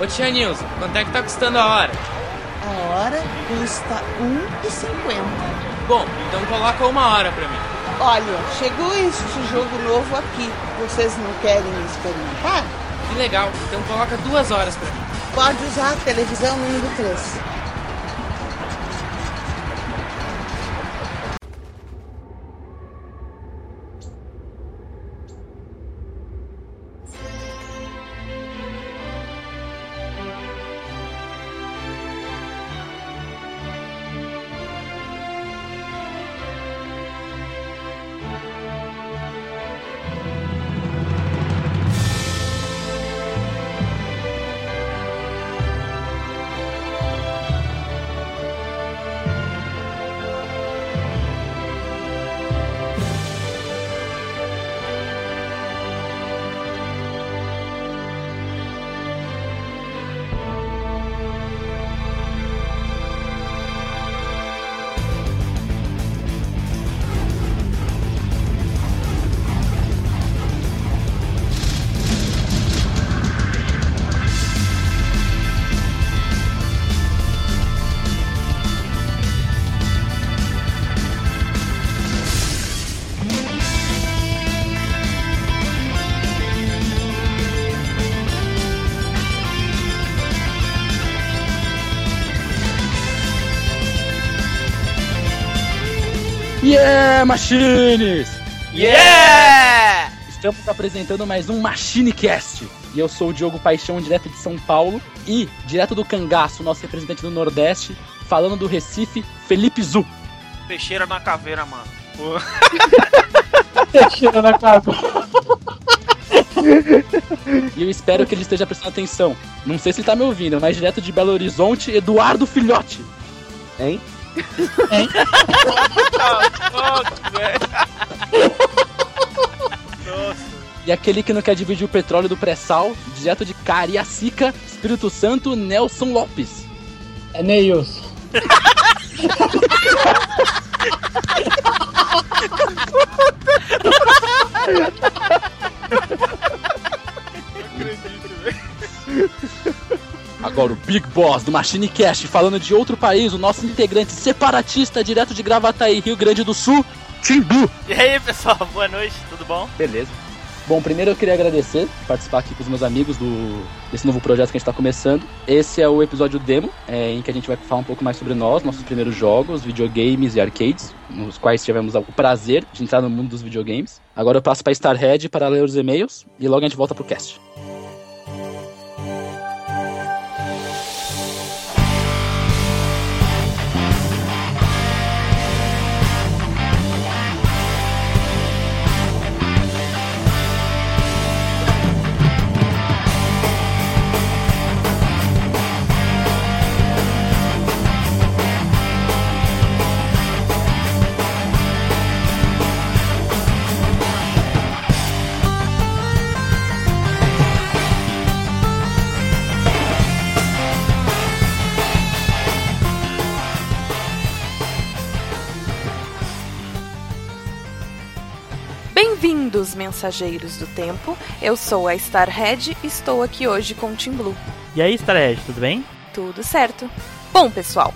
Ô tia Nilson, quanto é que tá custando a hora? A hora custa R$1,50. Bom, então coloca uma hora pra mim. Olha, chegou este jogo novo aqui. Vocês não querem experimentar? Que legal, então coloca duas horas pra mim. Pode usar a televisão número 3. Machines! Yeah! Estamos apresentando mais um MachineCast. E eu sou o Diogo Paixão, direto de São Paulo. E, direto do Cangaço, nosso representante do Nordeste, falando do Recife, Felipe Zu. Peixeira na caveira, mano. Peixeira na caveira. E eu espero que ele esteja prestando atenção. Não sei se ele tá me ouvindo, mas direto de Belo Horizonte, Eduardo Filhote. Hein? Hein? Nossa, velho. Nossa. E aquele que não quer dividir o petróleo do pré-sal, direto de Cariacica, Espírito Santo, Nelson Lopes. É Neils. Agora o Big Boss do Machine Cast falando de outro país, o nosso integrante separatista direto de Gravataí, Rio Grande do Sul, Timbu. E aí, pessoal, boa noite, tudo bom? Beleza. Bom, primeiro eu queria agradecer participar aqui com os meus amigos do, desse novo projeto que a gente está começando. Esse é o episódio demo, é, em que a gente vai falar um pouco mais sobre nós, nossos primeiros jogos, videogames e arcades, nos quais tivemos o prazer de entrar no mundo dos videogames. Agora eu passo para Starhead para ler os e-mails e logo a gente volta pro cast. Bem-vindos, mensageiros do tempo. Eu sou a Starhead e estou aqui hoje com o Team Blue. E aí, Starhead, tudo bem? Tudo certo. Bom, pessoal,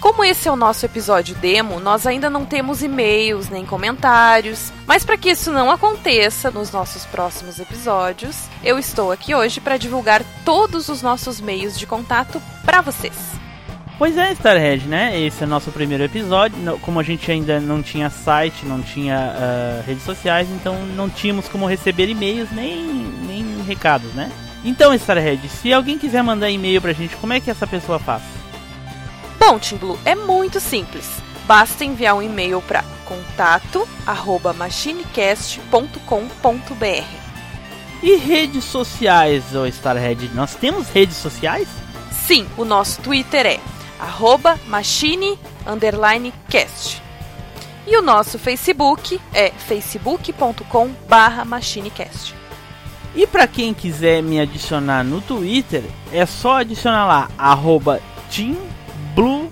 como esse é o nosso episódio demo, nós ainda não temos e-mails nem comentários, mas para que isso não aconteça nos nossos próximos episódios, eu estou aqui hoje para divulgar todos os nossos meios de contato para vocês. Pois é, Starhead, né? Esse é o nosso primeiro episódio. Como a gente ainda não tinha site, não tinha ah, redes sociais, então não tínhamos como receber e-mails nem, nem recados, né? Então, Starhead, se alguém quiser mandar e-mail pra gente, como é que essa pessoa faz? Bom, Team Blue, é muito simples. Basta enviar um e-mail para contato@machinecast.com.br. E redes sociais, ô Starhead? Nós temos redes sociais? Sim, o nosso Twitter é arroba machine underline cast. E o nosso Facebook é facebook.com barra machinecast. E pra quem quiser me adicionar no Twitter, é só adicionar lá, arroba teamblue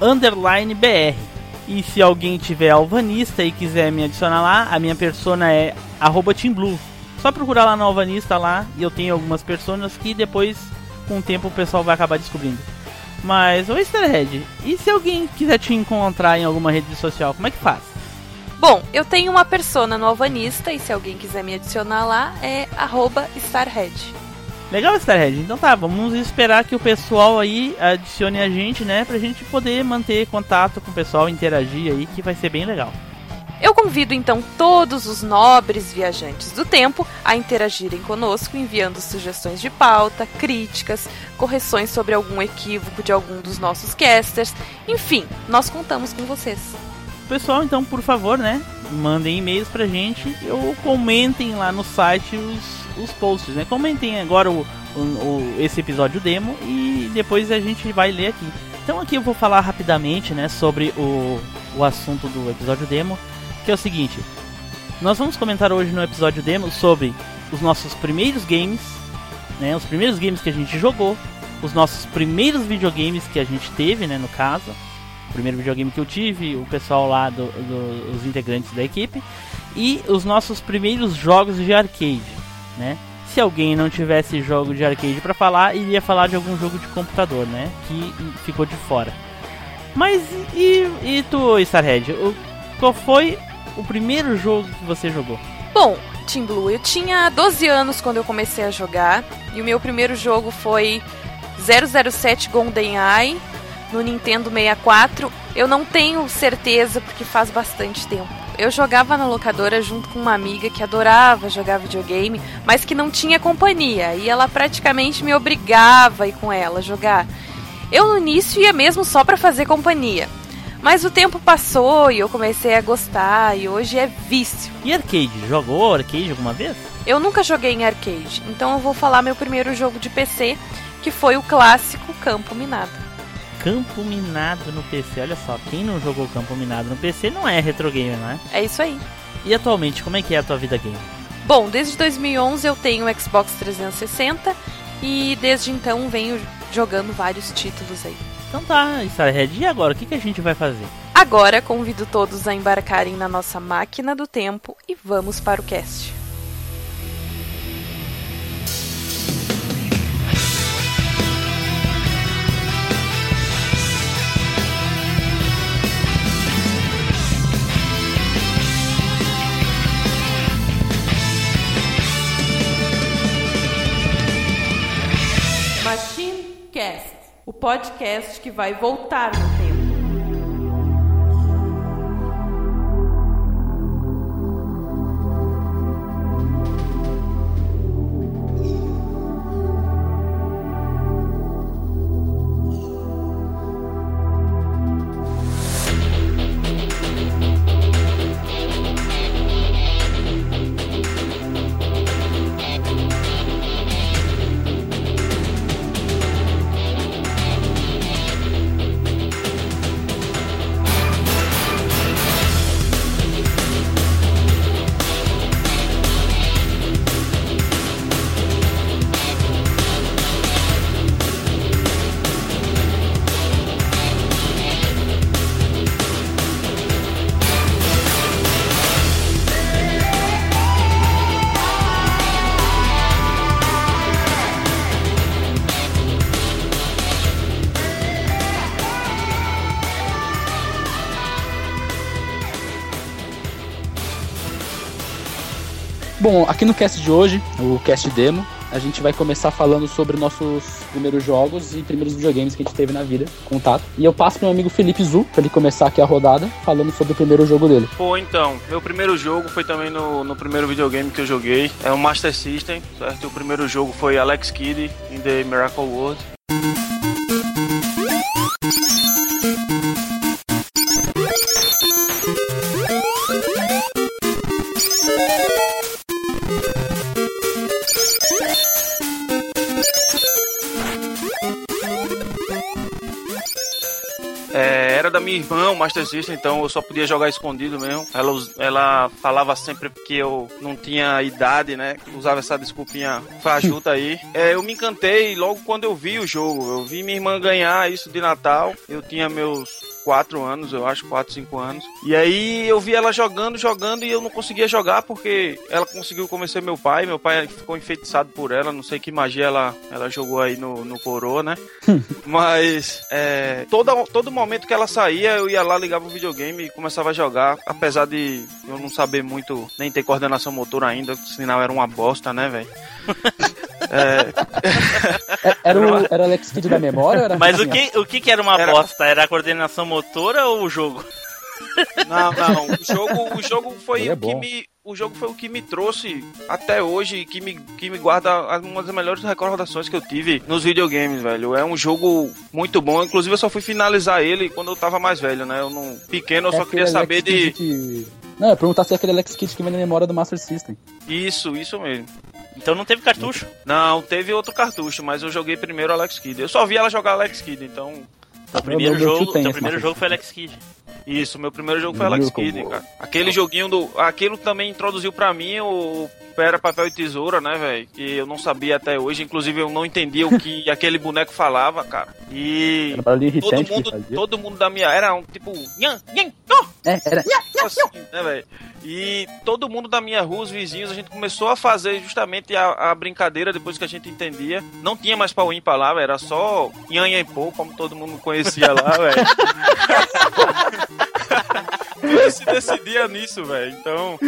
underline br. E se alguém tiver alvanista e quiser me adicionar lá, a minha persona é arroba teamblue. Só procurar lá no alvanista lá, e eu tenho algumas personas que depois com o tempo o pessoal vai acabar descobrindo. Mas, ô Easterhead, e se alguém quiser te encontrar em alguma rede social, como é que faz? Bom, eu tenho uma persona no Alvanista e se alguém quiser me adicionar lá é arroba Starhead. Legal, Starhead. Então tá, vamos esperar que o pessoal aí adicione a gente, né? Pra gente poder manter contato com o pessoal, interagir aí, que vai ser bem legal. Eu convido então todos os nobres viajantes do tempo a interagirem conosco, enviando sugestões de pauta, críticas, correções sobre algum equívoco de algum dos nossos casters. Enfim, nós contamos com vocês. Pessoal, então, por favor, né? Mandem e-mails pra gente ou comentem lá no site os, os posts, né? Comentem agora o, o, esse episódio demo e depois a gente vai ler aqui. Então aqui eu vou falar rapidamente, né, sobre o, o assunto do episódio demo, que é o seguinte. Nós vamos comentar hoje no episódio demo sobre os nossos primeiros games, né, os primeiros games que a gente jogou, os nossos primeiros videogames que a gente teve, né, no caso, primeiro videogame que eu tive, o pessoal lá, do, do, os integrantes da equipe, e os nossos primeiros jogos de arcade, né? Se alguém não tivesse jogo de arcade para falar, iria falar de algum jogo de computador, né? Que ficou de fora. Mas e, e tu, Starhead? O, qual foi o primeiro jogo que você jogou? Bom, Team Blue, eu tinha 12 anos quando eu comecei a jogar e o meu primeiro jogo foi 007 GoldenEye no Nintendo 64. Eu não tenho certeza porque faz bastante tempo. Eu jogava na locadora junto com uma amiga que adorava jogar videogame, mas que não tinha companhia, e ela praticamente me obrigava a ir com ela jogar. Eu no início ia mesmo só para fazer companhia. Mas o tempo passou e eu comecei a gostar e hoje é vício. E arcade? Jogou arcade alguma vez? Eu nunca joguei em arcade, então eu vou falar meu primeiro jogo de PC, que foi o clássico Campo Minado. Campo Minado no PC. Olha só, quem não jogou Campo Minado no PC não é retro gamer, não é? É isso aí. E atualmente, como é que é a tua vida game? Bom, desde 2011 eu tenho o Xbox 360 e desde então venho jogando vários títulos aí. Então tá, Starhead, e agora? O que, que a gente vai fazer? Agora convido todos a embarcarem na nossa máquina do tempo e vamos para o cast. Podcast que vai voltar no tempo. Aqui no cast de hoje, o cast demo, a gente vai começar falando sobre nossos primeiros jogos e primeiros videogames que a gente teve na vida, contato. E eu passo pro meu amigo Felipe Zu, pra ele começar aqui a rodada, falando sobre o primeiro jogo dele. Pô, então, meu primeiro jogo foi também no, no primeiro videogame que eu joguei. É o Master System, certo? O primeiro jogo foi Alex Kidd in the Miracle World. Da minha irmã, o Master System, então eu só podia jogar escondido mesmo. Ela, ela falava sempre que eu não tinha idade, né? Usava essa desculpinha fajuta aí. É, eu me encantei logo quando eu vi o jogo. Eu vi minha irmã ganhar isso de Natal. Eu tinha meus 4 anos, eu acho, 4, 5 anos. E aí eu vi ela jogando, jogando e eu não conseguia jogar porque ela conseguiu convencer meu pai. Meu pai ficou enfeitiçado por ela, não sei que magia ela, ela jogou aí no, no coroa, né? Mas é, todo, todo momento que ela saía, eu ia lá, ligava o videogame e começava a jogar. Apesar de eu não saber muito, nem ter coordenação motor ainda, o sinal era uma bosta, né, velho? É, Era o, era o Alex Kidd da memória? Mas o que, o que que era uma Era- bosta? Era a coordenação motora ou o jogo? Não, não. O jogo, o jogo foi é o que me. O jogo foi o que me trouxe até hoje e que me, que me guarda uma das melhores recordações que eu tive nos videogames, velho. É um jogo muito bom. Inclusive, eu só fui finalizar ele quando eu tava mais velho, né? Eu não. Pequeno, eu É só queria saber de. Que- Não, eu perguntar se é aquele Alex Kidd que vem na memória do Master System. Isso, isso mesmo. Então não teve cartucho. Não, teve outro cartucho, mas eu joguei primeiro Alex Kidd. Eu só vi ela jogar Alex Kidd, então. O primeiro meu jogo, tem teu primeiro jogo foi Alex Kidd. Isso, meu primeiro jogo foi Alex Kidd, cara. Aquele joguinho do. Aquilo também introduziu pra mim o Pera Papel e Tesoura, né, velho? Que eu não sabia até hoje. Inclusive, eu não entendia o que aquele boneco falava, cara. E. Todo mundo, todo mundo da minha. Era um tipo. Nhan, nhan, ó, É, era... assim, né, velho? E todo mundo da minha rua, os vizinhos, a gente começou a fazer justamente a, a brincadeira depois que a gente entendia. Não tinha mais pau ímpar lá, era só nhan, nhan, pô, como todo mundo conhecia lá, velho. Tudo se decidia nisso, velho. Então,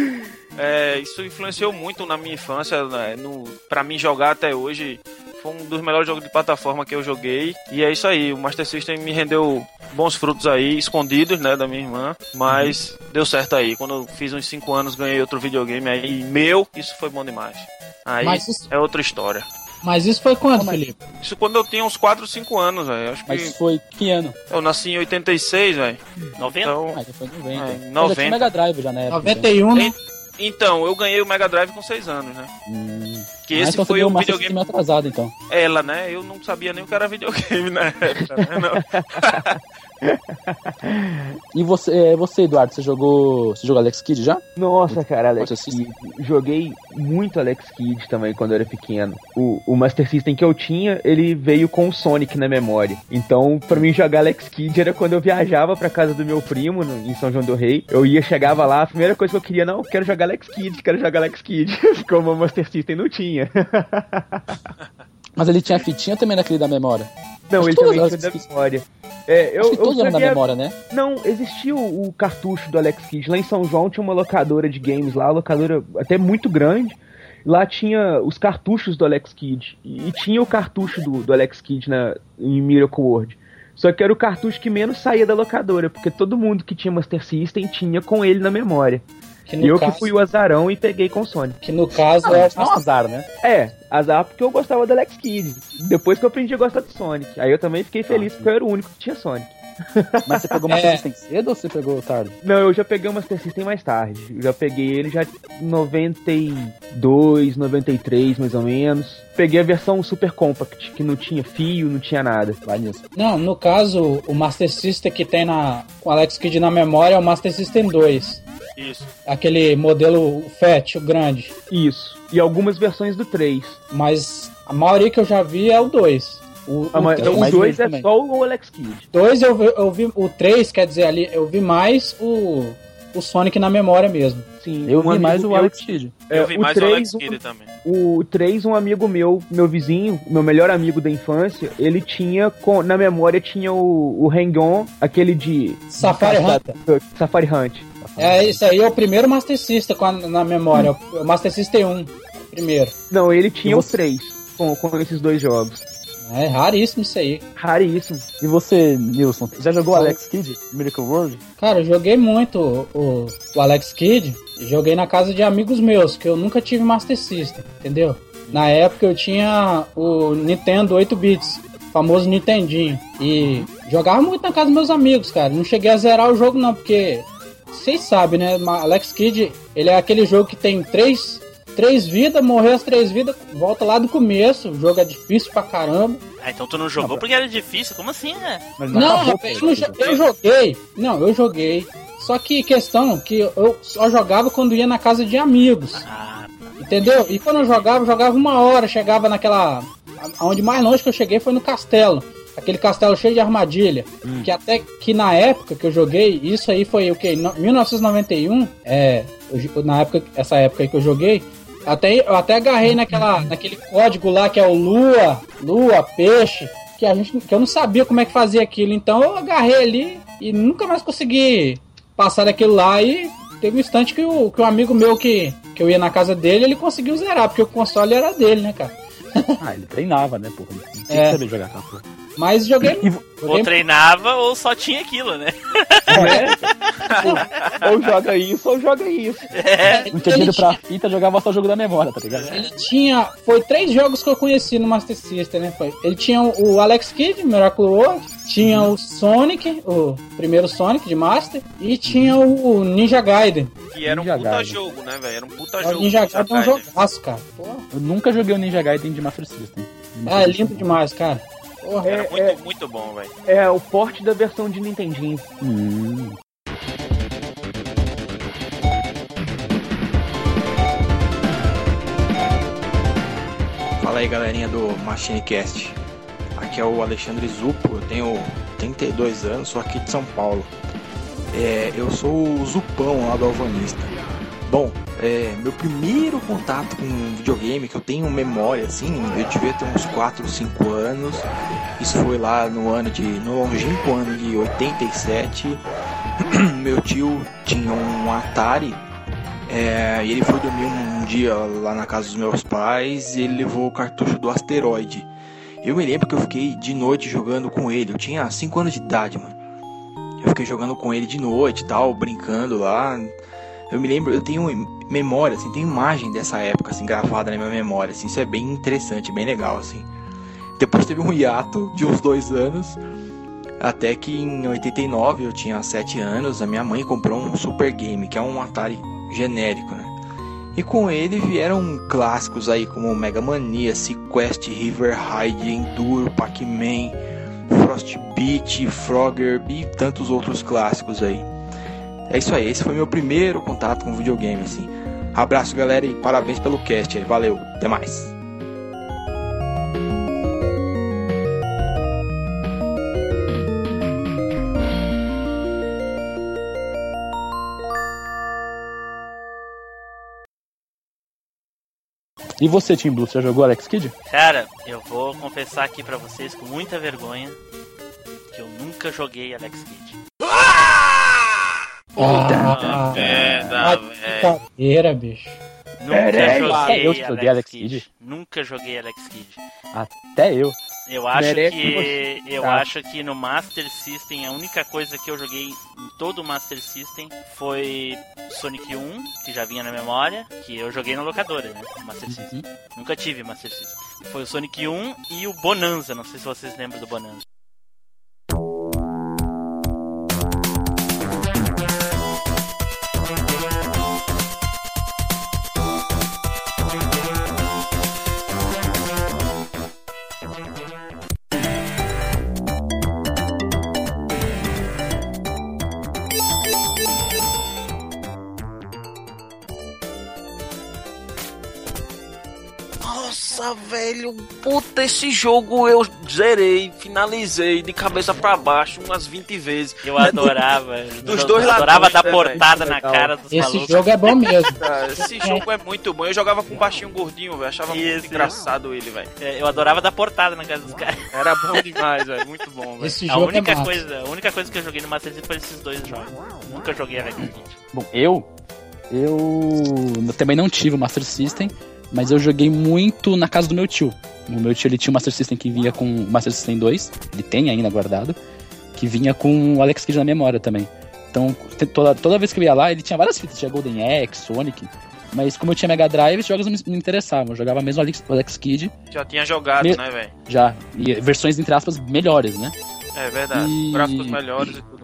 é, isso influenciou muito na minha infância, né, no, pra mim jogar até hoje. Foi um dos melhores jogos de plataforma que eu joguei. E é isso aí, o Master System me rendeu bons frutos aí, escondidos, né, da minha irmã. Mas deu certo aí. Quando eu fiz uns 5 anos, ganhei outro videogame aí meu. Isso foi bom demais. Aí Mas isso- é outra história. Mas isso foi quando, Mas- Felipe? Isso quando eu tinha uns 4, 5 anos, velho. Acho que Mas foi que ano? eu nasci em 86, velho. 90? Então, Ah, já foi 90. É, Eu já tinha 90. Mega Drive já na época. 91, né? Então, eu ganhei o Mega Drive com 6 anos, né? Hum. Que Ah, esse então você foi o Master videogame atrasado, então. ela, né? Eu não sabia nem o que era videogame na época, né? E você, é, você, Eduardo, você jogou. Você jogou Alex Kidd já? Nossa, cara, Alex Kidd. Joguei muito Alex Kidd também quando eu era pequeno. O, o Master System que eu tinha, ele veio com o Sonic na memória. Então, pra mim jogar Alex Kidd era quando eu viajava pra casa do meu primo no- em São João do Rei. Eu ia, chegava lá, a primeira coisa que eu queria, não, quero jogar Alex Kidd, quero jogar Alex Kidd. Como o Master System não tinha. Mas ele tinha fitinha também naquele da memória. Não, Acho ele também as da memória. É, eu, Acho que todos eram da a- memória, né? Não, existia o, o cartucho do Alex Kidd. Lá em São João tinha uma locadora de games lá, locadora até muito grande. Lá tinha os cartuchos do Alex Kidd. E, e tinha o cartucho do, do Alex Kidd na, em Miracle World. Só que era o cartucho que menos saía da locadora, porque todo mundo que tinha Master System tinha com ele na memória. Que E eu caso, que fui o azarão e peguei com o Sonic. que no caso é Não é um azar, né? É, azar porque eu gostava do Alex Kidd. Depois que eu aprendi a gostar do Sonic. Aí eu também fiquei feliz porque eu era o único que tinha Sonic. Mas você pegou Master É. System cedo ou você pegou tarde? Não, eu já peguei o Master System mais tarde. Eu já peguei ele já em 92, 93 mais ou menos. Peguei a versão Super Compact, que não tinha fio, não tinha nada. Vai nisso. Não, no caso, o Master System que tem na, com o Alex Kidd na memória é o Master System 2. Isso. Aquele modelo Fat, o grande. Isso. E algumas versões do 3. Mas a maioria que eu já vi é o 2. O, Ah, mas o, três o mais 2 velho é também. só o Alex Kidd. 2 eu, vi- eu vi. O 3, quer dizer, ali, eu vi mais o, o Sonic na memória mesmo. Sim, Eu um vi amigo mais o Alex Kidd. é, Eu vi o mais o 3, Alex Kidd também. O 3, um amigo meu, meu vizinho, meu melhor amigo da infância, ele tinha, com- na memória tinha o, o Hang-On, aquele de Safari Hunter. Safari Hunt. É, isso aí é o primeiro Master System com a- na memória. O Master System 1. Primeiro. Não, ele tinha o você- 3, com, com esses dois jogos. É raríssimo isso aí. Raríssimo. E você, Nilson, já jogou Alex Kidd? Miracle World? Cara, eu joguei muito o, o- o Alex Kidd. Joguei na casa de amigos meus, que eu nunca tive Master System, entendeu? Na época eu tinha o Nintendo 8 bits, famoso Nintendinho. E jogava muito na casa dos meus amigos, cara. Não cheguei a zerar o jogo não, porque vocês sabem, né? Alex Kidd, ele é aquele jogo que tem três, três vidas, morreu as três vidas, volta lá do começo. O jogo é difícil pra caramba. Ah, então tu não jogou porque era difícil? Como assim, né? Mas Não, acabou, rapaz, eu, eu joguei. Não, eu joguei. Só que questão que eu só jogava quando ia na casa de amigos. Ah, Entendeu? E quando eu jogava, eu jogava uma hora, chegava naquela. Onde mais longe que eu cheguei foi no castelo. Aquele castelo cheio de armadilha. Que até que na época que eu joguei, isso aí foi o que? 1991, é, eu- na época, essa época aí que eu joguei, até, eu até agarrei naquela, naquele código lá que é o Lua, Lua, Peixe, que a gente que eu não sabia como é que fazia aquilo. Então eu agarrei ali e nunca mais consegui passar daquilo lá e teve um instante que o, que um amigo meu que, que eu ia na casa dele, ele conseguiu zerar, porque o console era dele, né, cara? Ah, ele treinava, né, porra? Ele Tem É. que saber jogar aquela porra. Mas joguei. E Ou treinava ou só tinha aquilo, né? ou joga isso, ou joga isso. Não tinha dinheiro pra fita, jogava só o jogo da memória, tá ligado? Ele tinha. Foi três jogos que eu conheci no Master System, né? Foi, ele tinha o Alex Kidd, Miracle World, tinha o Sonic, o primeiro Sonic de Master, e tinha o Ninja Gaiden. Que era um Ninja puta Gaiden. jogo, né, velho? Era um puta O jogo. Ninja Gaiden é um jogaço, cara. Porra. Eu nunca joguei o Ninja Gaiden de Master System. Ah, é lindo demais, cara. Era É, muito, é, muito bom, velho. é o porte da versão de Nintendinho. Hum. Fala aí galerinha do MachineCast. Aqui é o Alexandre Zupo, eu tenho 32 anos, sou aqui de São Paulo. É, eu sou o Zupão lá do Alvanista. Bom, é, meu primeiro contato com videogame que eu tenho memória assim, eu devia ter uns 4 ou 5 anos. Isso foi lá no ano de. no longínquo ano de 87. meu tio tinha um Atari é, e ele foi dormir um dia lá na casa dos meus pais e ele levou o cartucho do asteroide. Eu me lembro que eu fiquei de noite jogando com ele. Eu tinha 5 anos de idade, mano. Eu fiquei jogando com ele de noite e tal, brincando lá. Eu me lembro, eu tenho memória, assim, tenho imagem dessa época, assim, gravada na minha memória, assim, isso é bem interessante, bem legal, assim. Depois teve um hiato de uns dois anos, até que em 89 eu tinha 7 anos, a minha mãe comprou um Super Game, que é um Atari genérico, né? E com ele vieram clássicos aí como Mega Mania, Sequest, River Raid, Enduro, Pac-Man, Frostbite, Frogger e tantos outros clássicos aí. É isso aí, esse foi meu primeiro contato com videogame, assim. Abraço galera e parabéns pelo cast aí, valeu, até mais. E você, Tim Blue, você já jogou Alex Kidd? Cara, eu vou confessar aqui pra vocês com muita vergonha que eu nunca joguei Alex Kidd. Ah, merda, ah, velho. brincadeira, bicho. Nunca Peraí, joguei, eu joguei Alex Kidd. Nunca joguei Alex Kidd. Até eu. Eu acho Merece que eu Tá. acho que no Master System a única coisa que eu joguei em todo o Master System foi Sonic 1, que já vinha na memória, que eu joguei na locadora, né? Master System. Nunca tive Master System. Foi o Sonic 1 e o Bonanza, não sei se vocês lembram do Bonanza. Nossa, velho, puta, esse jogo eu zerei, finalizei de cabeça pra baixo umas 20 vezes. Eu adorava. Dos eu dois adorava ladrões, dar né, portada na cara dos Esse malucos. jogo é bom mesmo. Cara, esse jogo é muito bom. Eu jogava com um baixinho gordinho, velho. Achava Isso, muito engraçado ele, velho. É, Eu adorava dar portada na cara dos caras. Era bom demais, velho. Muito bom, velho. Esse A jogo única é massa. coisa, a única coisa que eu joguei no Master System foi esses dois jogos. Nunca joguei Kidd. Bom, eu. Eu também não tive o Master System, mas eu joguei muito na casa do meu tio. O meu tio ele tinha um Master System que vinha com o Master System 2, ele tem ainda guardado, que vinha com o Alex Kidd na memória também. Então, toda, toda vez que eu ia lá, ele tinha várias fitas, tinha Golden Axe, Sonic, mas como eu tinha Mega Drive, os jogos não me, me interessavam. Eu jogava mesmo o Alex, o Alex Kidd, Já tinha jogado, Me- né, velho? já, e versões, entre aspas, melhores, né? É verdade. E- Gráficos melhores e tudo.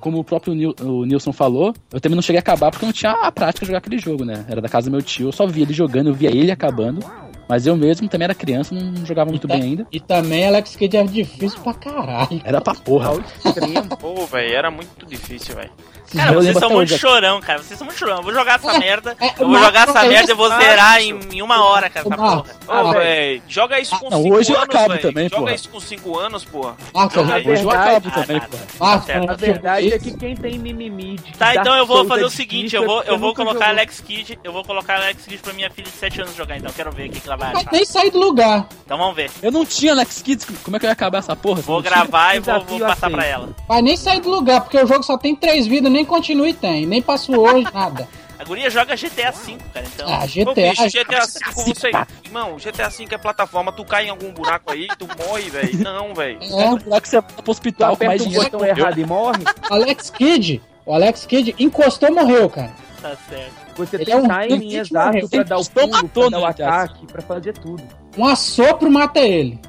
Como o próprio Nil, o Nilson falou, eu também não cheguei a acabar porque eu não tinha a prática de jogar aquele jogo, né? Era da casa do meu tio, eu só via ele jogando, eu via ele acabando. Mas eu mesmo também era criança, não jogava muito tá- bem ainda. E também Alex Kidd é difícil pra caralho. Era pra porra. Pô, velho, era muito difícil, velho. Cara, Eu vocês são muito hoje. chorão, cara. Vocês são muito chorão. Eu vou jogar essa É, merda. é, Eu vou jogar essa é merda e eu vou zerar em, em uma hora com essa Ô, porra. Ah, Ah, velho, joga isso com não, 5 hoje eu anos, acabo velho. também, Joga porra. isso com 5 anos, porra. Joga aí. eu Hoje eu acabo Ah, também, tá. pô. Certo. quando A verdade é que quem tem mimimi de Tá, então eu vou fazer o seguinte, eu vou, eu vou colocar. Alex Kidd, eu vou colocar Alex Kidd pra minha filha de 7 anos jogar, então quero ver o que, que ela vai achar. nem sair do lugar. Então vamos ver. Eu não tinha Alex Kids, como é que eu ia acabar essa porra? Vou gravar e vou, vou passar aceito. pra ela. Vai nem sair do lugar, porque o jogo só tem três vidas, nem continue tem. Nem passou hoje, nada. A guria joga GTA V, cara, então. Ah, Ô, GTA. bicho, GTA V, você. Irmão, GTA V é plataforma, tu cai em algum buraco aí, tu morre, velho. Não, velho. É um É, buraco que você vai pro hospital com mais dinheiro. botão errado e morre, Alex Kidd. O Alex Kidd encostou morreu, cara. Tá certo. você Ele tem é um timing exato pra dar o pulo, pra dar o no ataque, pra fazer tudo. Um assopro mata ele.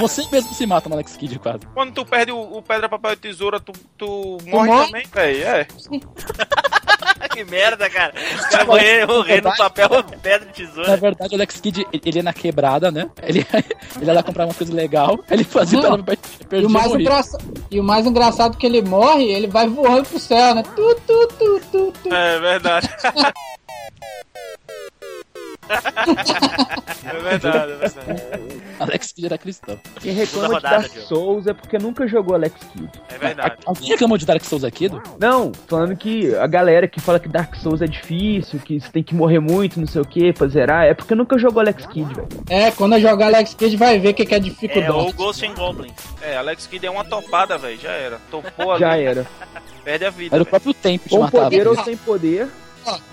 Você mesmo se mata no Alex Kidd quase. Quando tu perde o, o pedra, papel e tesoura, tu, tu morre morre? também, velho. É. que merda, cara. O cara morrer, morrer no papel, pedra e Na tesoura. verdade, o Alex Kidd, ele é na quebrada, né? Ele, ele ia lá comprar uma coisa legal, ele fazia pedra, papel e o, mais morria. engraça... e o mais engraçado é que ele morre, ele vai voando pro céu, né? Tu, tu, tu, tu, tu. É verdade. é verdade, é verdade. Alex Kidd era cristão. Quem reclama de rodada, Dark Diogo. Souls é porque nunca jogou Alex Kidd. É verdade. Alguém reclamou de Dark Souls aqui, do? Não, falando que a galera que fala que Dark Souls é difícil, que você tem que morrer muito, não sei o que, pra zerar, é porque nunca jogou Alex Kidd, velho. É, quando eu jogar Alex Kidd vai ver o que, que é É, dificuldade. ou Ghost and Goblins. É, Alex Kidd é uma topada, velho. Já era. Topou ali, Já era. perde a vida. Era o próprio tempo que te Com matava. poder ou sem poder.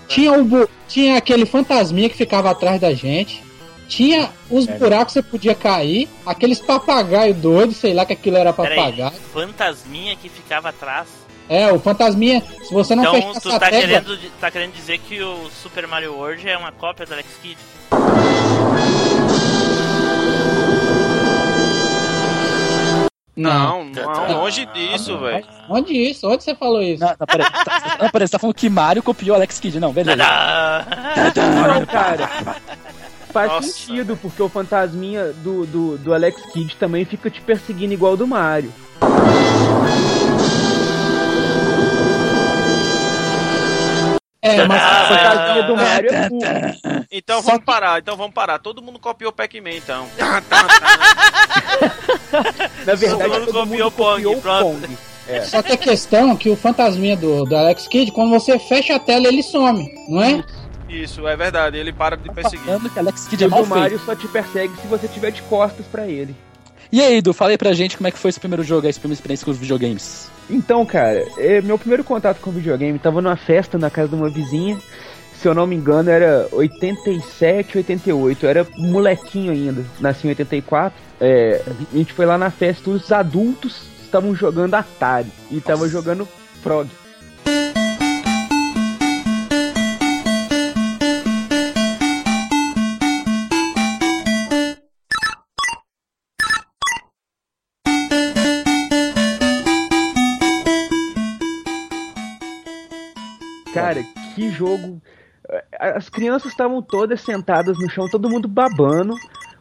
Tinha, o tinha aquele fantasminha que ficava atrás da gente. Tinha os buracos que você podia cair. Aqueles papagaio doido, sei lá que aquilo era papagaio. fantasminha que ficava atrás. É, o fantasminha, se você não Então fechasse tu tá querendo, tá querendo dizer que o Super Mario World é uma cópia do Alex Kidd? Não, não, longe disso, velho. Onde isso? Onde você falou isso? Não, não, peraí, tá, não, peraí, você tá falando que Mario copiou Alex Kidd. Não, beleza. Não, cara. Faz Nossa. sentido, porque o fantasminha do, do, do Alex Kidd também fica te perseguindo igual o do Mario. É, mas A fantasminha do Mario é burro. Então Só vamos que- parar, então vamos parar. Todo mundo copiou o Pac-Man, então. Na verdade, mundo todo copiou mundo o Pong, copiou o pronto. Pong. só que a questão é que o fantasminha do, do Alex Kidd, quando você fecha a tela, ele some, não é? Isso, é verdade. Ele para de perseguir. Falando que Alex Kidd é o mal feito. Mario só te persegue se você tiver de costas pra ele. E aí, Edu, fala aí pra gente como é que foi esse primeiro jogo, essa primeira experiência com os videogames. Então, cara, é, meu primeiro contato com videogame tava numa festa na casa de uma vizinha. Se eu não me engano, era 87, 88. Eu era molequinho ainda. Nasci em 84. É, a gente foi lá na festa, os adultos estavam jogando Atari. E tava jogando Frog. Cara, que jogo. As crianças estavam todas sentadas no chão, todo mundo babando,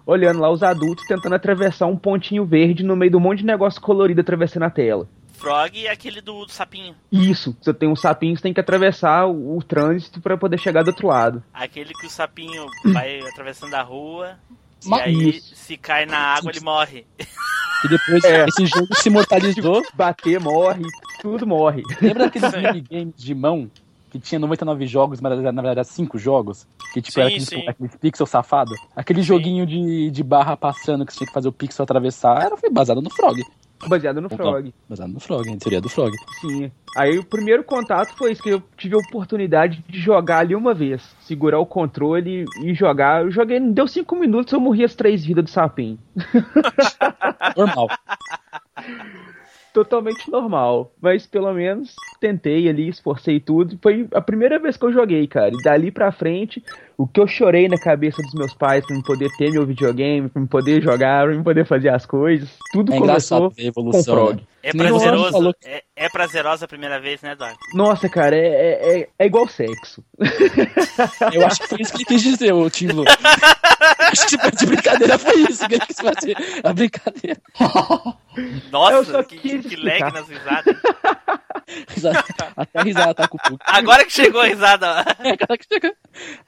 olhando lá os adultos tentando atravessar um pontinho verde no meio de um monte de negócio colorido atravessando a tela. Frog é aquele do, do sapinho. Isso, você tem um sapinho, você tem que atravessar o, o trânsito pra poder chegar do outro lado. Aquele que o sapinho vai atravessando a rua. E aí, Isso. se cai na água, ele morre. E depois É. esse jogo se imortalizou. Bater, morre, tudo morre. Lembra aqueles minigames de mão que tinha 99 jogos, mas na verdade era 5 jogos? Que tipo Sim, era aqueles, sim. aqueles pixel safado? Aquele joguinho de, de barra passando que você tinha que fazer o pixel atravessar era, foi baseado no Frog. Baseado no Então. Frog. Baseado no Frog, em teoria do Frog. Sim. Aí o primeiro contato foi isso, que eu tive a oportunidade de jogar ali uma vez. Segurar o controle e jogar. Eu joguei, não deu cinco minutos, eu morri as três vidas do sapinho. Normal. totalmente normal. Mas pelo menos tentei ali, esforcei tudo. Foi a primeira vez que eu joguei, cara. E dali pra frente, o que eu chorei na cabeça dos meus pais pra me poder ter meu videogame, pra me poder jogar, pra me poder fazer as coisas. Tudo É começou ver a evolução, com Frog. né? É Que prazeroso. falou. É, é prazerosa a primeira vez, né, Eduardo? Nossa, cara, é, é, é- é igual sexo. Eu acho que foi isso que ele quis dizer, o Tim Blue. acho que de brincadeira foi isso que ele quis fazer. A brincadeira. Eu Nossa, só que, quis que lag nas risadas. Risada- Até a risada tá com o bug. Agora que chegou a risada. ó.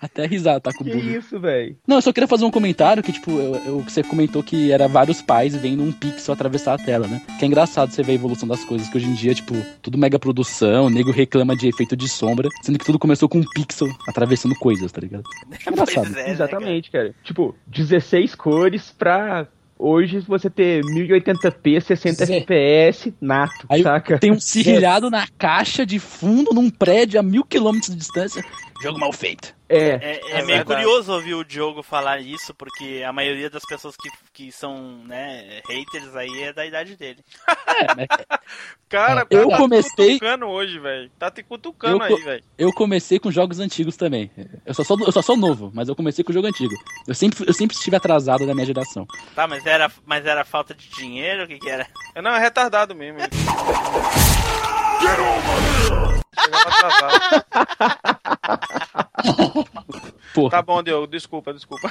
Até a risada tá com o Que isso, velho? Não, eu só queria fazer um comentário que, tipo, eu, eu- você comentou que era vários pais vendo um pixel atravessar a tela, né? Que é engraçado você ver a evolução das coisas, que hoje em dia, tipo, tudo mega produção, o nego reclama de efeito de sombra, sendo que tudo começou com um pixel atravessando coisas, tá ligado? É engraçado. É, né, Exatamente, cara. Tipo, 16 cores pra hoje você ter 1080p, 60 Zé. fps nato, Aí saca? tem um serrilhado na caixa de fundo num prédio a mil quilômetros de distância. Jogo mal feito. É, É, é É meio curioso ouvir o Diogo falar isso, porque a maioria das pessoas que, que são né, haters aí é da idade dele. É, mas Cara, Eu tá comecei- te cutucando hoje, velho. Tá te cutucando Eu aí, velho. eu comecei com jogos antigos também. Eu só, sou, eu só sou novo, mas eu comecei com jogo antigo. Eu sempre, eu sempre estive atrasado da minha geração. Tá, mas era, mas era falta de dinheiro? O que, que era? Não, é retardado mesmo. Chegava atrasado. Porra. Tá bom, Diogo, desculpa, desculpa.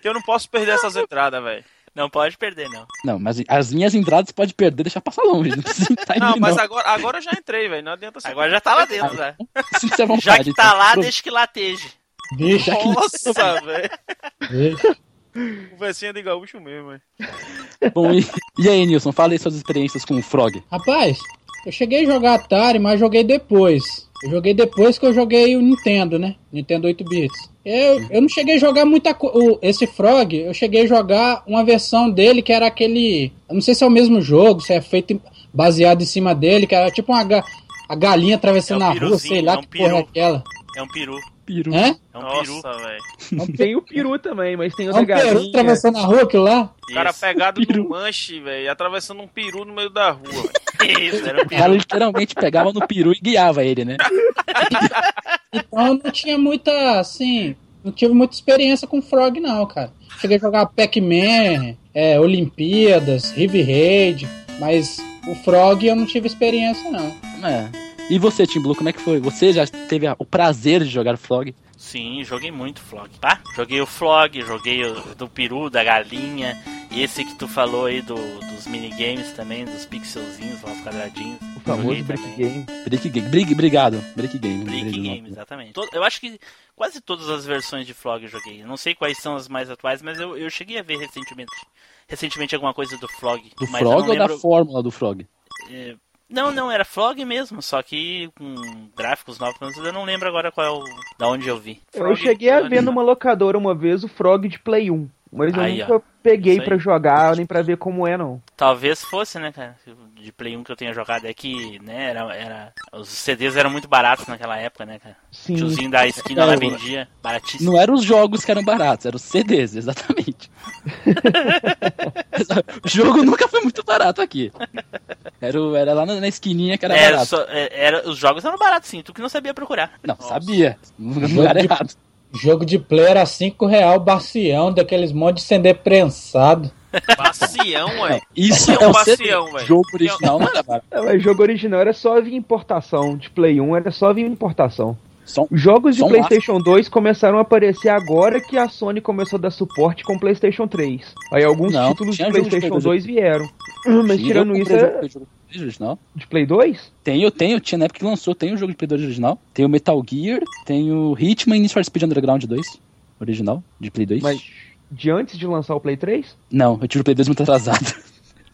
que eu não posso perder essas entradas, velho. Não pode perder, não. Não, mas as minhas entradas pode perder, deixar passar longe. Não precisa entrar em Não, mim, mas não. agora, agora eu já entrei, velho. Não adianta ser. Agora já tá lá dentro, à vontade, Já que tá então. lá, deixa que lateje. Deixa que Nossa, velho. Conversinha de gaúcho mesmo, velho. Bom, e, e aí, Nilson, fala aí suas experiências com o Frog. Rapaz, eu cheguei a jogar Atari, mas joguei depois. Eu joguei depois que eu joguei o Nintendo, né? Nintendo 8 bits. Eu, eu não cheguei a jogar muita coisa. Esse Frog, eu cheguei a jogar uma versão dele que era aquele. Eu não sei se é o mesmo jogo, se é feito baseado em cima dele, que era tipo uma ga- a galinha atravessando É um a rua, sei lá é um que porra é peru. aquela. É um peru. Piru. Hã? É um peru. Nossa, velho. tem o peru também, mas tem o É da um peru atravessando a rua, aquilo lá? O cara Isso. pegado Peru. no manche, velho, atravessando um peru no meio da rua. Isso, era um O cara peru. literalmente pegava no peru e guiava ele, né? Então eu não tinha muita, assim, não tive muita experiência com Frog, não, cara. Cheguei a jogar Pac-Man, é, Olimpíadas, River Raid, mas o Frog eu não tive experiência, não. É. E você, Tim Blue, como é que foi? Você já teve o prazer de jogar Frog? Sim, joguei muito Flog, tá? Joguei o Flog, joguei o do peru, da galinha, e esse que tu falou aí do, dos minigames também, dos pixelzinhos lá, os quadradinhos. O famoso Brick. Game. Break Game. Brig, obrigado. Break Game. Brick Game, exatamente. Eu acho que quase todas as versões de Flog eu joguei. Não sei quais são as mais atuais, mas eu, eu cheguei a ver recentemente, recentemente alguma coisa do Flog. Do Frog ou da lembro- fórmula do Frog? é, Não, não, era Flog mesmo, só que com gráficos novos, eu não lembro agora qual é o. da onde eu vi. Eu Frog cheguei a ver numa locadora uma vez o Frog de Play 1. Mas eu Aí, nunca ó. peguei pra jogar, nem pra ver como é, não. Talvez fosse, né, cara? De Play 1 que eu tenha jogado é que, né, era, era. Os CDs eram muito baratos naquela época, né, cara? Sim. Tiozinho da esquina lá vendia, baratíssimo. Não eram os jogos que eram baratos, eram os CDs, exatamente. o jogo nunca foi muito barato aqui. Era, o- era lá na, na esquininha que era Era barato. só- é, era, os jogos eram baratos, sim, tu que não sabia procurar. Não, sabia. No lugar errado. Jogo de play era 5 real bacião, daqueles monte de CD prensado. Bacião, ué. Isso é é um um CD. bacião, velho? jogo original não era barato. É, jogo original era só vir importação. De Play 1 era só vir importação. Um- Os jogos de um PlayStation 2 começaram a aparecer agora que a Sony começou a dar suporte com PlayStation 3. Aí alguns Não, títulos de de PlayStation Play 2 vieram. Mas Sim, tirando isso, comprei original. de Play 2? Tenho, tenho, tinha na época que lançou, tem o jogo de Play 2 original, tem o Metal Gear, tem o Hitman e Need for Speed Underground 2, original, de Play 2. Mas de antes de lançar o Play 3? Não, eu tive o Play 2 muito atrasado.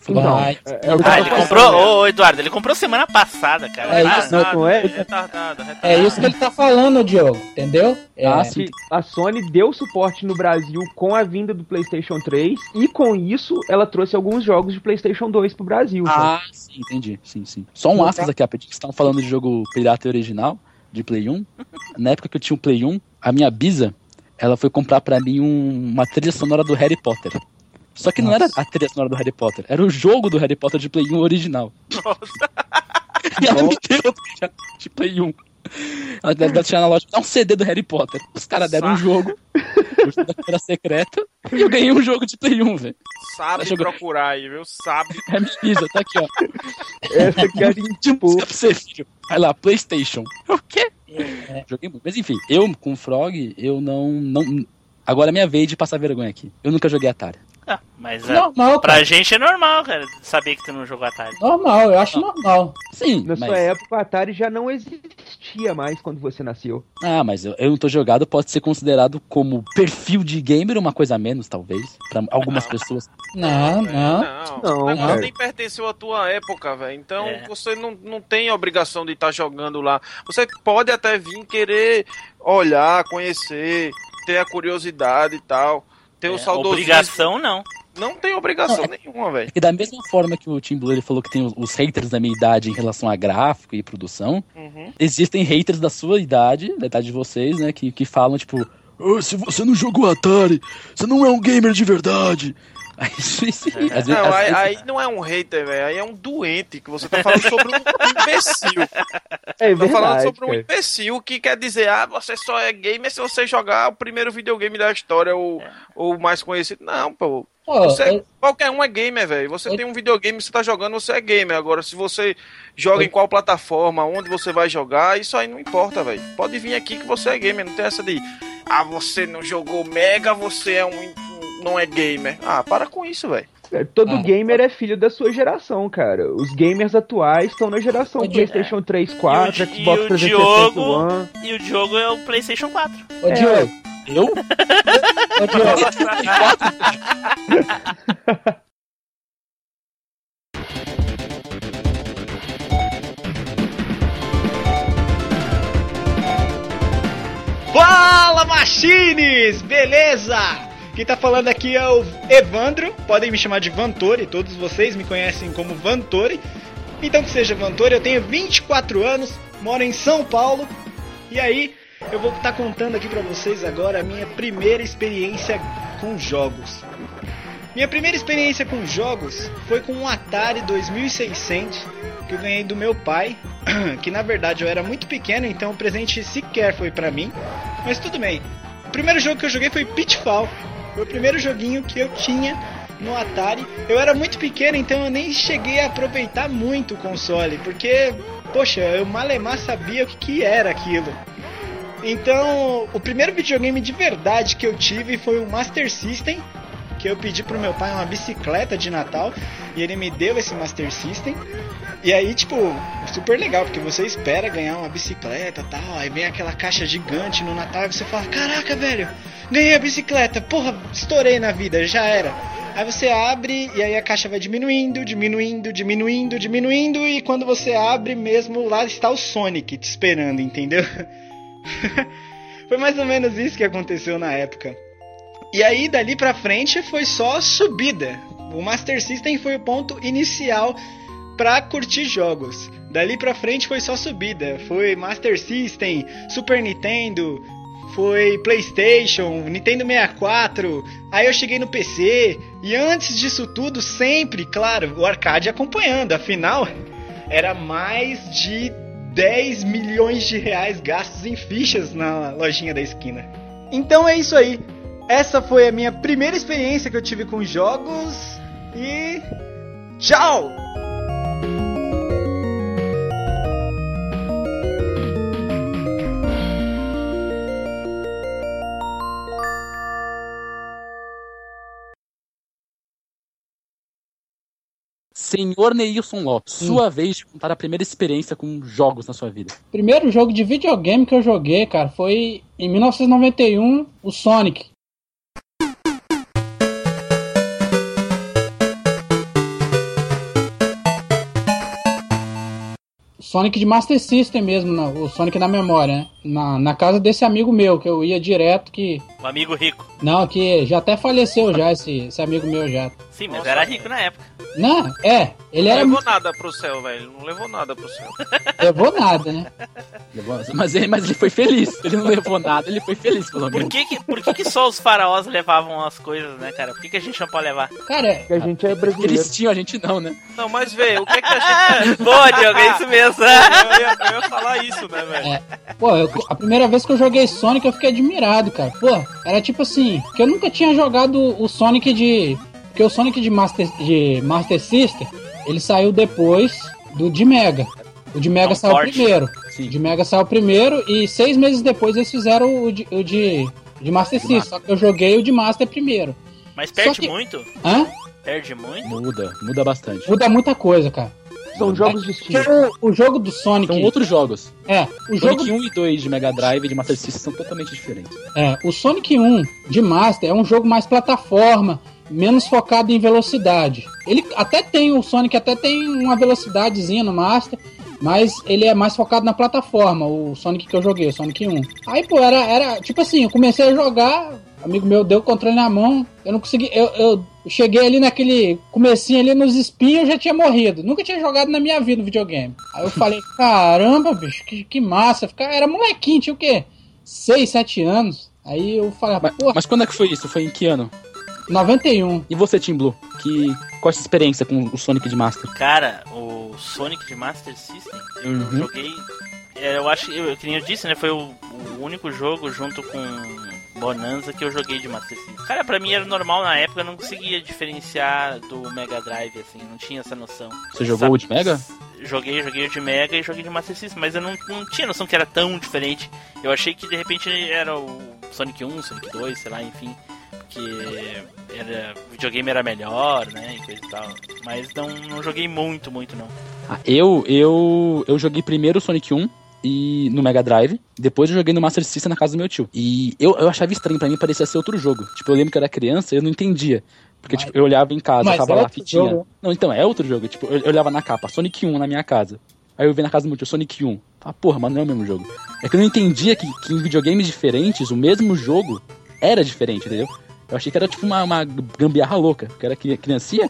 Então, Vai. é, é Ah, ele comprou, ô, ô, Eduardo, ele comprou semana passada, cara. É Ah, isso, não, não é? Retardado, retardado. É isso que ele tá falando, Diogo, entendeu? É, sim. que a Sony deu suporte no Brasil com a vinda do PlayStation 3 e com isso ela trouxe alguns jogos de PlayStation 2 pro Brasil. Ah, sim, entendi. Sim, sim. Só um aspas aqui, rapidinho. Vocês estavam falando de jogo pirata e original, de Play 1. Na época que eu tinha o Play 1, a minha bisa, ela foi comprar pra mim um- uma trilha sonora do Harry Potter. Só que não era a trilha sonora do Harry Potter, era o jogo do Harry Potter de Play 1 original. E ela me deu de Play 1. Ela deve tirar na loja, dá um CD do Harry Potter. Os caras deram um jogo, o jogo da câmera secreta, e eu ganhei um jogo de Play 1, velho. Sabe jogando- procurar aí, viu? Sabe. É mídia, tá aqui, ó. Essa aqui é Tinha música pra você, filho. Vai lá, Playstation. O quê? É. Joguei muito. Mas enfim, eu com o Frog, eu não, não. Agora é minha vez de passar vergonha aqui. Eu nunca joguei Atari. Ah, mas é, Normal, pra cara. gente é normal, cara, saber que tu não jogou Atari. Normal, eu acho normal. Sim, Na mas. sua época, o Atari já não existia mais quando você nasceu. Ah, mas eu, eu não tô jogado, pode ser considerado como perfil de gamer uma coisa a menos, talvez. Pra algumas pessoas. Não, não. Não, Não, o negócio cara. nem pertenceu à tua época, velho. Então É. você não, não tem obrigação de estar jogando lá. Você pode até vir querer olhar, conhecer, ter a curiosidade e tal. Ter o É, saudosismo. obrigação não. Não tem obrigação nenhuma, velho. E da mesma forma que o Tim Blue ele falou que tem os, os haters da minha idade em relação a gráfico e produção, Uhum. existem haters da sua idade, da idade de vocês, né, que, que falam, tipo, "Ah, se você não jogou Atari, você não é um gamer de verdade. Aí, vezes- Não, aí, aí não é um hater, velho. Aí é um doente que você tá falando sobre um imbecil. É Tá falando verdade, sobre um imbecil que quer dizer, ah, você só é gamer se você jogar o primeiro videogame da história ou ou o mais conhecido. Não, pô. Você, eu- qualquer um é gamer, velho. Você Eu- tem um videogame, você tá jogando, você é gamer. Agora, se você joga em qual plataforma, onde você vai jogar, isso aí não importa, velho. Pode vir aqui que você é gamer. Não tem essa de, ah, você não jogou Mega, você é um. Não é gamer. Ah, para com isso, velho. É, Todo Ah. gamer é filho da sua geração, cara. Os gamers atuais estão na geração Di- PlayStation 3, 4, E o Xbox e o 360 Diogo- One. E o jogo é o PlayStation 4. Ô, É. Diogo, Eu? ô, Diogo, Fala Machines! Beleza? Quem tá falando aqui é o Evandro, podem me chamar de Vantori, todos vocês me conhecem como Vantori. Então que seja Vantori, eu tenho 24 anos, moro em São Paulo. E aí, eu vou estar contando aqui pra vocês agora a minha primeira experiência com jogos. Minha primeira experiência com jogos foi com um Atari 2600 que eu ganhei do meu pai, que na verdade eu era muito pequeno, então o presente sequer foi pra mim, mas tudo bem. O primeiro jogo que eu joguei foi Pitfall. Foi o primeiro joguinho que eu tinha no Atari. Eu era muito pequeno, então eu nem cheguei a aproveitar muito o console, porque, poxa, eu malemar sabia o que, que era aquilo. Então, o primeiro videogame de verdade que eu tive foi o Master System, que eu pedi pro meu pai uma bicicleta de Natal e ele me deu esse Master System. E aí, tipo, super legal, porque você espera ganhar uma bicicleta tal, aí vem aquela caixa gigante no Natal e você fala: Caraca, velho, ganhei a bicicleta, porra, estourei na vida, já era. Aí você abre e aí a caixa vai diminuindo, diminuindo, diminuindo, diminuindo, e quando você abre mesmo, lá está o Sonic te esperando, entendeu? Foi mais ou menos isso que aconteceu na época. E aí, dali pra frente, foi só subida. O Master System foi o ponto inicial pra curtir jogos. Dali pra frente foi só subida. Foi Master System, Super Nintendo, foi PlayStation, Nintendo 64. Aí eu cheguei no PC. E antes disso tudo, sempre, claro, o arcade acompanhando. Afinal, era mais de 10 milhões de reais gastos em fichas na lojinha da esquina. Então é isso aí. Essa foi a minha primeira experiência que eu tive com jogos e tchau! Senhor Neilson Lopes, sua vez de contar a primeira experiência com jogos na sua vida. primeiro jogo de videogame que eu joguei, cara, foi em 1991, o Sonic. Sonic de Master System mesmo, não, o Sonic na memória, né? Na, na casa desse amigo meu, que eu ia direto, que. O amigo rico. Não, que já até faleceu já, esse, esse amigo meu já. Sim, mas era rico na época. Não, é. Ele Não era. levou nada pro céu, velho. Não levou nada pro céu. Levou nada, né? Levou- Mas ele, mas ele foi feliz. Ele não levou nada, ele foi feliz, pelo Por menos. que que, por que que só os faraós levavam as coisas, né, cara? Por que, que a gente não pode levar? Cara, Porque a gente é brasileiro. Eles tinham, a gente não, né? Não, mas vê, o que é que a gente. Boa, Diogo, é isso mesmo. eu, ia, eu ia falar isso, né, velho? Pô, eu- a primeira vez que eu joguei Sonic eu fiquei admirado, cara. Pô, era tipo assim, que eu nunca tinha jogado o Sonic de. Porque o Sonic de Master, de Master System, ele saiu depois do de Mega. O de Mega Tão saiu forte. primeiro. Sim. O de Mega saiu primeiro e seis meses depois eles fizeram o de, o de, de Master System. Só que eu joguei o de Master primeiro. Mas perde que- muito? Hã? Perde muito? Muda, muda bastante. Muda muita coisa, cara. São jogos Porque distintos. o, o jogo do Sonic. São outros jogos. É, o jogo Sonic 1 e 2 de Mega Drive e de Master System são totalmente diferentes. É, o Sonic 1 de Master é um jogo mais plataforma, menos focado em velocidade. Ele até tem, o Sonic até tem uma velocidadezinha no Master, mas ele é mais focado na plataforma, o Sonic que eu joguei, o Sonic 1. Aí, pô, era, era tipo assim, eu comecei a jogar, amigo meu deu o controle na mão, eu não consegui, eu, eu cheguei ali naquele comecinho ali nos espinhos, eu já tinha morrido. Nunca tinha jogado na minha vida no videogame. Aí eu falei, caramba, bicho, que, que massa. Ficar, era molequinho, tinha o quê? 6, 7 anos. Aí eu falei, Mas, porra, mas quando é que foi isso? Foi em que ano? 91. E você, Team Blue? Que, qual a sua experiência com o Sonic de Master? Cara, o Sonic de Master System, eu Uhum. joguei. é, Eu acho que, eu, que nem eu disse, né? Foi o, o único jogo junto com Bonanza que eu joguei de Master System. Cara, pra mim era normal na época, eu não conseguia diferenciar do Mega Drive, assim, não tinha essa noção. Você jogou o de Mega? Joguei, joguei o de Mega e joguei de Master System, mas eu não, não tinha noção que era tão diferente. Eu achei que de repente era o Sonic 1, Sonic 2, sei lá, enfim. Porque era, o videogame era melhor, né? E coisa e tal. Mas não, não joguei muito, muito não. Ah, eu, eu, eu joguei primeiro o Sonic 1 e no Mega Drive. Depois eu joguei no Master System na casa do meu tio. E eu, eu achava estranho, pra mim parecia ser outro jogo. Tipo, eu lembro que eu era criança e eu não entendia. Porque, Mas- tipo, eu olhava em casa, tava é lá fitinha. jogo. Não, então, é outro jogo. Tipo, eu, eu olhava na capa, Sonic 1 na minha casa. Aí eu vi na casa do meu tio, Sonic 1. Ah, porra, mas não é o mesmo jogo. É que eu não entendia que, que em videogames diferentes, o mesmo jogo era diferente, entendeu? Eu achei que era tipo uma, uma gambiarra louca. Que era cri- criancinha.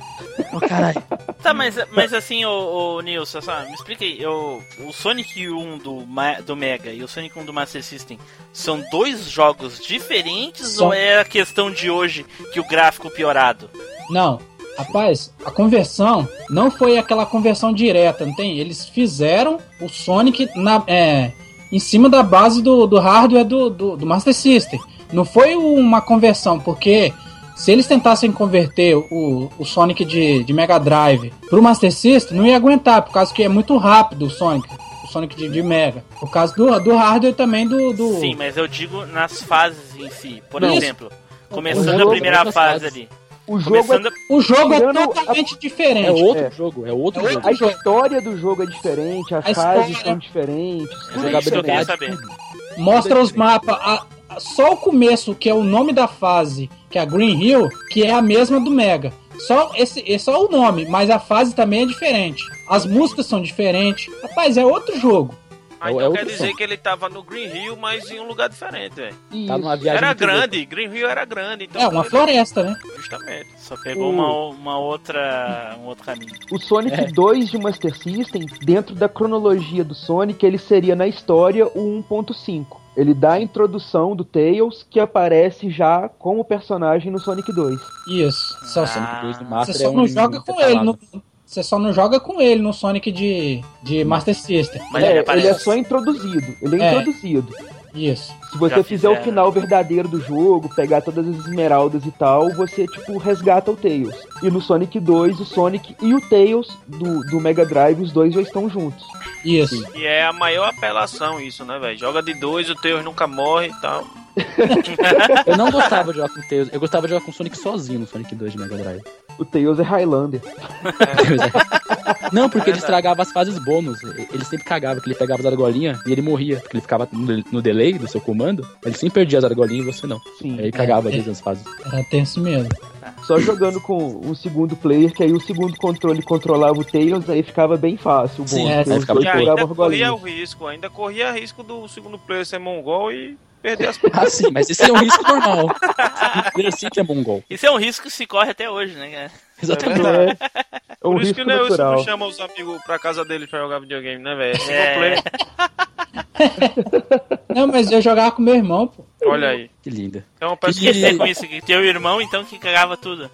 Oh, caralho. Tá, mas, mas assim, ô, ô Nilson, só, me explica aí. Eu, o Sonic 1 do, do Mega e o Sonic 1 do Master System são dois jogos diferentes São. ou é a questão de hoje que o gráfico piorado? Não, rapaz, a conversão não foi aquela conversão direta, não tem? Eles fizeram o Sonic na, é, em cima da base do, do hardware do, do, do Master System. Não foi uma conversão, porque se eles tentassem converter o, o Sonic de, de Mega Drive pro Master System, não ia aguentar, por causa que é muito rápido o Sonic. O Sonic de, de Mega. Por causa do, do hardware também do. do... Sim, mas eu digo nas fases em si. Por Não. exemplo, começando jogo- a primeira outras fase ali. O jogo é Começando O jogo é Tirando a- totalmente diferente. É outro É. jogo, é outro É jogo. A história do jogo é diferente, as A fases história- são diferentes. É isso que eu queria saber. Mostra os mapas. a- a- só o começo, que é o nome da fase, que é a Green Hill, que é a mesma do Mega. Só esse, esse só o nome, mas a fase também é diferente. As músicas são diferentes. Rapaz, é outro jogo. Ah, É- então é quer dizer som. que ele tava no Green Hill, mas em um lugar diferente, velho. Tá numa Isso. viagem Era grande, Green Hill era grande. Então É uma floresta, né? Justamente. Só pegou O- uma, uma outra, um outro caminho. O Sonic É. 2 de Master System, dentro da cronologia do Sonic, ele seria na história o 1.5. Ele dá a introdução do Tails, que aparece já como personagem no Sonic 2. Isso. Só, Ah, Sonic 2 do você Master só é um não joga com ele. No, você só não joga com ele no Sonic de, de Master System. Mas é, ele ele, é só introduzido. Ele é, É. introduzido. Isso. Se você Já fizer o final verdadeiro do jogo, pegar todas as esmeraldas e tal, você, tipo, resgata o Tails. E no Sonic 2, o Sonic e o Tails do, do Mega Drive, os dois já estão juntos. Isso. E é a maior apelação isso, né, velho? Joga de dois, o Tails nunca morre e tal. Eu não gostava de jogar com o Tails, eu gostava de jogar com o Sonic sozinho no Sonic 2 de Mega Drive. O Tails é Highlander. Não, porque ele Verdade. estragava as fases bônus. Ele sempre cagava, que ele pegava as argolinhas e ele morria. Porque ele ficava no, no delay do seu comando. Ele sempre perdia as argolinhas e você não. Sim. Aí ele cagava É, vezes nas fases. Era tenso mesmo. Só jogando com um segundo player, que aí o segundo controle controlava o Tails, aí ficava bem fácil. O Sim, bom, é, aí ficava E ainda corria o risco, ainda corria risco do segundo player ser mongol e Perder as Ah, sim, mas esse é um risco normal. Primeiro assim que é mongol. Isso é um risco que se corre até hoje, né, cara? Exatamente. É, é um Por isso risco que o Nelson chama os amigos pra casa dele pra jogar videogame, né, velho? É. É. Não, mas eu jogava com meu irmão, pô. Olha aí. Que linda. É uma O que dizer com isso? Que teu irmão, então, que cagava tudo.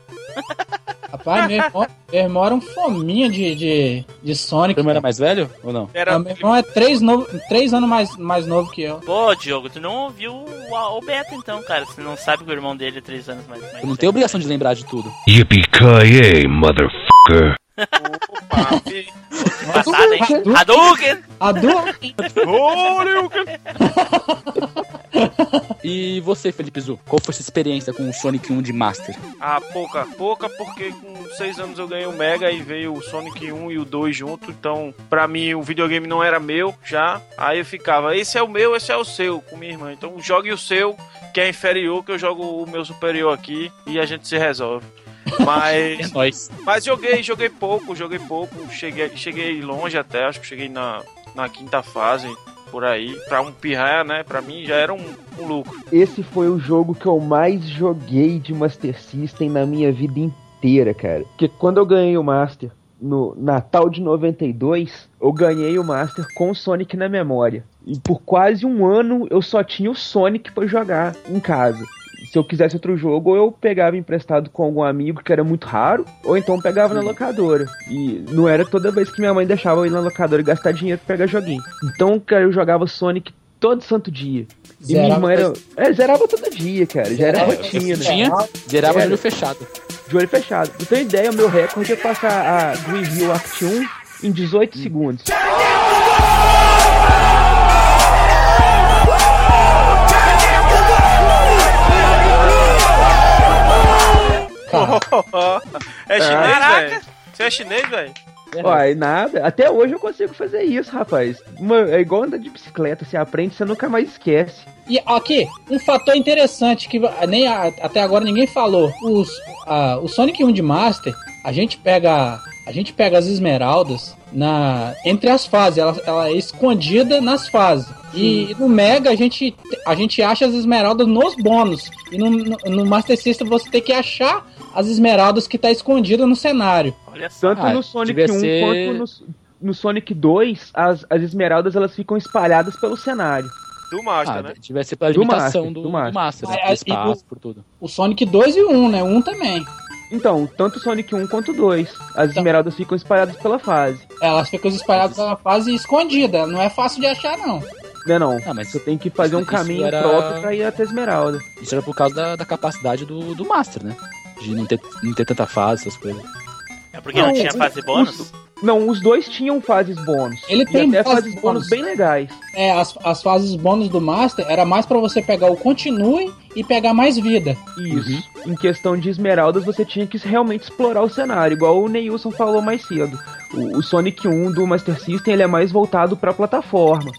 Rapaz, meu irmão, meu irmão era um fominha de, de, de Sonic. Seu irmão era mais velho ou não? Era meu irmão é três, novo, três anos mais, mais novo que eu. Pô, Diogo, tu não ouviu o, o Beta, então, cara. Você não sabe que o irmão dele é três anos mais mais Eu não tenho obrigação de lembrar de tudo. Yippee-ki-yay, motherfucker. Opa, Passada, hein? Hadouken! Hadouken! E você, Felipe Zu? Qual foi sua experiência com o Sonic 1 de Master? Ah, pouca, pouca, porque com 6 anos eu ganhei o Mega e veio o Sonic 1 e o 2 junto, então pra mim o videogame não era meu já, aí eu ficava, esse é o meu, esse é o seu, com minha irmã, então jogue o seu, que é inferior, que eu jogo o meu superior aqui e a gente se resolve. É Mas, nóis. mas joguei, joguei pouco, joguei pouco, cheguei, cheguei longe até, acho que cheguei na, na quinta fase, por aí, pra um pirraia, né, pra mim já era um, um lucro. Esse foi o jogo que eu mais joguei de Master System na minha vida inteira, cara. Porque quando eu ganhei o Master no Natal de 92, eu ganhei o Master com o Sonic na memória. E por quase um ano eu só tinha o Sonic pra jogar em casa. Se eu quisesse outro jogo, ou eu pegava emprestado com algum amigo, que era muito raro, ou então pegava na locadora. E não era toda vez que minha mãe deixava eu ir na locadora e gastar dinheiro pra pegar joguinho. Então, cara, eu jogava Sonic todo santo dia. E minha Zerava irmã era. É, zerava todo dia, cara. Já era É, rotina. Tinha, zerava de olho fechado. De olho fechado. Pra ter ideia, o meu recorde é passar a Green Hill Act 1 em 18 segundos. Cara, é chinês, Caraca. velho? Você é chinês, velho? Uai, nada. Até hoje eu consigo fazer isso, rapaz. Uma- é igual andar de bicicleta. Você aprende, você nunca mais esquece. E aqui, um fator interessante que nem a- até agora ninguém falou. Os, a- o Sonic 1 de Master, a gente pega. A gente pega as esmeraldas na entre as fases, ela, ela é escondida nas fases. E no Mega a gente, a gente acha as esmeraldas nos bônus. E no, no, no Master System você tem que achar as esmeraldas que tá escondida no cenário. Olha só. Tanto Ah, no Sonic devia 1 ser- quanto no, no Sonic 2, as, as esmeraldas elas ficam espalhadas pelo cenário. Do Master, Ah, né? tivesse pela Do limitação Master, do, do do Master. Master, né? Espaço, por tudo. O Sonic 2 e o 1, né? O 1 também. Então, tanto o Sonic 1 quanto o 2. As Então- esmeraldas ficam espalhadas pela fase. Elas ficam espalhadas pela fase escondida. Não é fácil de achar, não. Né não? Ah, mas Você tem que fazer um caminho era- próprio pra ir até a esmeralda. isso era por causa da, da capacidade do, do Master, né? De não ter, não ter tanta fase, essas coisas. É porque não, Não, tinha fase bônus? Os- não, os dois tinham fases bônus. Ele E tem até fases fases bônus bônus. bem legais. É, as, as fases bônus do Master era mais pra você pegar o continue e pegar mais vida. Isso. Em questão de esmeraldas, você tinha que realmente explorar o cenário, igual o Neilson falou mais cedo. O, o Sonic 1 do Master System ele é mais voltado pra plataforma.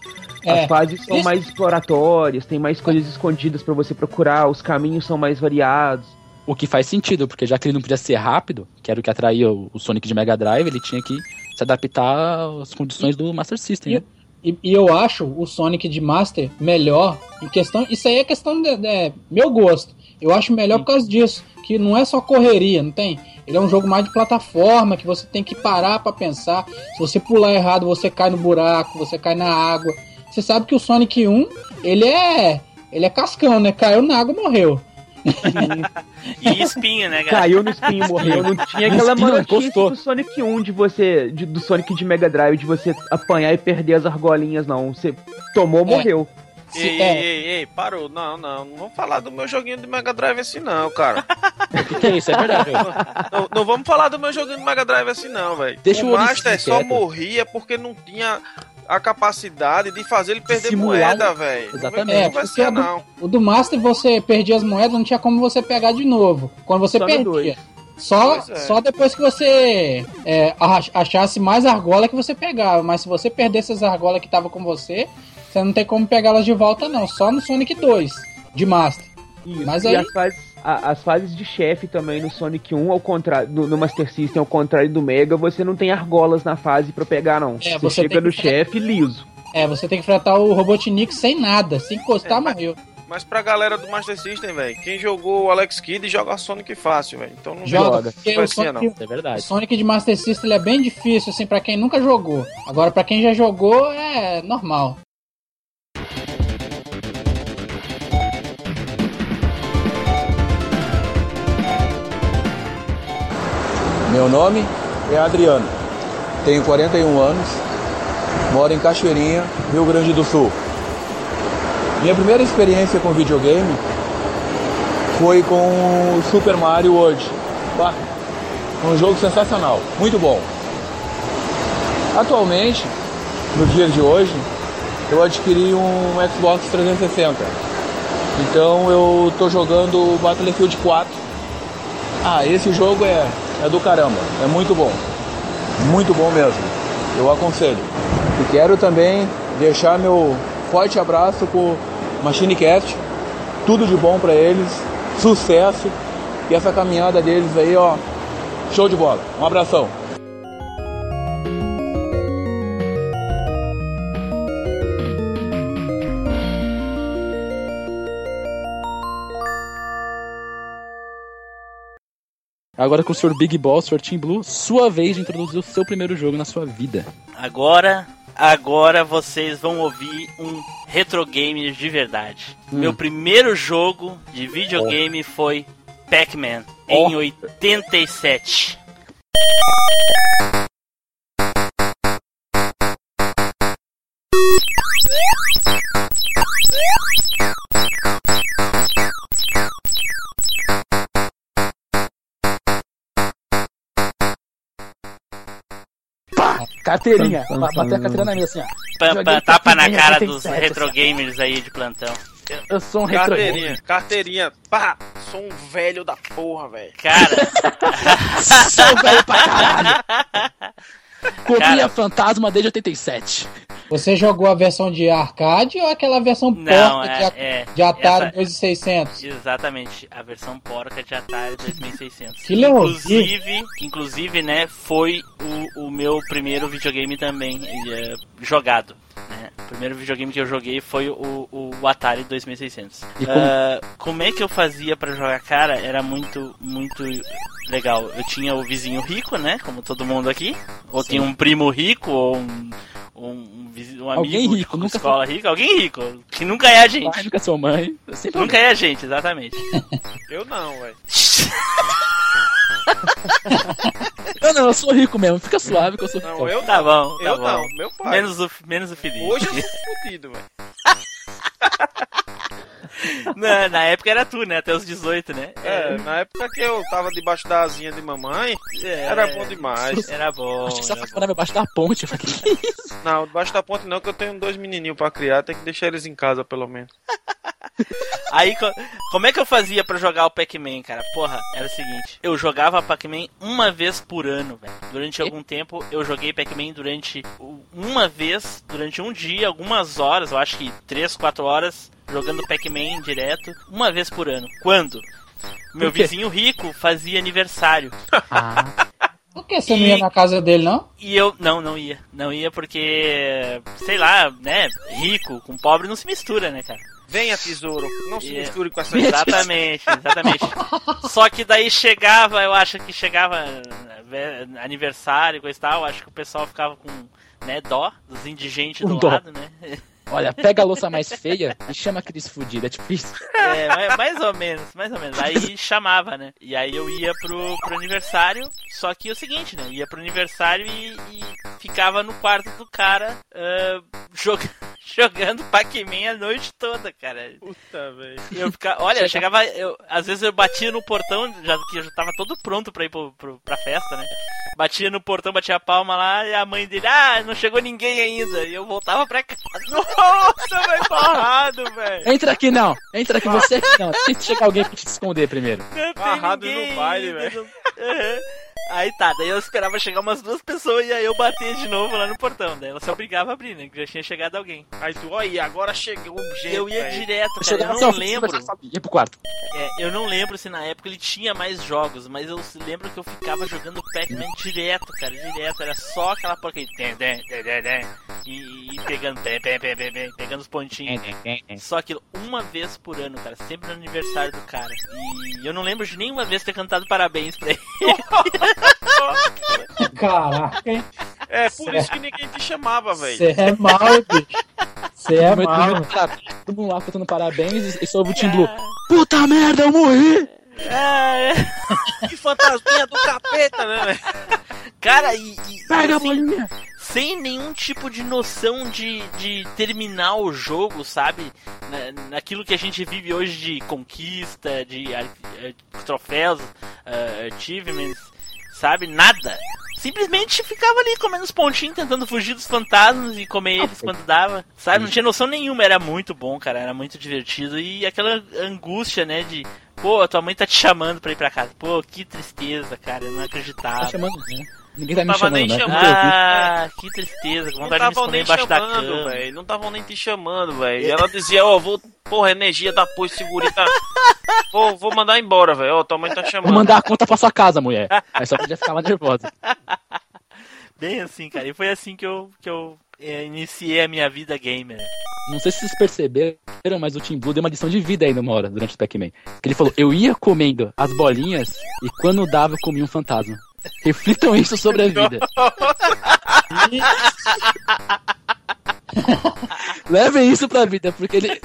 É. As fases são Isso- mais exploratórias, tem mais coisas escondidas pra você procurar, os caminhos são mais variados. O que faz sentido, porque já que ele não podia ser rápido, que era o que atraía o, Sonic de Mega Drive, ele tinha que se adaptar às condições do Master System, né? E, e eu acho o Sonic de Master melhor em questão. Isso aí é questão de, de- meu gosto. Eu acho melhor por causa disso. Que não é só correria, não tem? Ele é um jogo mais de plataforma, que você tem que parar pra pensar. Se você pular errado, você cai no buraco, você cai na água. Você sabe que o Sonic 1, ele é. Ele é cascão, né? Caiu na água morreu. E espinho, né, cara? Caiu no espinho e morreu. Não tinha aquela maluquice do Sonic 1 de você. de- do Sonic de Mega Drive, de você apanhar e perder as argolinhas, não. Você tomou, morreu. Se- Ei, é, ei, ei, parou. Não, não, não vamos falar do meu joguinho de Mega Drive assim não, cara. O que, que é isso? É verdade. velho. não, não vamos falar do meu joguinho de Mega Drive assim não, velho. Deixa o o Master só morria porque não tinha a capacidade de fazer ele perder simular moeda, velho. Exatamente. Não É, vai ser do- o do Master você perdia as moedas, não tinha como você pegar de novo. Quando você Só perdia. dois. Só, é. só depois que você é, ach- achasse mais argola que você pegava. Mas se você perdesse as argolas que tava com você, você não tem como pegá-las de volta, não. Só no Sonic 2 de Master. Isso. Mas e aí- as fases, a- as fases de chefe também no Sonic 1, ao contrário, no, no Master System, ao contrário do Mega, você não tem argolas na fase pra pegar, não. É, você você chega no que- chefe liso. É, você tem que enfrentar o Robotnik sem nada, sem encostar, morreu. Mas pra galera do Master System, velho, quem jogou o Alex Kidd joga Sonic fácil, velho. Então não Joga, joga. o Sonic- não. É O verdade. Sonic de Master System ele é bem difícil, assim, pra quem nunca jogou. Agora, pra quem já jogou, é normal. Meu nome é Adriano, tenho 41 anos, moro em Cachoeirinha, Rio Grande do Sul. Minha primeira experiência com videogame foi com o Super Mario World. Um jogo sensacional, muito bom. Atualmente, no dia de hoje, eu adquiri um Xbox 360. Então eu tô jogando Battlefield 4. Ah, esse jogo é, é do caramba, é muito bom. Muito bom mesmo. Eu aconselho. E quero também deixar meu forte abraço pro MachineCast. Tudo de bom pra eles, sucesso e essa caminhada deles aí, ó, show de bola. Um abração. Agora com o Sr. Big Boss, Sr. Team Blue, sua vez de introduzir o seu primeiro jogo na sua vida. Agora, agora vocês vão ouvir um retro game de verdade. Hum. Meu primeiro jogo de videogame foi Pac-Man em 87. Carteirinha, ba- bater a carteira na mesa assim, ó. Pam, tapa na cara 87, dos retro gamers aí de plantão. Eu sou um retro Carteirinha, carteirinha. Pá, sou um velho da porra, velho. Cara, Sou velho pra caralho. Comia Cara. fantasma desde 87. Você jogou a versão de arcade ou aquela versão Não, porca é- de, é. de Atari Essa- 2600? exatamente, a versão porca de Atari 2600. Que. Inclusive, inclusive, né, foi o, o meu primeiro videogame também eh, jogado. Né? O primeiro videogame que eu joguei foi o, o Atari 2600. E como- Ah, como é que eu fazia pra jogar? Cara, era muito, muito legal. Eu tinha o vizinho rico, né? Como todo mundo aqui. Ou tinha um primo rico, ou um, um, um um amigo Alguém rico, de nunca escola rico. Alguém rico, que nunca é a gente. Pai, nunca sua mãe. Nunca é a gente, exatamente. Eu não, velho. Eu não, eu sou rico mesmo. Fica suave que eu sou rico. Não, eu Tá não. bom, tá eu bom. não, meu pai. Menos o, menos o Felipe. Hoje eu sou fudido, velho. na, na época era tu, né? Até os 18, né? É, na época que eu tava debaixo da asinha de mamãe, É, era bom demais. Era bom. Acho que você falando abaixo da ponte. Eu falei, que isso? Não, debaixo da ponte não, que eu tenho dois menininhos pra criar, tem que deixar eles em casa pelo menos. Aí, co- como é que eu fazia pra jogar o Pac-Man, cara? Porra, era o seguinte: eu jogava Pac-Man uma vez por ano, velho. Durante algum tempo, eu joguei Pac-Man durante uma vez, durante um dia, algumas horas, eu acho que 3, 4 horas, jogando Pac-Man direto, uma vez por ano. Quando? Meu vizinho rico fazia aniversário. Ah, Por que você não ia na casa dele, não? E eu, não, não ia. Não ia porque, sei lá, né? Rico com pobre não se mistura, né, cara? Venha, tesouro, não se É. misture com essa Exatamente, exatamente. Só que daí chegava, eu acho que chegava eh, aniversário, coisa e tal, acho que o pessoal ficava com né, dó dos indigentes Com do dó. lado, né? olha, pega a louça mais feia e chama aqueles fudidos. É tipo isso. É, mais, mais ou menos, mais ou menos. Aí chamava, né? E aí eu ia pro, pro aniversário, só que é o seguinte, né? Ia pro aniversário e, e ficava no quarto do cara ah, joga- jogando Pac-Man a noite toda, cara. Puta, velho. Eu ficava, olha, eu chegava, eu, às vezes eu batia no portão, já que eu já tava todo pronto pra ir pro, pro, pra festa, né? Batia no portão, batia a palma lá e a mãe dele, ah, não chegou ninguém ainda. E eu voltava pra casa. Nossa, velho, barrado, velho. Entra aqui não. Entra aqui você aqui não. Tem que chegar alguém pra te esconder primeiro. Não Barrado no baile, velho. Aí tá, daí eu esperava chegar umas duas pessoas e aí eu bater de novo lá no portão. Daí ela se obrigava a abrir, né? Que já tinha chegado alguém. Aí tu, olha, agora chegou um jeito. Eu ia velho. direto, Eu cara. Eu assim, não ó, lembro. Ia pro quarto. É, eu não lembro se na época ele tinha mais jogos, mas eu lembro que eu ficava jogando Pac-Man direto, cara, direto. Era só aquela tem, tem, E, e pegando, pegando os pontinhos. Só aquilo uma vez por ano, cara, sempre no aniversário do cara. E eu não lembro de nenhuma vez ter cantado parabéns pra ele. Caraca, hein? É, por isso que ninguém te chamava, velho. Você é mal, bicho. Você é mal. Todo mundo lá cantando parabéns e, e só ouve o Tim Blue. Puta merda, eu morri! É, Que fantasminha do capeta, né, velho? Cara, e, e Pega a assim, bolinha! sem nenhum tipo de noção de, de terminar o jogo, sabe? Na, naquilo que a gente vive hoje de conquista, de ar- eh, troféus, eh, achievements, sabe? Nada. Simplesmente ficava ali comendo os pontinhos, tentando fugir dos fantasmas e comer eles quando dava. Sabe? Não tinha noção nenhuma. Era muito bom, cara. Era muito divertido. E aquela angústia, né? De, pô, a tua mãe tá te chamando pra ir pra casa. Pô, que tristeza, cara. Eu não acreditava. Tá chamando, né? Ninguém tá me Tava chamando, nem né? chamando. Ah, que tristeza. Não vontade de me estavam nem chamando, cama. velho. Não estavam nem te chamando, velho. E ela dizia, ó, vou. Porra, energia da porra, segurita. vou, vou mandar embora, velho. Ó, tua mãe tá chamando. Vou mandar a conta pra sua casa, mulher. Aí só podia ficar mais nervosa. Bem assim, cara. E foi assim que eu, que eu eh, iniciei a minha vida gamer. Não sei se vocês perceberam, mas o Tim Blue deu uma lição de vida aí numa hora durante o Pac-Man. Que ele falou: Eu ia comendo as bolinhas e quando dava eu comia um fantasma. Reflitam isso sobre a vida. Levem isso pra vida, porque ele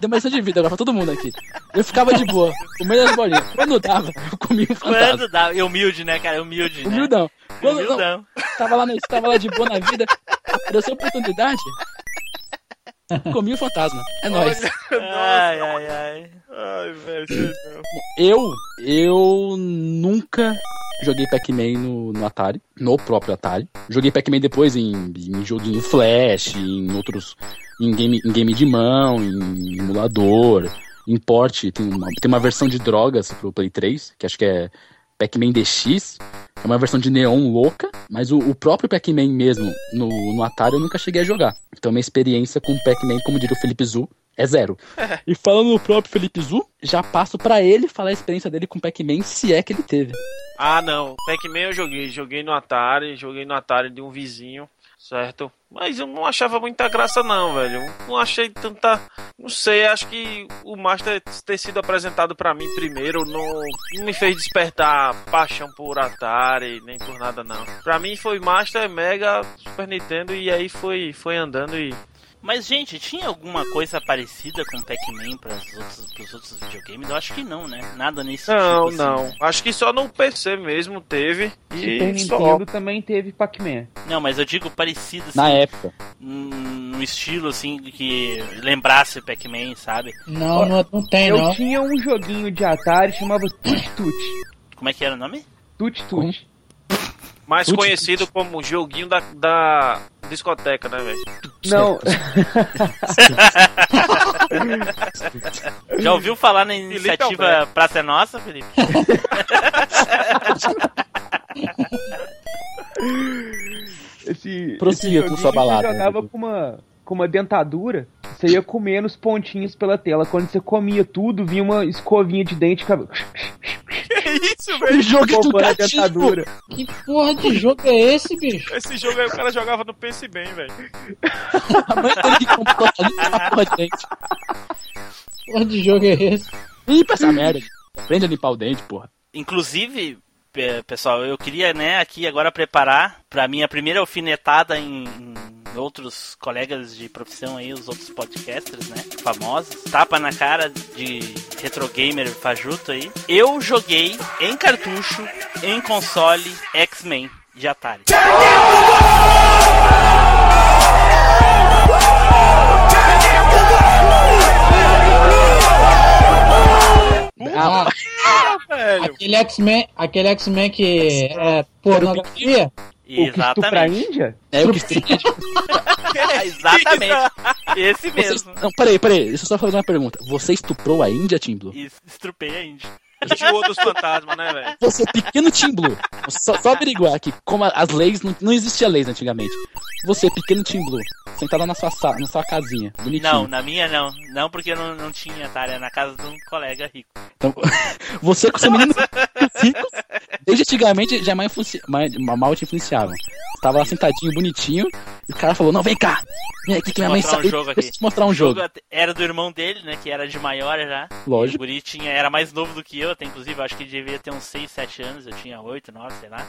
deu uma lição de vida agora pra todo mundo aqui. Eu ficava de boa, comendo as bolinhas. Quando dava, eu comia um fantasma. Quando dá, e humilde, né, cara? Humilde, né? Humildão. Quando não, Humildão. tava lá, no, tava lá de boa na vida, apareceu a oportunidade, comia o fantasma. É nóis. Ai, ai, ai. Ai, velho. Eu, eu nunca joguei Pac-Man no, no Atari, no próprio Atari. Joguei Pac-Man depois em, em joguinho Flash, em outros, em game, em game de mão, em emulador, em porte. Tem uma, tem uma versão de drogas pro Play 3, que acho que é Pac-Man DX. É uma versão de neon louca, mas o, o próprio Pac-Man mesmo no, no Atari eu nunca cheguei a jogar. Então minha experiência com Pac-Man, como diria o Felipe Zu, é zero. E falando no próprio Felipe Zu, já passo pra ele falar a experiência dele com Pac-Man, se é que ele teve. Ah, não. Pac-Man eu joguei. Joguei no Atari, joguei no Atari de um vizinho, certo? Mas eu não achava muita graça, não, velho. Eu não achei tanta. Não sei, acho que o Master ter sido apresentado pra mim primeiro não, não me fez despertar paixão por Atari, nem por nada, não. Pra mim foi Master, Mega, Super Nintendo e aí foi, foi andando e. Mas, gente, tinha alguma coisa parecida com Pac-Man pras outros, pros outros videogames? Eu acho que não, né? Nada nesse Não, tipo, assim. não. Acho que só no PC mesmo teve. Super E só. Nintendo também teve Pac-Man. Não, mas eu digo parecido, assim, Na época. num estilo, assim, que lembrasse Pac-Man, sabe? Não, não, não tem, Eu não. tinha um joguinho de Atari chamava Tut Tut. Como é que era o nome? Tut Tut. Mais conhecido como joguinho da, da discoteca, né, velho? Não, Já ouviu falar na iniciativa Alberto. Praça é Nossa, Felipe? esse, Prossiga esse com sua balada, Você jogava Edu. com uma, com uma dentadura, você ia comendo os pontinhos pela tela. Quando você comia tudo, vinha uma escovinha de dente ficava Que isso, Que jogo a educativo! Que porra de jogo é esse, bicho? Esse jogo aí o cara jogava no Pense Bem, velho. A mãe dele que comprou a limpa porra de dente. Que porra de jogo é esse? Limpa essa merda. Aprende a limpar o dente, porra. Inclusive, pe- pessoal, eu queria, né, aqui agora preparar pra minha primeira alfinetada em, em outros colegas de profissão aí, os outros podcasters, né, famosos. Tapa na cara de retro gamer fajuto aí. Eu joguei em cartucho, em console, X-Men de Atari. Ah, Velho. aquele X-Men, aquele X-Men que é pornografia? O que Exatamente. Índia? É o que estuprei. Exatamente. Esse Você... mesmo. Não, peraí, peraí. Deixa eu só fazer uma pergunta. Você estuprou a Índia, Tim Blue? E estrupei a Indy. Enjoou dos fantasmas, né, velho? Você, pequeno Tim Blue, só, só averiguar aqui, como as leis, não, não existia leis antigamente. Você, pequeno Tim Blue, sentado na sua, na sua casinha, bonitinho. Não, na minha não. Não, porque eu não, não tinha Atari, era na casa de um colega rico. Então, você com seu menino ricos, desde antigamente já mal, influencia, mal, te influenciavam. Tava lá sentadinho, bonitinho, e o cara falou, não, vem cá, vem aqui que minha mãe mostrar um sabe. jogo aqui. Te mostrar um O jogo. até- Era do irmão dele, né? Que era de maior já. Lógico. O guri tinha, era mais novo do que eu, até inclusive, eu acho que ele devia ter uns 6, 7 anos, eu tinha 8, 9, sei lá.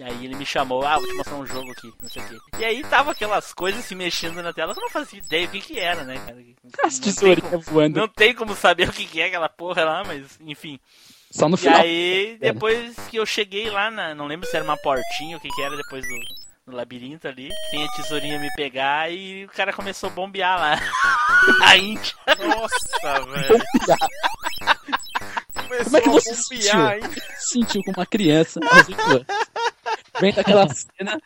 E aí ele me chamou, ah, vou te mostrar um jogo aqui, não sei o quê. E aí tava aquelas coisas se mexendo na tela que eu não fazia ideia o que que era, né, cara? As Não tem tesourinhas como- voando. Não tem como saber o que que é aquela porra lá, mas enfim. Só no E final. aí, depois que eu cheguei lá, na, não lembro se era uma portinha, o que que era depois do, do labirinto ali, sem a tesourinha me pegar e o cara começou a bombear lá. a Índia. Nossa, velho. Como é que você se sentiu? Sentiu como uma criança aos anos. Vem daquela cena.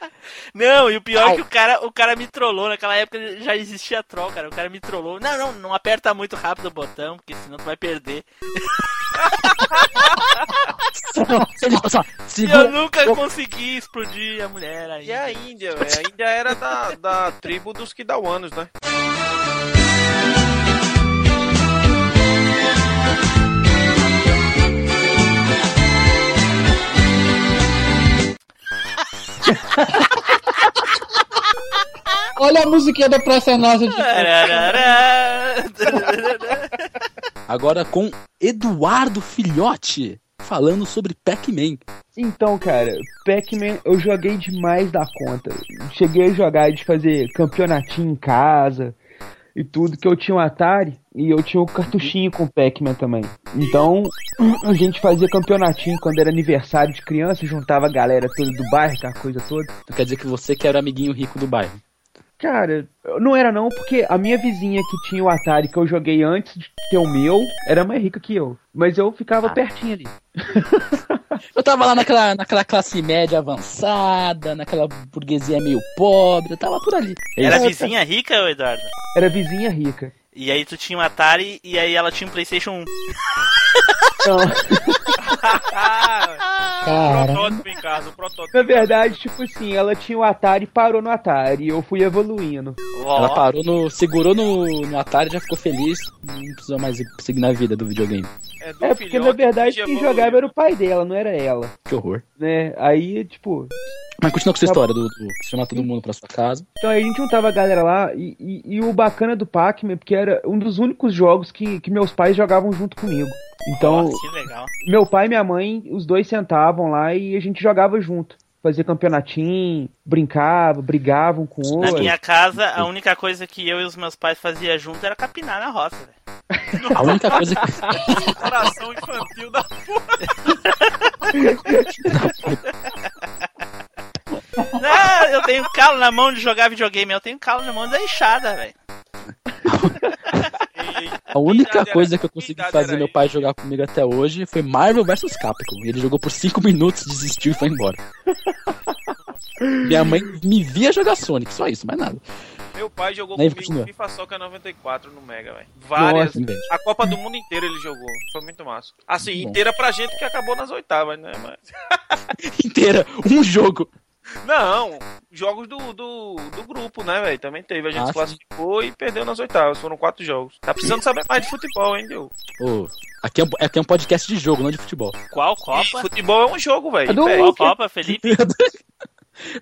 Não, e o pior é Ai. que o cara, o cara me trollou. Naquela época já existia troll, cara. O cara me trollou. Não, não, não aperta muito rápido o botão, porque senão tu vai perder. Eu nunca consegui explodir a mulher aí. E a Índia, velho? A Índia era da, da tribo dos Kidawanos, né? Olha a musiquinha da Praça Nossa de Agora com Eduardo Filhote falando sobre Pac-Man. Então, cara, Pac-Man eu joguei demais da conta. Cheguei a jogar de fazer campeonatinho em casa e tudo, que eu tinha um Atari e eu tinha um cartuchinho com Pac-Man também. Então, a gente fazia campeonatinho quando era aniversário de criança, juntava a galera toda do bairro, aquela coisa toda. Então quer dizer que você que era o amiguinho rico do bairro. Cara, não era não, porque a minha vizinha que tinha o Atari que eu joguei antes de ter o meu, era mais rica que eu. Mas eu ficava pertinho ali. Eu tava lá naquela, naquela classe média avançada, naquela burguesia meio pobre, eu tava por ali. Era Isso. vizinha rica, Eduardo? Era vizinha rica. E aí tu tinha um Atari e aí ela tinha um Playstation 1. Então, Cara. Protótipo em casa, o protótipo. na verdade, tipo assim, ela tinha o Atari e parou no Atari. E eu fui evoluindo. Ela parou no. segurou no, no Atari já ficou feliz. Não precisou mais seguir na vida do videogame. É, do É porque na verdade que quem evoluiu. jogava era o pai dela, não era ela. Que horror. Né? Aí, tipo. Mas continua com sua Tá história do, do chamar todo mundo pra sua casa. Então aí a gente juntava a galera lá e, e- e o bacana do Pac-Man, porque era um dos únicos jogos que, que meus pais jogavam junto comigo. Então, legal. meu pai e minha mãe, os dois sentavam lá e a gente jogava junto. Fazia campeonatinho, brincava, brigavam com o Na minha casa, a única coisa que eu e os meus pais fazia junto era capinar na roça, velho. A única coisa que. Coração infantil da Não, eu tenho calo na mão de jogar videogame, eu tenho calo na mão da enxada, velho. A única coisa que eu consegui fazer meu pai jogar comigo até hoje foi Marvel vs Capcom. Ele jogou por 5 minutos, desistiu e foi embora. Minha mãe me via jogar Sonic, só isso, mais nada. Meu pai jogou Aí, comigo continua. FIFA Soccer 94 no Mega, velho. Várias. Nossa, a Copa do Mundo inteira ele jogou. Foi muito massa. Assim, inteira pra gente que acabou nas oitavas, né? Mas... Inteira, um jogo. Não, jogos do, do, do grupo, né, velho? Também teve. A gente Ah, se sim. classificou e perdeu nas oitavas. Foram quatro jogos. Tá precisando saber mais de futebol, hein, Diogo? Ô, aqui, é um, aqui é um podcast de jogo, não de futebol. Qual Copa? futebol é um jogo, velho. É. Qual Copa, Felipe?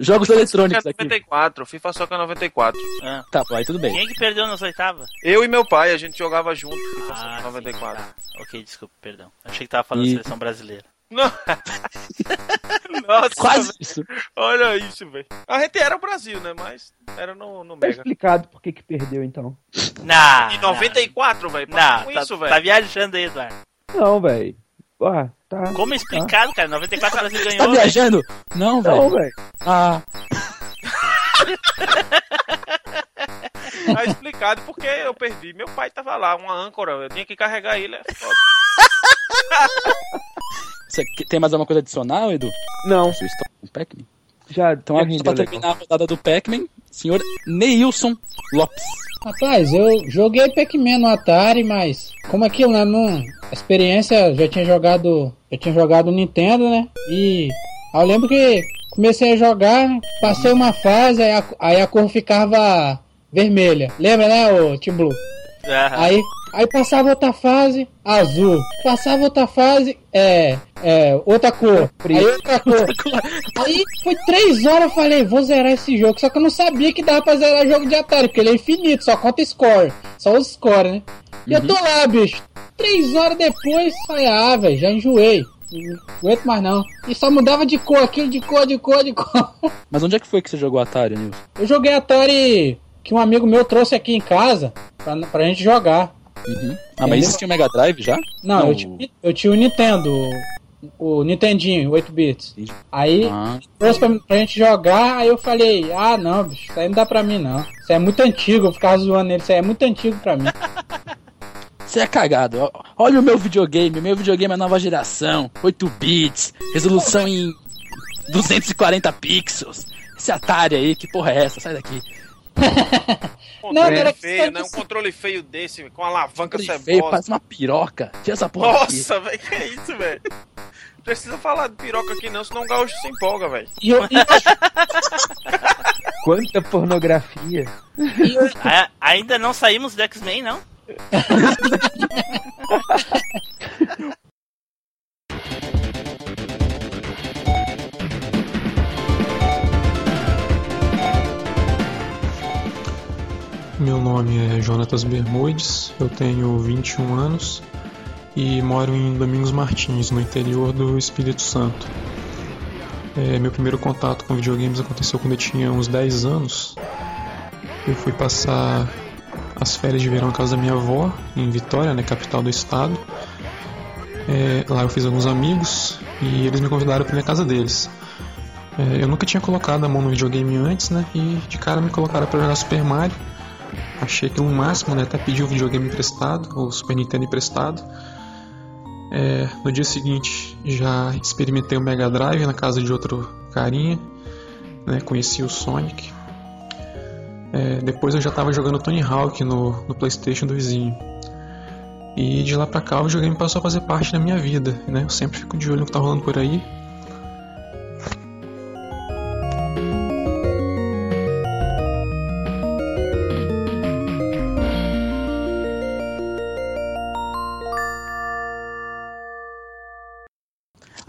Jogos eletrônicos aqui. 94, FIFA Soccer 94. Ah, Tá, aí tudo bem. quem é que perdeu nas oitavas? Eu e meu pai, a gente jogava junto FIFA Ah, Soccer sim, 94. tá. Ok, desculpa, perdão. Achei que tava falando E- da seleção brasileira. Não. Nossa, Quase velho. isso. olha isso, velho. A gente era o Brasil, né? Mas era no, no Tá Mega. explicado por que que perdeu, então. Não, Em 94, velho. Não, com tá, isso, tá velho. viajando aí, Eduardo. Não, velho. Ah, tá. Como explicado, cara? 94 o Brasil Tá ganhou. velho. viajando? Não, Não, velho. velho. Ah, Tá explicado porque eu perdi. Meu pai tava lá, uma âncora. Eu tinha que carregar ele. É foda. você tem mais alguma coisa adicional, Edu? Não, Sua história com o Pac-Man? já. Então, já só pra legal. terminar a rodada do Pac-Man, senhor Neilson Lopes. Rapaz, eu joguei Pac-Man no Atari, mas como aquilo, né? Não, a experiência já tinha jogado. Eu tinha jogado Nintendo, né? E eu lembro que comecei a jogar, passei uma fase, aí a, aí a cor ficava vermelha. Lembra, né, o Team Blue? Aí, aí passava outra fase, azul. Passava outra fase, é, é, outra cor. Aí outra cor. Aí foi três horas, eu falei, vou zerar esse jogo. Só que eu não sabia que dava pra zerar jogo de Atari, porque ele é infinito, só conta score. Só os score, né? E eu tô lá, bicho. Três horas depois, falei, ah, velho, já enjoei. Não aguento mais não. E só mudava de cor, aquilo de cor, de cor, de cor. Mas onde é que foi que você jogou Atari, Nilson? Eu joguei Atari que um amigo meu trouxe aqui em casa pra, pra gente jogar. Uhum. Ah, mas existia o Mega Drive já? Não, eu, tinha, eu tinha o Nintendo, o Nintendinho, 8 bits. Aí Ah. trouxe pra, pra gente jogar, aí eu falei, ah não, bicho, isso aí não dá pra mim não. Isso aí é muito antigo, eu ficava zoando ele, isso aí é muito antigo pra mim. Você é cagado. Olha o meu videogame. Meu videogame é nova geração. 8 bits. Resolução em 240 pixels. Esse Atari aí, que porra é essa? Sai daqui. Controle era feio, né? Um controle feio desse, com alavanca Veio, cebosa. parece uma piroca. Tira essa porra. Nossa, velho, que é isso, velho? Não Precisa falar de piroca aqui não, senão o gaúcho se empolga, velho. E eu, e eu- Quanta pornografia. A- ainda não saímos do X-Men, não? Meu nome é Jonatas Bermudes, eu tenho 21 anos e moro em Domingos Martins, no interior do Espírito Santo. É, meu primeiro contato com videogames aconteceu quando eu tinha uns 10 anos. Eu fui passar as férias de verão na casa da minha avó, em Vitória, né, capital do estado. É, lá eu fiz alguns amigos e eles me convidaram para ir na casa deles. É, eu nunca tinha colocado a mão no videogame antes, né? E de cara me colocaram para jogar Super Mario. Achei aquilo o máximo, né? Até pedi o videogame emprestado, o Super Nintendo emprestado. É, no dia seguinte já experimentei o Mega Drive na casa de outro carinha, né? Conheci o Sonic. É, depois eu já estava jogando Tony Hawk no, no PlayStation do vizinho. E de lá pra cá o videogame passou a fazer parte da minha vida, né? Eu sempre fico de olho no que tá rolando por aí.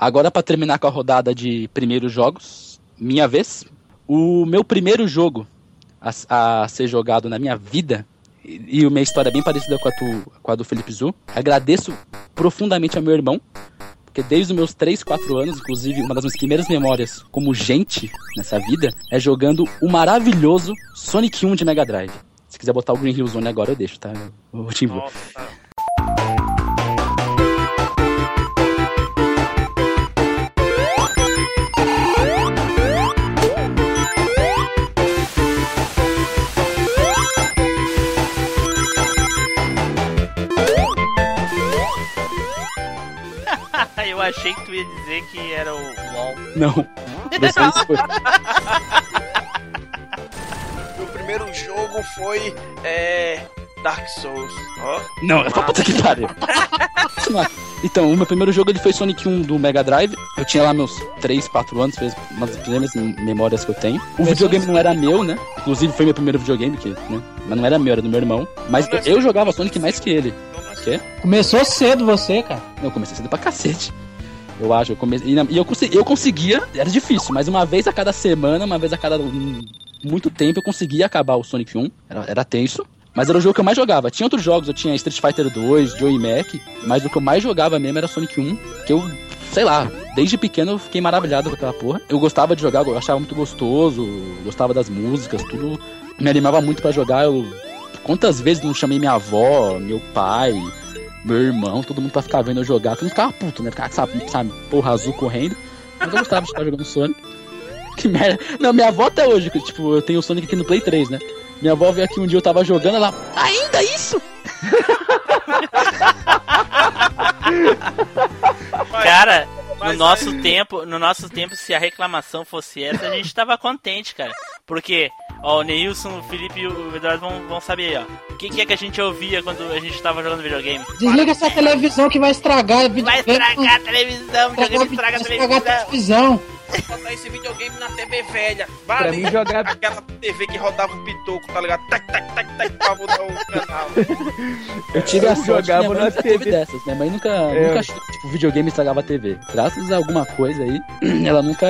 Agora, pra terminar com a rodada de primeiros jogos, minha vez. O meu primeiro jogo a, a ser jogado na minha vida, e, e minha história é bem parecida com a, tu, com a do Felipe Zu. Agradeço profundamente ao meu irmão, porque desde os meus 3, 4 anos, inclusive, uma das minhas primeiras memórias como gente nessa vida é jogando o maravilhoso Sonic 1 de Mega Drive. Se quiser botar o Green Hill Zone agora, eu deixo, tá? Eu te. Nossa. Eu achei que tu ia dizer que era o LOL. Não. Vez foi. Meu primeiro jogo foi é, Dark Souls. Ó. Não, é pra puta que pariu. Então, o meu primeiro jogo ele foi Sonic 1 do Mega Drive. Eu tinha lá meus 3, 4 anos, fez uma das primeiras memórias que eu tenho. O videogame não era meu, né? Inclusive foi meu primeiro videogame, que, né? Mas não era meu, era do meu irmão. Mas eu, eu jogava Sonic mais que ele. Quê? Começou cedo você, cara. Não, eu comecei cedo pra cacete. Eu acho, eu comecei. E, eu, consegui, eu conseguia, era difícil, mas uma vez a cada semana, uma vez a cada hum, muito tempo, eu conseguia acabar o Sonic 1. Era, era tenso. Mas era o jogo que eu mais jogava. Tinha outros jogos, eu tinha Street Fighter 2, Joey Mac, mas o que eu mais jogava mesmo era Sonic 1, que eu, sei lá, desde pequeno eu fiquei maravilhado com aquela porra. Eu gostava de jogar, eu achava muito gostoso, gostava das músicas, tudo. Me animava muito pra jogar. Eu, quantas vezes não chamei minha avó, meu pai, meu irmão, todo mundo pra ficar vendo eu jogar. Todo mundo ficava puto, né? Ficava, sabe, sabe, porra azul correndo. Mas eu gostava de ficar jogando Sonic. Que merda. Não, minha avó até hoje, que, tipo, eu tenho o Sonic aqui no Play 3, né? Minha avó veio aqui um dia, eu tava jogando, ela. Ainda isso? Cara, no nosso tempo, no nosso tempo, se a reclamação fosse essa, a gente tava contente, cara. Porque Ó, o Neilson, o Felipe e o Eduardo vão, vão saber aí, ó. O que, que é que a gente ouvia quando a gente tava jogando videogame? Desliga essa televisão que vai estragar. Vai estragar a televisão, videogame estraga a estragar a televisão. Botar esse videogame na TV velha. Vai Pra mim, jogar- aquela TV que rodava o pitoco, tá ligado? Tac, tac, tac, tac, pra mudar o canal. Eu tive a sorte jogava minha mãe na nunca teve TV. dessas. Minha mãe nunca, É. nunca achou que tipo, videogame estragava a TV. Graças a alguma coisa aí, ela nunca,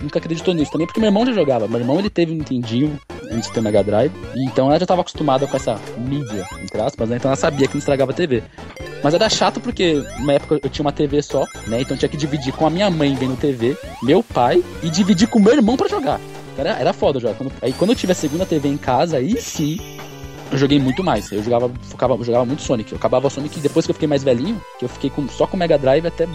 nunca acreditou nisso. Também porque meu irmão já jogava. Meu irmão ele teve um Nintendinho antes de ter o Mega Drive. Então ela já tava acostumada com essa mídia, entre aspas, né? Então ela sabia que não estragava a TV. Mas era chato porque na época eu tinha uma TV só, né? Então eu tinha que dividir com a minha mãe vendo TV, meu pai, e dividir com meu irmão pra jogar. Era, era foda jogar. Quando, aí quando eu tive a segunda TV em casa, aí sim eu joguei muito mais. Eu jogava, focava, eu jogava muito Sonic. Eu acabava Sonic depois que eu fiquei mais velhinho, que eu fiquei com, só com Mega Drive até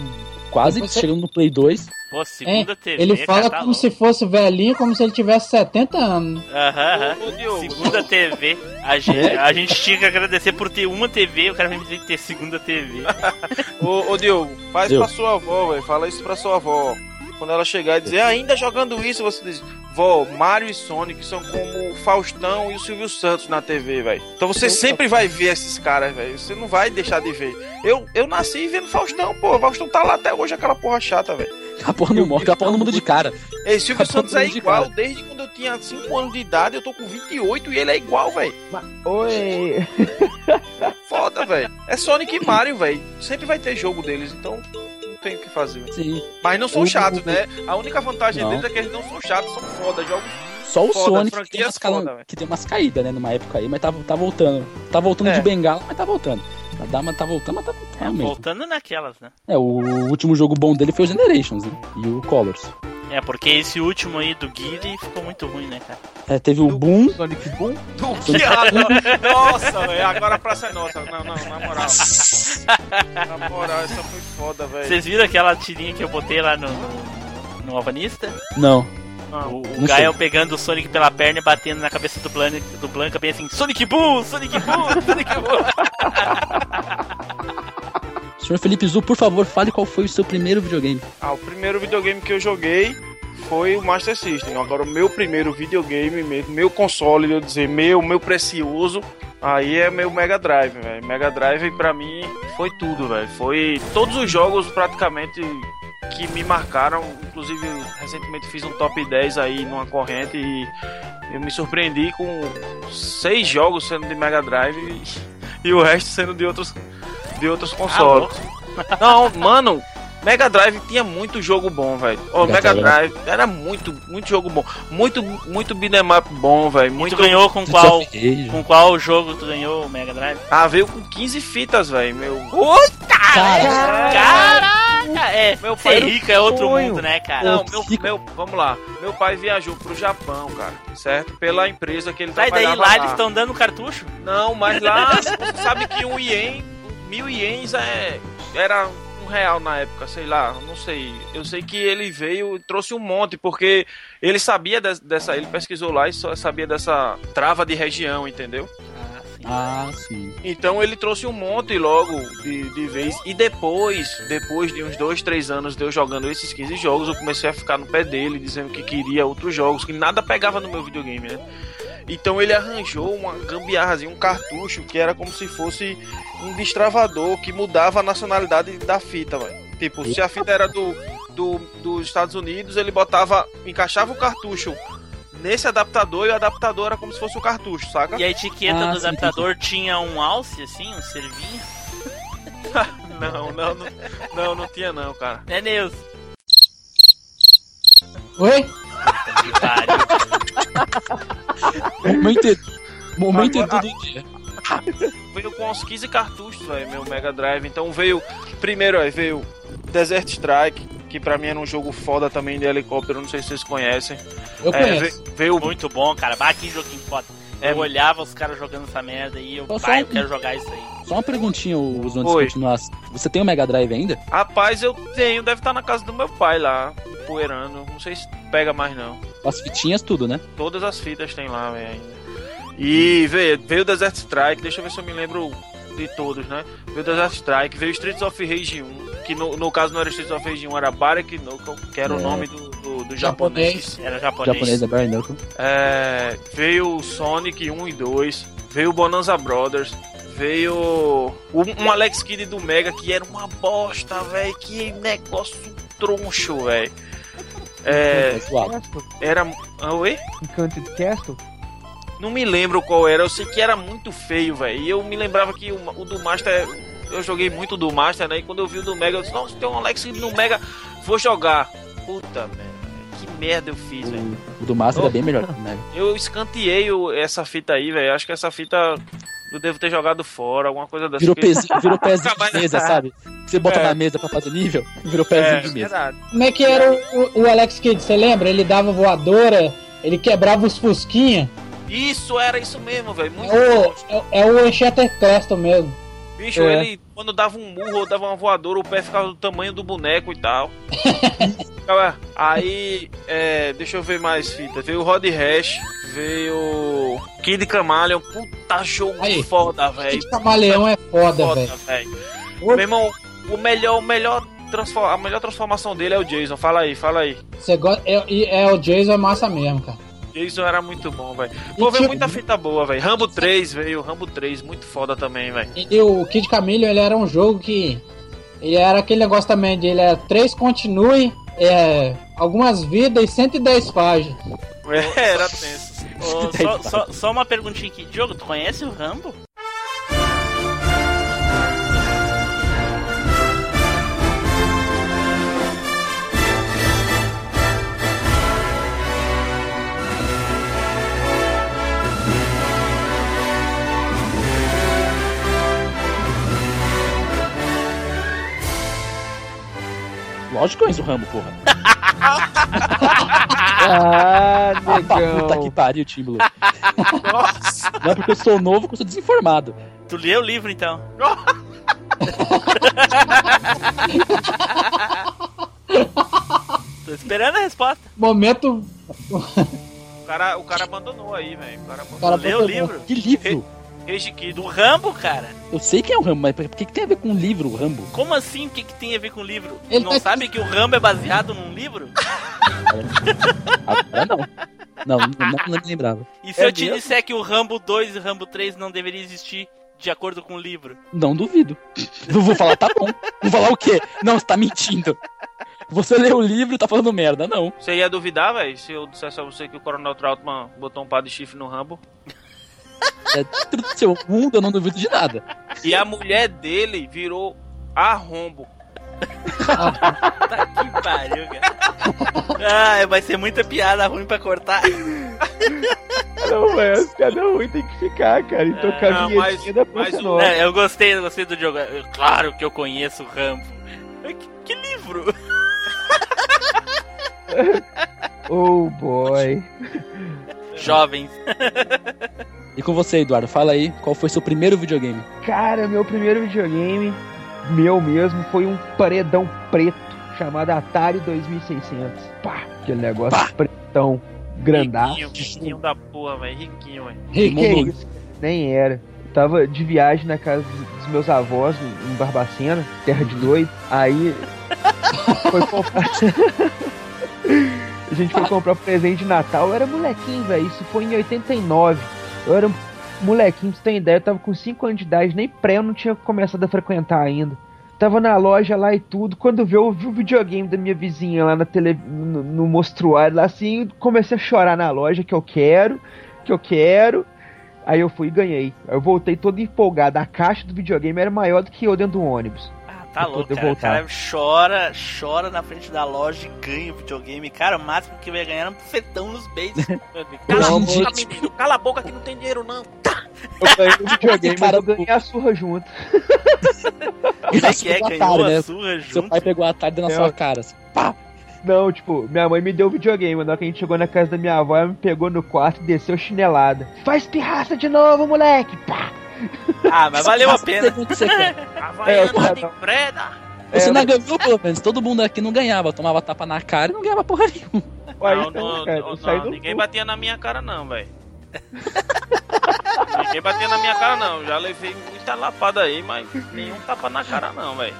quase Você- chegando no Play 2. Pô, segunda TV. Ele fala tá como se fosse velhinho, como se ele tivesse 70 anos. Aham, Diogo, Segunda TV. A gente, a gente tinha que agradecer por ter uma TV, o cara vai me dizer que ter segunda TV. Ô, ô Diogo, faz Eu. pra sua avó, velho. Fala isso pra sua avó. Quando ela chegar e dizer, ainda jogando isso, você diz, vó, Mario e Sonic são como o Faustão e o Silvio Santos na TV, velho. Então você sempre vai ver esses caras, velho. Você não vai deixar de ver. Eu, eu nasci vendo Faustão, pô. O Faustão tá lá até hoje, aquela porra chata, velho. A porra não morre, a porra não muda de cara. Ei, Silvio Santos é de igual cara. desde quando eu tinha 5 anos de idade, eu tô com 28 e ele é igual, velho. Oi. Foda, velho. É Sonic e Mario, velho. Sempre vai ter jogo deles, então tem o que fazer. Sim. Mas não são chatos, né? A única vantagem Não. deles é que eles não são chatos, são foda. Jogos Só o Foda, Sonic que tem, umas foda, que tem umas caídas, né, numa época aí, mas tá, tá voltando. Tá voltando É. de bengala, mas tá voltando. A Dama tá voltando, mas tá voltando mesmo. Voltando naquelas, né? É, o último jogo bom dele foi o Generations, né? E o Colors. É, porque esse último aí do Guile ficou muito ruim, né, cara? É, teve o Boom. Sonic Boom? Que ah, Nossa, velho, agora a praça é nossa. Não, não, na moral. Na moral, essa foi foda, velho. Vocês viram aquela tirinha que eu botei lá no, no Alvanista? Não. O, o Gael sei. pegando o Sonic pela perna e batendo na cabeça do Blanca, do Blanca bem assim, Sonic Boom, Sonic Boom, Sonic Boom. Senhor Felipe Zu, por favor, fale qual foi o seu primeiro videogame. Ah, o primeiro videogame que eu joguei foi o Master System. Agora, o meu primeiro videogame meu console, eu dizer, meu, meu precioso, aí é meu Mega Drive, velho. Mega Drive pra mim foi tudo, velho. Foi todos os jogos praticamente que me marcaram. Inclusive, recentemente fiz um top 10 aí numa corrente e eu me surpreendi com seis jogos sendo de Mega Drive e o resto sendo de outros, de outros consoles. Não, mano, Mega Drive tinha muito jogo bom, velho. Ô, Mega Mega Drive. Era muito, muito jogo bom. Muito, muito beat'em up bom, velho. Tu Muito ganhou com qual, com qual jogo tu ganhou o Mega Drive? Ah, veio com 15 fitas, velho. Meu. Caraca, é, Meu pai um rico é outro sonho. mundo, né, cara? Não, meu, meu, vamos lá. Meu pai viajou pro Japão, cara, certo? Pela empresa que ele Sai daí, trabalhava lá eles estão dando cartucho? Não, mas lá, você sabe que um ien, mil ienes é, era um real na época, sei lá, não sei. Eu sei que ele veio e trouxe um monte, porque ele sabia des- dessa, ele pesquisou lá e só sabia dessa trava de região, entendeu? Ah, sim. Então ele trouxe um monte logo de, de vez. E depois, depois de uns dois, três anos de eu jogando esses 15 jogos, eu comecei a ficar no pé dele, dizendo que queria outros jogos, que nada pegava no meu videogame, né? Então ele arranjou uma gambiarrazinha, um cartucho, que era como se fosse um destravador que mudava a nacionalidade da fita, velho. Tipo, se a fita era do, do, dos Estados Unidos, ele botava, encaixava o cartucho nesse adaptador e o adaptador era como se fosse o cartucho, saca? E a etiqueta Ah, do sim, adaptador tinha um alce, assim, um servinho? Não, não, não, não, não tinha não, cara. Né, Neus? Oi? Que pariu. Momento Edu. Momento Agora- Edu do dia. Veio com uns 15 cartuchos, velho, meu Mega Drive. Então veio, primeiro, aí veio Desert Strike, que pra mim era um jogo foda também de helicóptero, não sei se vocês conhecem. Eu É, conheço. ve- veio, Muito bom, cara. Bah, que joguinho foda. É, Eu olhava os caras jogando essa merda e eu, pai, eu quero jogar isso aí. Só uma perguntinha, os antes de continuar. Você tem o Mega Drive ainda? Rapaz, eu tenho, deve estar na casa do meu pai lá, poeirando. Não sei se pega mais não. As fitinhas, tudo, né? Todas as fitas tem lá, velho, ainda. E veio, veio Desert Strike, deixa eu ver se eu me lembro de todos, né? Veio Desert Strike, veio Streets of Rage 1, que no, no caso não era Streets of Rage 1, era Barek Knuckle, que era o É. nome do, do, do japonês. Era japonês. Japonês é Bare Knuckle. É, veio o Sonic 1 e 2, veio o Bonanza Brothers, veio um, um Alex Kidd do Mega que era uma bosta, velho. Que negócio troncho, velho. É, era. Ah, oi? Enchanted Castle? Não me lembro qual era, eu sei que era muito feio, velho. E eu me lembrava que o, o do Master. Eu joguei muito do Master, né? E quando eu vi o do Mega, eu disse: Nossa, tem um Alex Kidd no Mega, vou jogar. Puta merda, que merda eu fiz, velho. O do Master Oh. é bem melhor que o Mega. Eu escanteei o- essa fita aí, velho. Acho que essa fita eu devo ter jogado fora, alguma coisa dessa. Virou que- pezinho, virou pezinho de mesa, sabe? Que Você bota É. na mesa pra fazer nível, virou pezinho É, de mesa. verdade. Como é que era o, o Alex Kidd? Você lembra? Ele dava voadora, ele quebrava os fusquinha. Isso, era isso mesmo, velho. Muito É o, é, é o Enchanted Castle mesmo. Bicho, É. ele, quando dava um murro ou dava uma voadora, o pé ficava do tamanho do boneco e tal. Aí, é, deixa eu ver mais fita. Veio o Rod Hash, veio Kid Camaleon. Puta jogo foda, velho. Kid Camaleão é foda, velho. Meu irmão, o melhor, o melhor a melhor transformação dele é o Jason. Fala aí, fala aí. Você gosta, é, é, o Jason é massa mesmo, cara. Jason era muito bom, velho. Pô, veio muita fita boa, velho. Rambo 3 veio, Rambo 3, muito foda também, velho. E o Kid Camaleon, ele era um jogo que. Ele era aquele negócio também de ele era 3 continue, é, algumas vidas e 110 páginas. É, era tenso. Ô, só, só, só uma perguntinha aqui. Diogo, tu conhece o Rambo? Lógico que eu conheço o Rambo, porra. Ah, Ah, pra puta que pariu, Tíbulo. Nossa. Não é porque eu sou novo que eu sou desinformado. Tu leu o livro então? Tô esperando a resposta. Momento. O cara, o cara abandonou aí, velho. O cara abandonou. Cara, Leu o livro? Que livro? Rage Kid. Do Rambo, cara? Eu sei que é o Rambo, mas por que, que tem a ver com o livro, o Rambo? Como assim? O que, que tem a ver com o livro? Ele não tá- sabe que o Rambo é baseado num livro? Agora não. Não, não, não, não me lembrava. E se É eu te mesmo? disser que o Rambo 2 e o Rambo 3 não deveriam existir de acordo com o livro? Não duvido. Eu vou falar, tá bom. Vou falar o quê? Não, você tá mentindo. Você leu o livro e tá falando merda, não. Você ia duvidar, velho, se eu dissesse a você que o Coronel Trautmann botou um par de chifre no Rambo? É dentro do seu mundo, eu não duvido de nada. E a mulher dele virou a Rombo. Tá que pariu, cara. Ah, vai ser muita piada ruim pra cortar. Não, velho, as piadas ruins tem que ficar, cara. E tocar não, a vinhetinha da Praça Nova. É, eu gostei, eu gostei do jogo. Eu- Claro que eu conheço o Rambo. Que, que livro? Oh, boy. Jovens. E com você, Eduardo, fala aí, qual foi seu primeiro videogame? Cara, meu primeiro videogame, meu mesmo, foi um paredão preto chamado Atari 2600. Pá, aquele negócio pretão, grandaço. Riquinho, riquinho da porra, velho. Riquinho, velho. Nem era. Tava de viagem na casa dos meus avós, em Barbacena, terra de doido. Aí. foi comprar. A gente foi comprar presente de Natal. Eu era molequinho, velho. Isso foi em 89. Eu era molequinho, pra você ter ideia. Eu tava com 5 anos de idade. Nem pré eu não tinha começado a frequentar ainda. Tava na loja lá e tudo. Quando veio, eu vi o videogame da minha vizinha lá na tele, no, no mostruário, lá assim. Comecei a chorar na loja que eu quero, que eu quero. Aí eu fui e ganhei. Eu voltei todo empolgado. A caixa do videogame era maior do que eu dentro do ônibus. Tá louco, poder cara. O cara chora, chora na frente da loja e ganha o videogame. Cara, o máximo que vai ganhar é um bufetão nos beijos. Cala a boca, gente. menino. Cala a boca que não tem dinheiro, não. Eu ganhei o videogame, mas eu ganhei a surra junto. Como é que é? Pegou Ganhou a né? surra Seu junto? pai pegou a tarde na sua cara. assim, pá! Não, tipo, minha mãe me deu o videogame, na hora que a gente chegou na casa da minha avó, ela me pegou no quarto e desceu chinelada. Faz pirraça de novo, moleque! Pá! Ah, mas valeu a pena. Havaiana É, de preda. Você É, não ganhou, pelo menos. Todo mundo aqui não ganhava. Tomava tapa na cara e não ganhava porra nenhuma. Aí, Não, então, não, não, não, ninguém batia na minha cara, não, velho. ninguém batia na minha cara não. Já levei muita lapada aí, mas nenhum tapa na cara não, velho.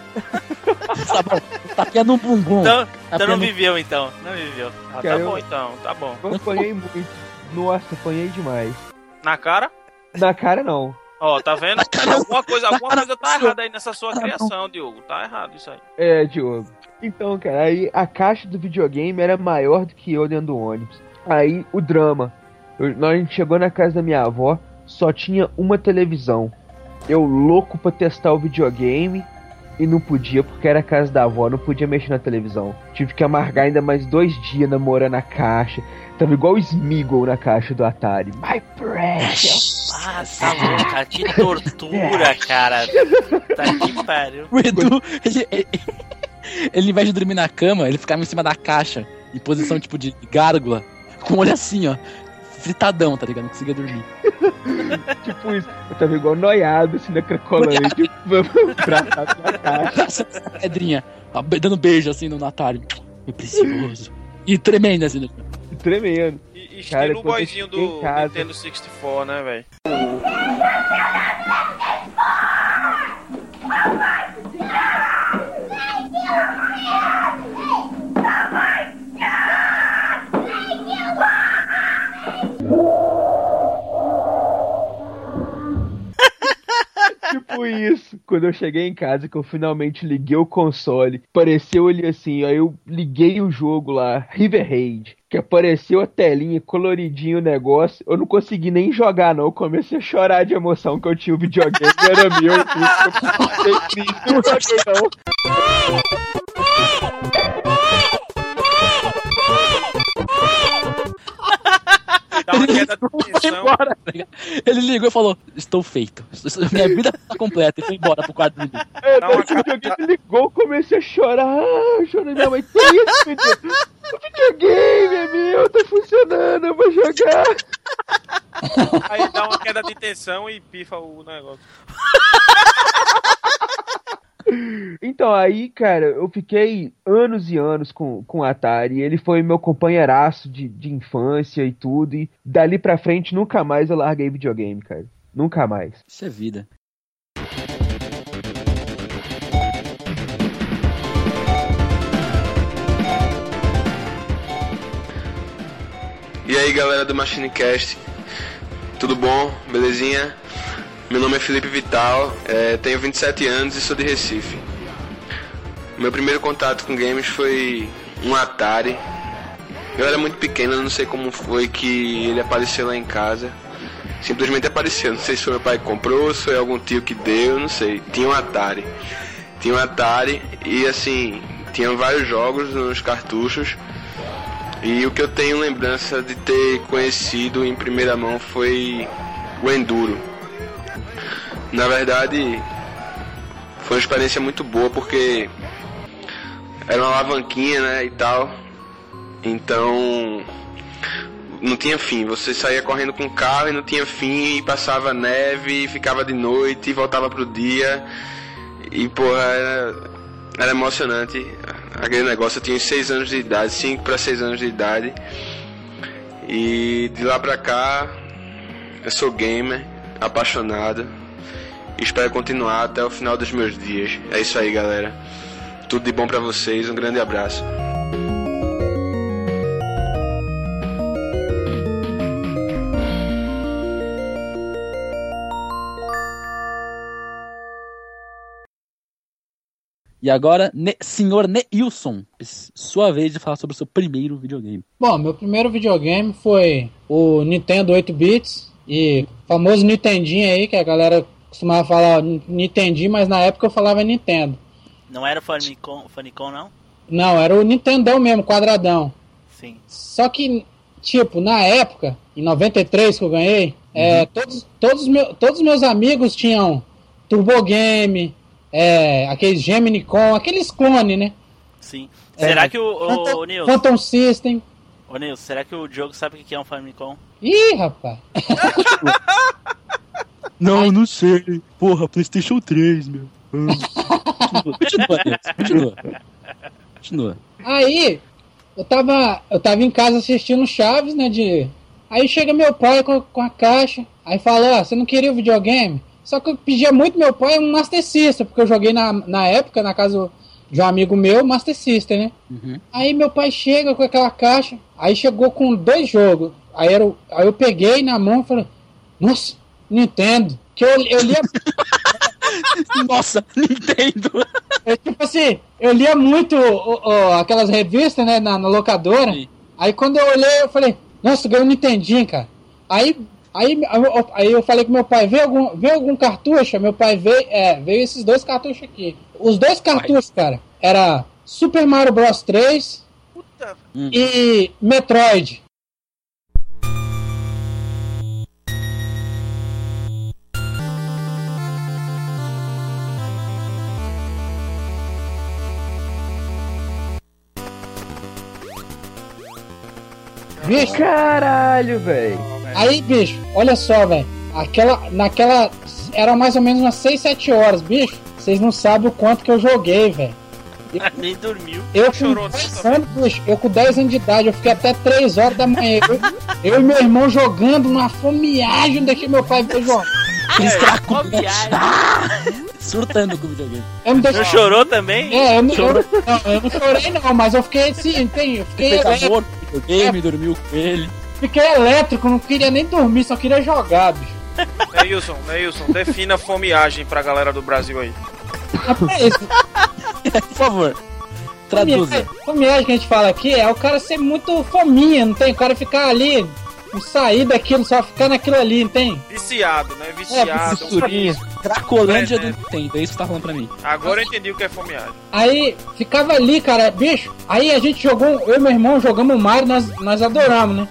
Tá bom, tapinha no bumbum. Então, então Tapinha não no- viveu então. Não viveu. Ah, tá eu- bom então, tá bom. Eu apanhei muito. Nossa, apanhei demais. Na cara? Na cara não. Ó, tá vendo? Alguma coisa, alguma coisa tá errada aí nessa sua criação, Diogo. Tá errado isso aí. É, Diogo. Então, cara, aí a caixa do videogame era maior do que eu dentro do ônibus. Aí o drama. Eu, nós, a gente chegou na casa da minha avó, só tinha uma televisão. Eu louco pra testar o videogame e não podia, porque era a casa da avó, não podia mexer na televisão. Tive que amargar ainda mais dois dias namorando a caixa. Tava igual o Smeagol na caixa do Atari. My precious! Ah, tá cara. Que tortura, cara. Tá que pariu. O Edu, ele, ele, ele, ao invés de dormir na cama, ele ficava em cima da caixa, em posição tipo de gárgula, com o olho assim, ó, fritadão, tá ligado? Não conseguia dormir. tipo isso. Eu tava igual noiado, assim, na cracolândia. Braçado na caixa. Pedrinha, dando beijo assim no Atari. Meu precioso. E tremendo assim. né? Tremendo. E- Cara, Estilo o boyzinho cheguei em do casa- Nintendo 64, né, velho? Tipo isso. Quando eu cheguei em casa, que eu finalmente liguei o console, apareceu ali assim, aí eu liguei o jogo lá, River Raid, que apareceu a telinha, coloridinho o negócio, eu não consegui nem jogar não, eu comecei a chorar de emoção que eu tinha o videogame, era meu, eu fiquei triste, não joguei não. Dá uma queda de tensão. tá? Ele ligou e falou: Estou feito. Minha vida tá completa. E foi embora pro quarto dele. É, Dá daí o videogame ligou, comecei a chorar, ah, eu chorei, minha mãe, que isso, menino? O videogame é meu, tá funcionando, eu vou jogar. Aí dá uma queda de tensão e pifa o negócio. Então, aí, cara, eu fiquei anos e anos com, com o Atari. Ele foi meu companheiraço de, de infância e tudo. E dali pra frente, nunca mais eu larguei videogame, cara. Nunca mais. Isso é vida. E aí galera do MachineCast, tudo bom? Belezinha? Meu nome é Felipe Vital, é, tenho 27 anos e sou de Recife. Meu primeiro contato com games foi um Atari. Eu era muito pequeno, não sei como foi que ele apareceu lá em casa. Simplesmente apareceu, não sei se foi meu pai que comprou, se foi algum tio que deu, não sei. Tinha um Atari. Tinha um Atari e assim, tinha vários jogos nos cartuchos. E o que eu tenho lembrança de ter conhecido em primeira mão foi o Enduro. Na verdade, foi uma experiência muito boa porque era uma alavanquinha, né, e tal. Então, não tinha fim. Você saía correndo com o carro e não tinha fim, e passava neve, e ficava de noite, e voltava pro dia. E, porra, era, era emocionante aquele negócio. Eu tinha 6 anos de idade, 5 para 6 anos de idade. E de lá pra cá, eu sou gamer, apaixonado. E espero continuar até o final dos meus dias. É isso aí, galera. Tudo de bom pra vocês, um grande abraço. E agora, ne senhor Neilson, sua vez de falar sobre o seu primeiro videogame. Bom, meu primeiro videogame foi o Nintendo 8 bits e o famoso Nintendinho aí, que a galera costumava falar Nintendinho, mas na época eu falava Nintendo. Não era o Famicom, Famicom não? Não, era o Nintendão mesmo, quadradão. Sim. Só que, tipo, na época, em 93 que eu ganhei, é, todos, todos, meu, todos os meus amigos tinham Turbo Game, é, aqueles Gemini Con, aqueles clones, né? Sim. É, será que o, o, Phantom, o Nils, Phantom System. ô Nils, será que o Diogo sabe o que é um Famicom? Ih, rapaz. Não, não sei. Porra, PlayStation 3, meu. Hum. Continua, continua. Continua. Aí, eu tava, eu tava em casa assistindo Chaves, né, de, Aí chega meu pai com, com a caixa, aí fala, ó, você não queria o videogame? Só que eu pedia muito meu pai um Master System, porque eu joguei na, na época, na casa de um amigo meu, Master System, né? Uhum. Aí meu pai chega com aquela caixa, aí chegou com dois jogos. Aí, era, o- aí eu peguei na mão e falei, nossa, Nintendo. Que eu, eu lia. Nossa, Nintendo! É, tipo assim, eu lia muito o- o- aquelas revistas, né, na, na locadora. Aí quando eu olhei, eu falei, nossa, ganhei um Nintendinho, cara. Aí, aí, aí eu- falei com meu pai, vê algum, vê algum cartucho? Meu pai veio, é, veio esses dois cartuchos aqui. Os dois cartuchos, cara, era Super Mario Bros 3 e Metroid. Bicho. Caralho, velho. Aí, bicho, olha só, velho. Aquela, naquela. Era mais ou menos umas 6, 7 horas, bicho. Vocês não sabem o quanto que eu joguei, velho. Nem dormiu. Eu com 10 anos, bicho, eu com 10 anos de idade, eu fiquei até 3 horas da manhã. Eu, eu e meu irmão jogando numa fomeagem, deixei meu pai ver jogar. Surtando com o videogame. Eu não Você chorou também? É, eu não, eu, Chorou. não, eu não chorei não, mas eu fiquei assim, tem, eu fiquei Fez elétrico, amor com o videogame, dormiu com ele. fiquei elétrico, não queria nem dormir, só queria jogar, bicho. Neilson, Neilson, defina a fomeagem pra galera do Brasil aí. É isso. Por favor, traduza. Fomeagem que a gente fala aqui é o cara ser muito fominha, não tem? O cara ficar ali, não sair daquilo, só ficar naquilo ali, não tem? Viciado, né? Viciado. Fissurinha. Cracolândia do Nintendo, é isso que você tá falando pra mim. Agora eu entendi o que é fomeagem. Aí ficava ali, cara, bicho. Aí a gente jogou, eu e meu irmão jogamos o Mario, nós, nós adoramos, né?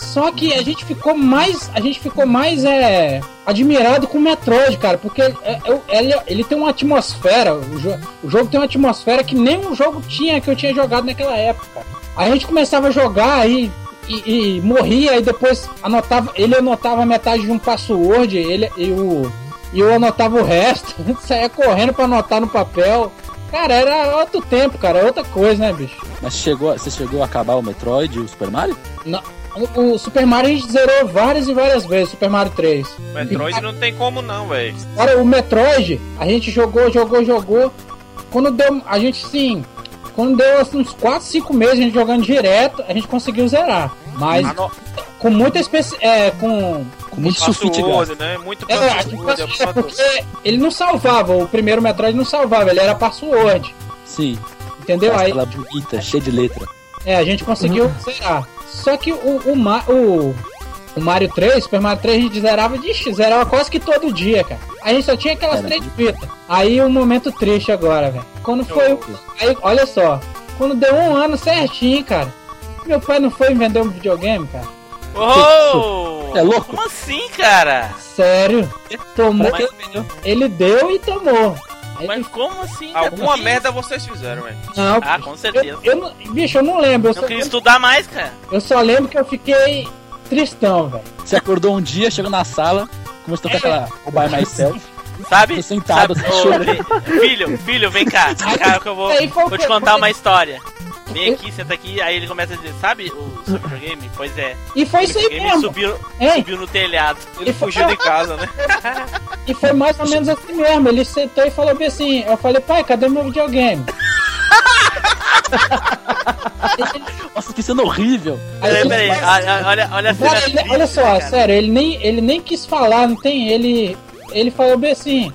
Só que a gente ficou mais, a gente ficou mais é, admirado com o Metroid, cara, porque é- é- ele, ele tem uma atmosfera, o, jo- o jogo tem uma atmosfera que nenhum jogo tinha que eu tinha jogado naquela época. Aí a gente começava a jogar aí e, e morria e depois anotava, ele anotava metade de um password, ele e o e eu anotava o resto, saía correndo pra anotar no papel. Cara, era outro tempo, cara, outra coisa, né, bicho? Mas chegou, você chegou a acabar o Metroid e o Super Mario? Não, o, o Super Mario a gente zerou várias e várias vezes, Super Mario 3. Metroid não tem como não, velho. Agora, o Metroid, a gente jogou, jogou, jogou. Quando deu, a gente sim, quando deu assim, uns 4, 5 meses a gente jogando direto, a gente conseguiu zerar. Mas Ah, com muita especi... é, com com muito Password, né? Muito É, a password. gente é passou- é password. porque ele não salvava, o primeiro Metroid não salvava, ele era password. Sim. Entendeu? Aí, Aquela bonita, cheia de letra. é, a gente conseguiu zerar. Só que o, o, Ma- o, o Mario 3, Super Mario 3, a gente zerava de zerava quase que todo dia, cara. A gente só tinha aquelas três fitas. Aí um momento triste agora, velho. Quando foi. o- Aí, olha só. Quando deu um ano certinho, cara. Meu pai não foi vender um videogame, cara. Oh! É louco? Como assim, cara? Sério. Tomou. Mas- Ele deu e tomou. Mas como assim? cara? Alguma Que- merda vocês fizeram, velho. Não, Ah, com certeza. eu, eu não, bicho, eu não lembro. Eu Eu só, queria estudar mais, cara. eu só lembro que eu fiquei tristão, velho. Você acordou um dia, chegou na sala, começou a tocar aquela Oh By Myself. Sabe? Tô sentado, Sabe? assim, filho, filho, vem cá. Vem cá que eu vou, vou te contar uma história. Vem aqui, senta aqui. Aí ele começa a dizer, sabe o seu videogame? Pois é. E foi isso aí mesmo. subiu, subiu no telhado. Ele fugiu de casa, né? E foi mais ou menos assim mesmo. Ele sentou e falou bem assim. Eu falei, pai, cadê meu videogame? Nossa, que cena horrível. Aí Peraí, ele- peraí. Olha, olha, olha olha só, cara. sério, ele nem, ele nem quis falar, não tem? Ele, ele falou bem assim.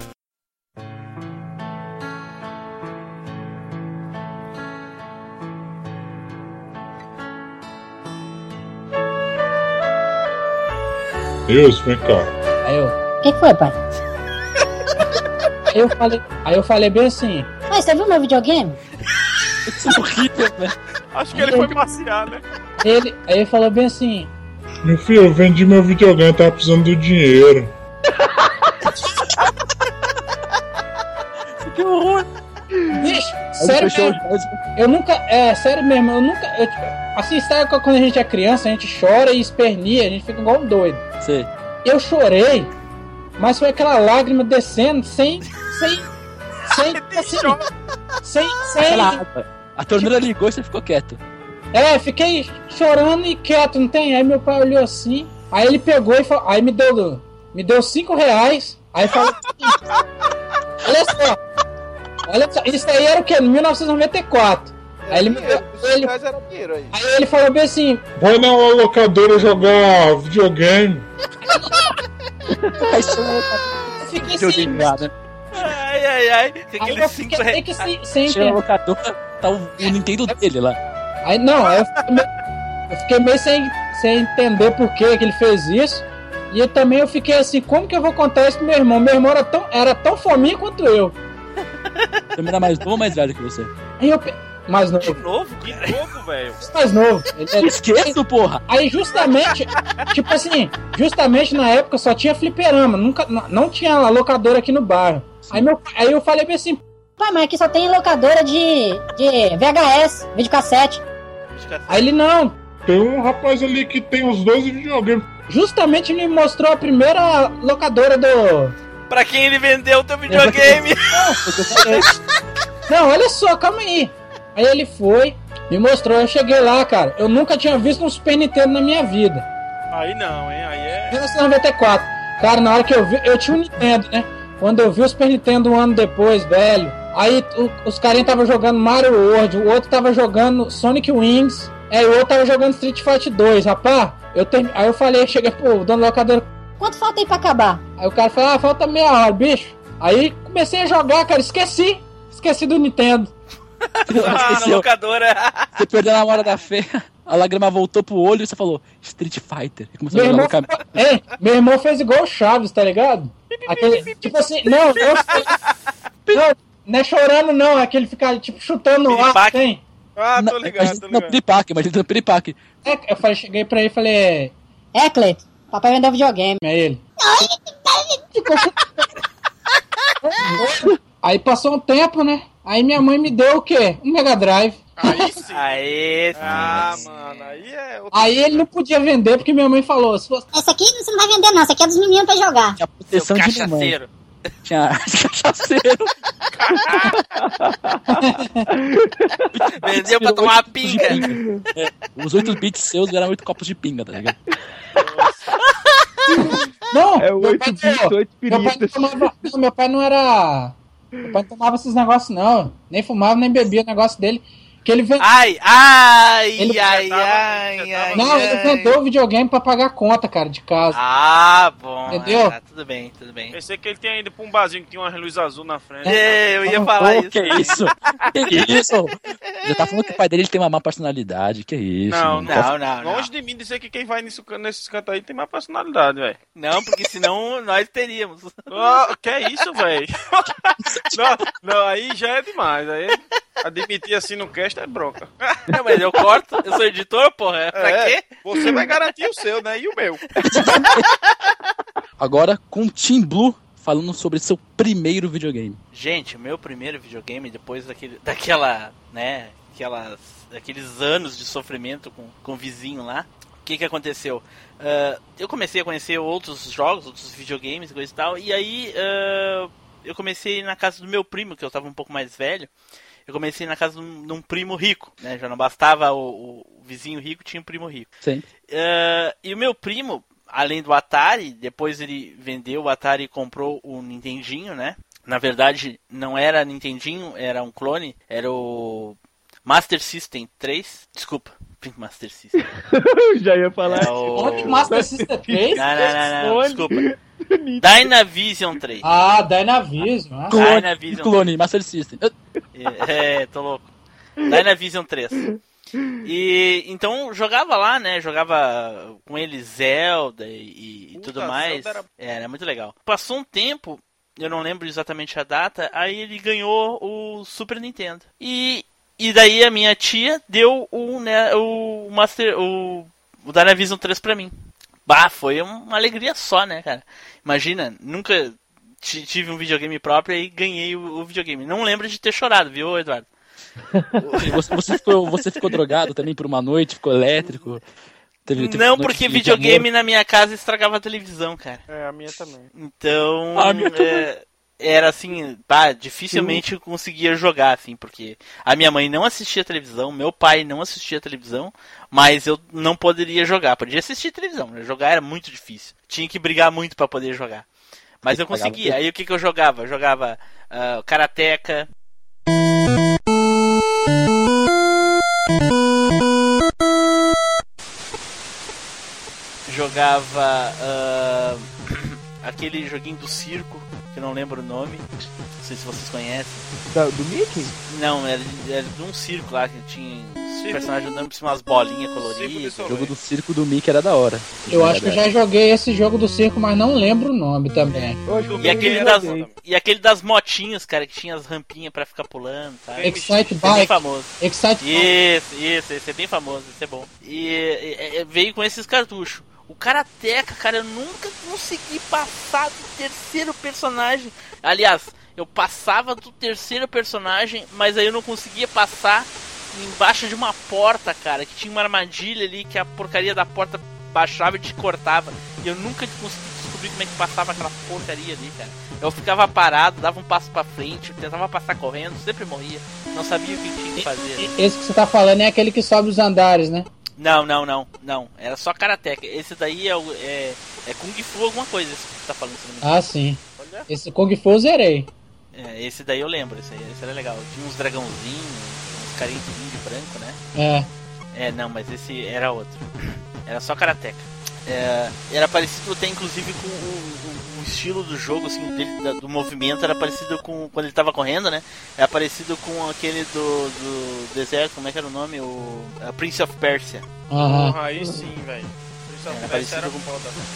Deus, vem cá. Aí eu. O que foi, pai? aí eu falei, aí eu falei bem assim. Mas você viu meu videogame? Isso é horrível, né? Acho que ele foi passear, né? Ele, aí ele falou bem assim. Meu filho, eu vendi meu videogame, tava precisando do dinheiro. Que horror. Bicho, sério mesmo, eu nunca, é, sério mesmo, eu nunca, eu, tipo, assim, sabe quando a gente é criança, a gente chora e espernia, a gente fica igual um doido. Sei. Eu chorei, mas foi aquela lágrima descendo sem, sem, sem, assim, sem, sem, Aquela. A torneira ligou e você ficou quieto. É, fiquei chorando e quieto, não tem? Aí meu pai olhou assim, aí ele pegou e falou, aí me deu, me deu cinco reais, aí falou assim, olha só, olha só, isso aí era o que? 1994. Aí ele ele, aí. aí ele falou bem assim, Vai na locadora jogar videogame. eu fiquei sem, nada. Ai, ai, ai. Reais. meio que sem, sem Chega no entender. locador, tá o, o Nintendo dele lá. Aí não, aí eu fiquei meio, eu fiquei meio sem, sem entender por que, que ele fez isso. E eu também eu fiquei assim, como que eu vou contar isso pro meu irmão? Meu irmão era tão, era tão fominho quanto eu. Também era mais novo ou mais velho que você? Aí eu. Mais novo. Novo, Que cara. novo, velho. Mais novo. Ele é- Esqueço, porra! Aí justamente, tipo assim, justamente na época só tinha fliperama, nunca, não, não tinha locadora aqui no bairro. Aí, meu, aí eu falei bem assim, Pai, mas aqui só tem locadora de, de VHS, videocassete. aí ele não, Tem um rapaz ali que tem os dois videogames. justamente me mostrou a primeira locadora do. Pra quem ele vendeu o teu videogame. Não, olha só, calma aí. Aí ele foi, me mostrou, eu cheguei lá, cara. Eu nunca tinha visto um Super Nintendo na minha vida. Aí não, hein? Aí é. 1994. Cara, na hora que eu vi, eu tinha um Nintendo, né? Quando eu vi o Super Nintendo um ano depois, velho. Aí o- os carinhas tava jogando Mario World, o outro tava jogando Sonic Wings, é, e o outro tava jogando Street Fighter 2, rapaz. Eu termi... Aí eu falei, cheguei pro dono da locadora. Quanto falta aí pra acabar? Aí o cara falou, ah, falta meia hora, bicho. Aí comecei a jogar, cara, esqueci. Esqueci do Nintendo. Ah, na locadora. Você perdeu na hora da fé, a lágrima voltou pro olho e você falou Street Fighter. E começou Meu a irmão, jogar no caminho. Ei, meu irmão fez igual o Chaves, tá ligado? Aquele, tipo assim, não, não, não, não é chorando não, é que ele fica tipo chutando no ar, tem. Ah, tô ligado, tô Não. Piripaque, mas ele tá Piripaque. É, eu falei, cheguei pra ele e falei, É, Cleito, papai vendeu videogame. é ele. Aí passou um tempo, né? Aí minha mãe me deu o quê? Um Mega Drive. Aí sim. Aê, sim. Ah, mano, aí é. outro- Aí ele não podia vender porque minha mãe falou, se fosse Esse aqui você não vai vender, não. Esse aqui é dos meninos pra jogar. Tinha Seu proteção de mamãe. cachaceiro. Tinha cachaceiro. Vendeu pra tomar uma pinga. É, os 8 bits seus eram 8 copos de pinga, tá ligado? Não, É meu 8 pai bits, não- 8 Meu pai não piritas. tomava. Meu pai não era. Meu pai não tomava esses negócios, não. Nem fumava, nem bebia o negócio dele. Que ele vendeu. Ai, ai, Ele- ai, tava- ai, ai. Não, ele vendeu o videogame pra pagar a conta, cara, de casa. Ah, bom. Entendeu? Ah, tudo bem, tudo bem. Pensei que ele tinha ido pra um barzinho que tinha uma luz azul na frente. É, eu ia Oh, falar Pô, isso. que isso? Que isso? Já tá falando que o pai dele tem uma má personalidade, que isso? Não, mano. Não, não, não. Longe de mim dizer que quem vai nisso, nesses cantos aí tem mais personalidade, velho. Não, porque senão nós teríamos. Ah, que é isso, velho? não, não, aí já é demais. Aí admitir assim no cast é bronca. Não, mas eu corto, eu sou editor, porra. Pra É, quê? Você vai garantir o seu, né? E o meu. Agora com o Team Blue falando sobre seu primeiro videogame. Gente, o meu primeiro videogame, depois daquele, daquela, né, aquelas, daqueles anos de sofrimento com, com o vizinho lá, o que que aconteceu? Ah, eu comecei a conhecer outros jogos, outros videogames e coisa e tal, e aí ah, eu comecei na casa do meu primo, que eu tava um pouco mais velho, eu comecei na casa de um, de um primo rico, né, já não bastava o, o vizinho rico, tinha um primo rico. Sim. Ah, e o meu primo, além do Atari, depois ele vendeu o Atari e comprou o Nintendinho, né? Na verdade, não era Nintendinho, era um clone, era o Master System 3. Desculpa, Master System. Já ia falar. É o... Onde Master System 3? Não, não, não, não, desculpa. Dynavision 3. Ah, Dynavision. Ah. Clone, Dynavision clone Master System. É, é, tô louco. Dynavision 3. E então jogava lá, né? Jogava com ele Zelda e, e Puta, tudo mais. Era- É, era muito legal. Passou um tempo, eu não lembro exatamente a data, aí ele ganhou o Super Nintendo. E, e daí a minha tia deu o, né, o Master. o, o Dynavision 3 pra mim. Bah, foi uma alegria só, né, cara? Imagina, nunca ti- tive um videogame próprio e ganhei o, o videogame. Não lembro de ter chorado, viu, Eduardo? Você, você ficou, você ficou drogado também por uma noite, ficou elétrico? Teve, teve Não, porque de- de videogame na minha casa estragava a televisão, cara. É, a minha também. Então. Ah, a minha é, era assim, pá, dificilmente eu conseguia jogar, assim, porque a minha mãe não assistia televisão, meu pai não assistia televisão, mas eu não poderia jogar. Podia assistir televisão, mas jogar era muito difícil. Tinha que brigar muito para poder jogar. Mas eu conseguia. Aí o que, que eu jogava? Eu jogava uh, Karateka. Jogava uh, aquele joguinho do circo que eu não lembro o nome. Não sei se vocês conhecem. Da, do Mickey? Não, era, era de um circo lá que tinha os personagens andando por cima umas bolinhas coloridas. O jogo do circo do Mickey era da hora. Eu acho que eu já joguei esse jogo do circo, mas não lembro o nome também. E aquele, das, e aquele das motinhas, cara, que tinha as rampinhas pra ficar pulando, tá? Excite Esse é bem Bike. famoso. Excite Isso, isso, esse é bem famoso, esse é bom. E, e- e- veio com esses cartuchos. O Karateka, cara, eu nunca consegui passar do terceiro personagem. Aliás, eu passava do terceiro personagem, mas aí eu não conseguia passar embaixo de uma porta, cara, que tinha uma armadilha ali que a porcaria da porta baixava e te cortava. E eu nunca consegui descobrir como é que passava aquela porcaria ali, cara. Eu ficava parado, dava um passo pra frente, tentava passar correndo, sempre morria. Não sabia o que tinha que fazer. Esse que você tá falando é aquele que sobe os andares, né? Não, não, não, não. Era só Karateka. Esse daí é, o- é, é Kung Fu alguma coisa, esse que você tá falando. Ah, sim. Esse Kung Fu eu zerei. É, esse daí eu lembro, esse, aí, esse era legal. Tinha uns dragãozinhos, uns carinhos de branco, né? É. É, não, mas esse era outro. Era só Karateka. É, era parecido até inclusive com o- o estilo do jogo, assim, dele, da- do movimento era parecido com quando ele tava correndo, né? Era parecido com aquele do, do deserto, como é que era o nome? O a Prince of Persia. Porra, aí sim, velho. Prince of Era Persia era parecido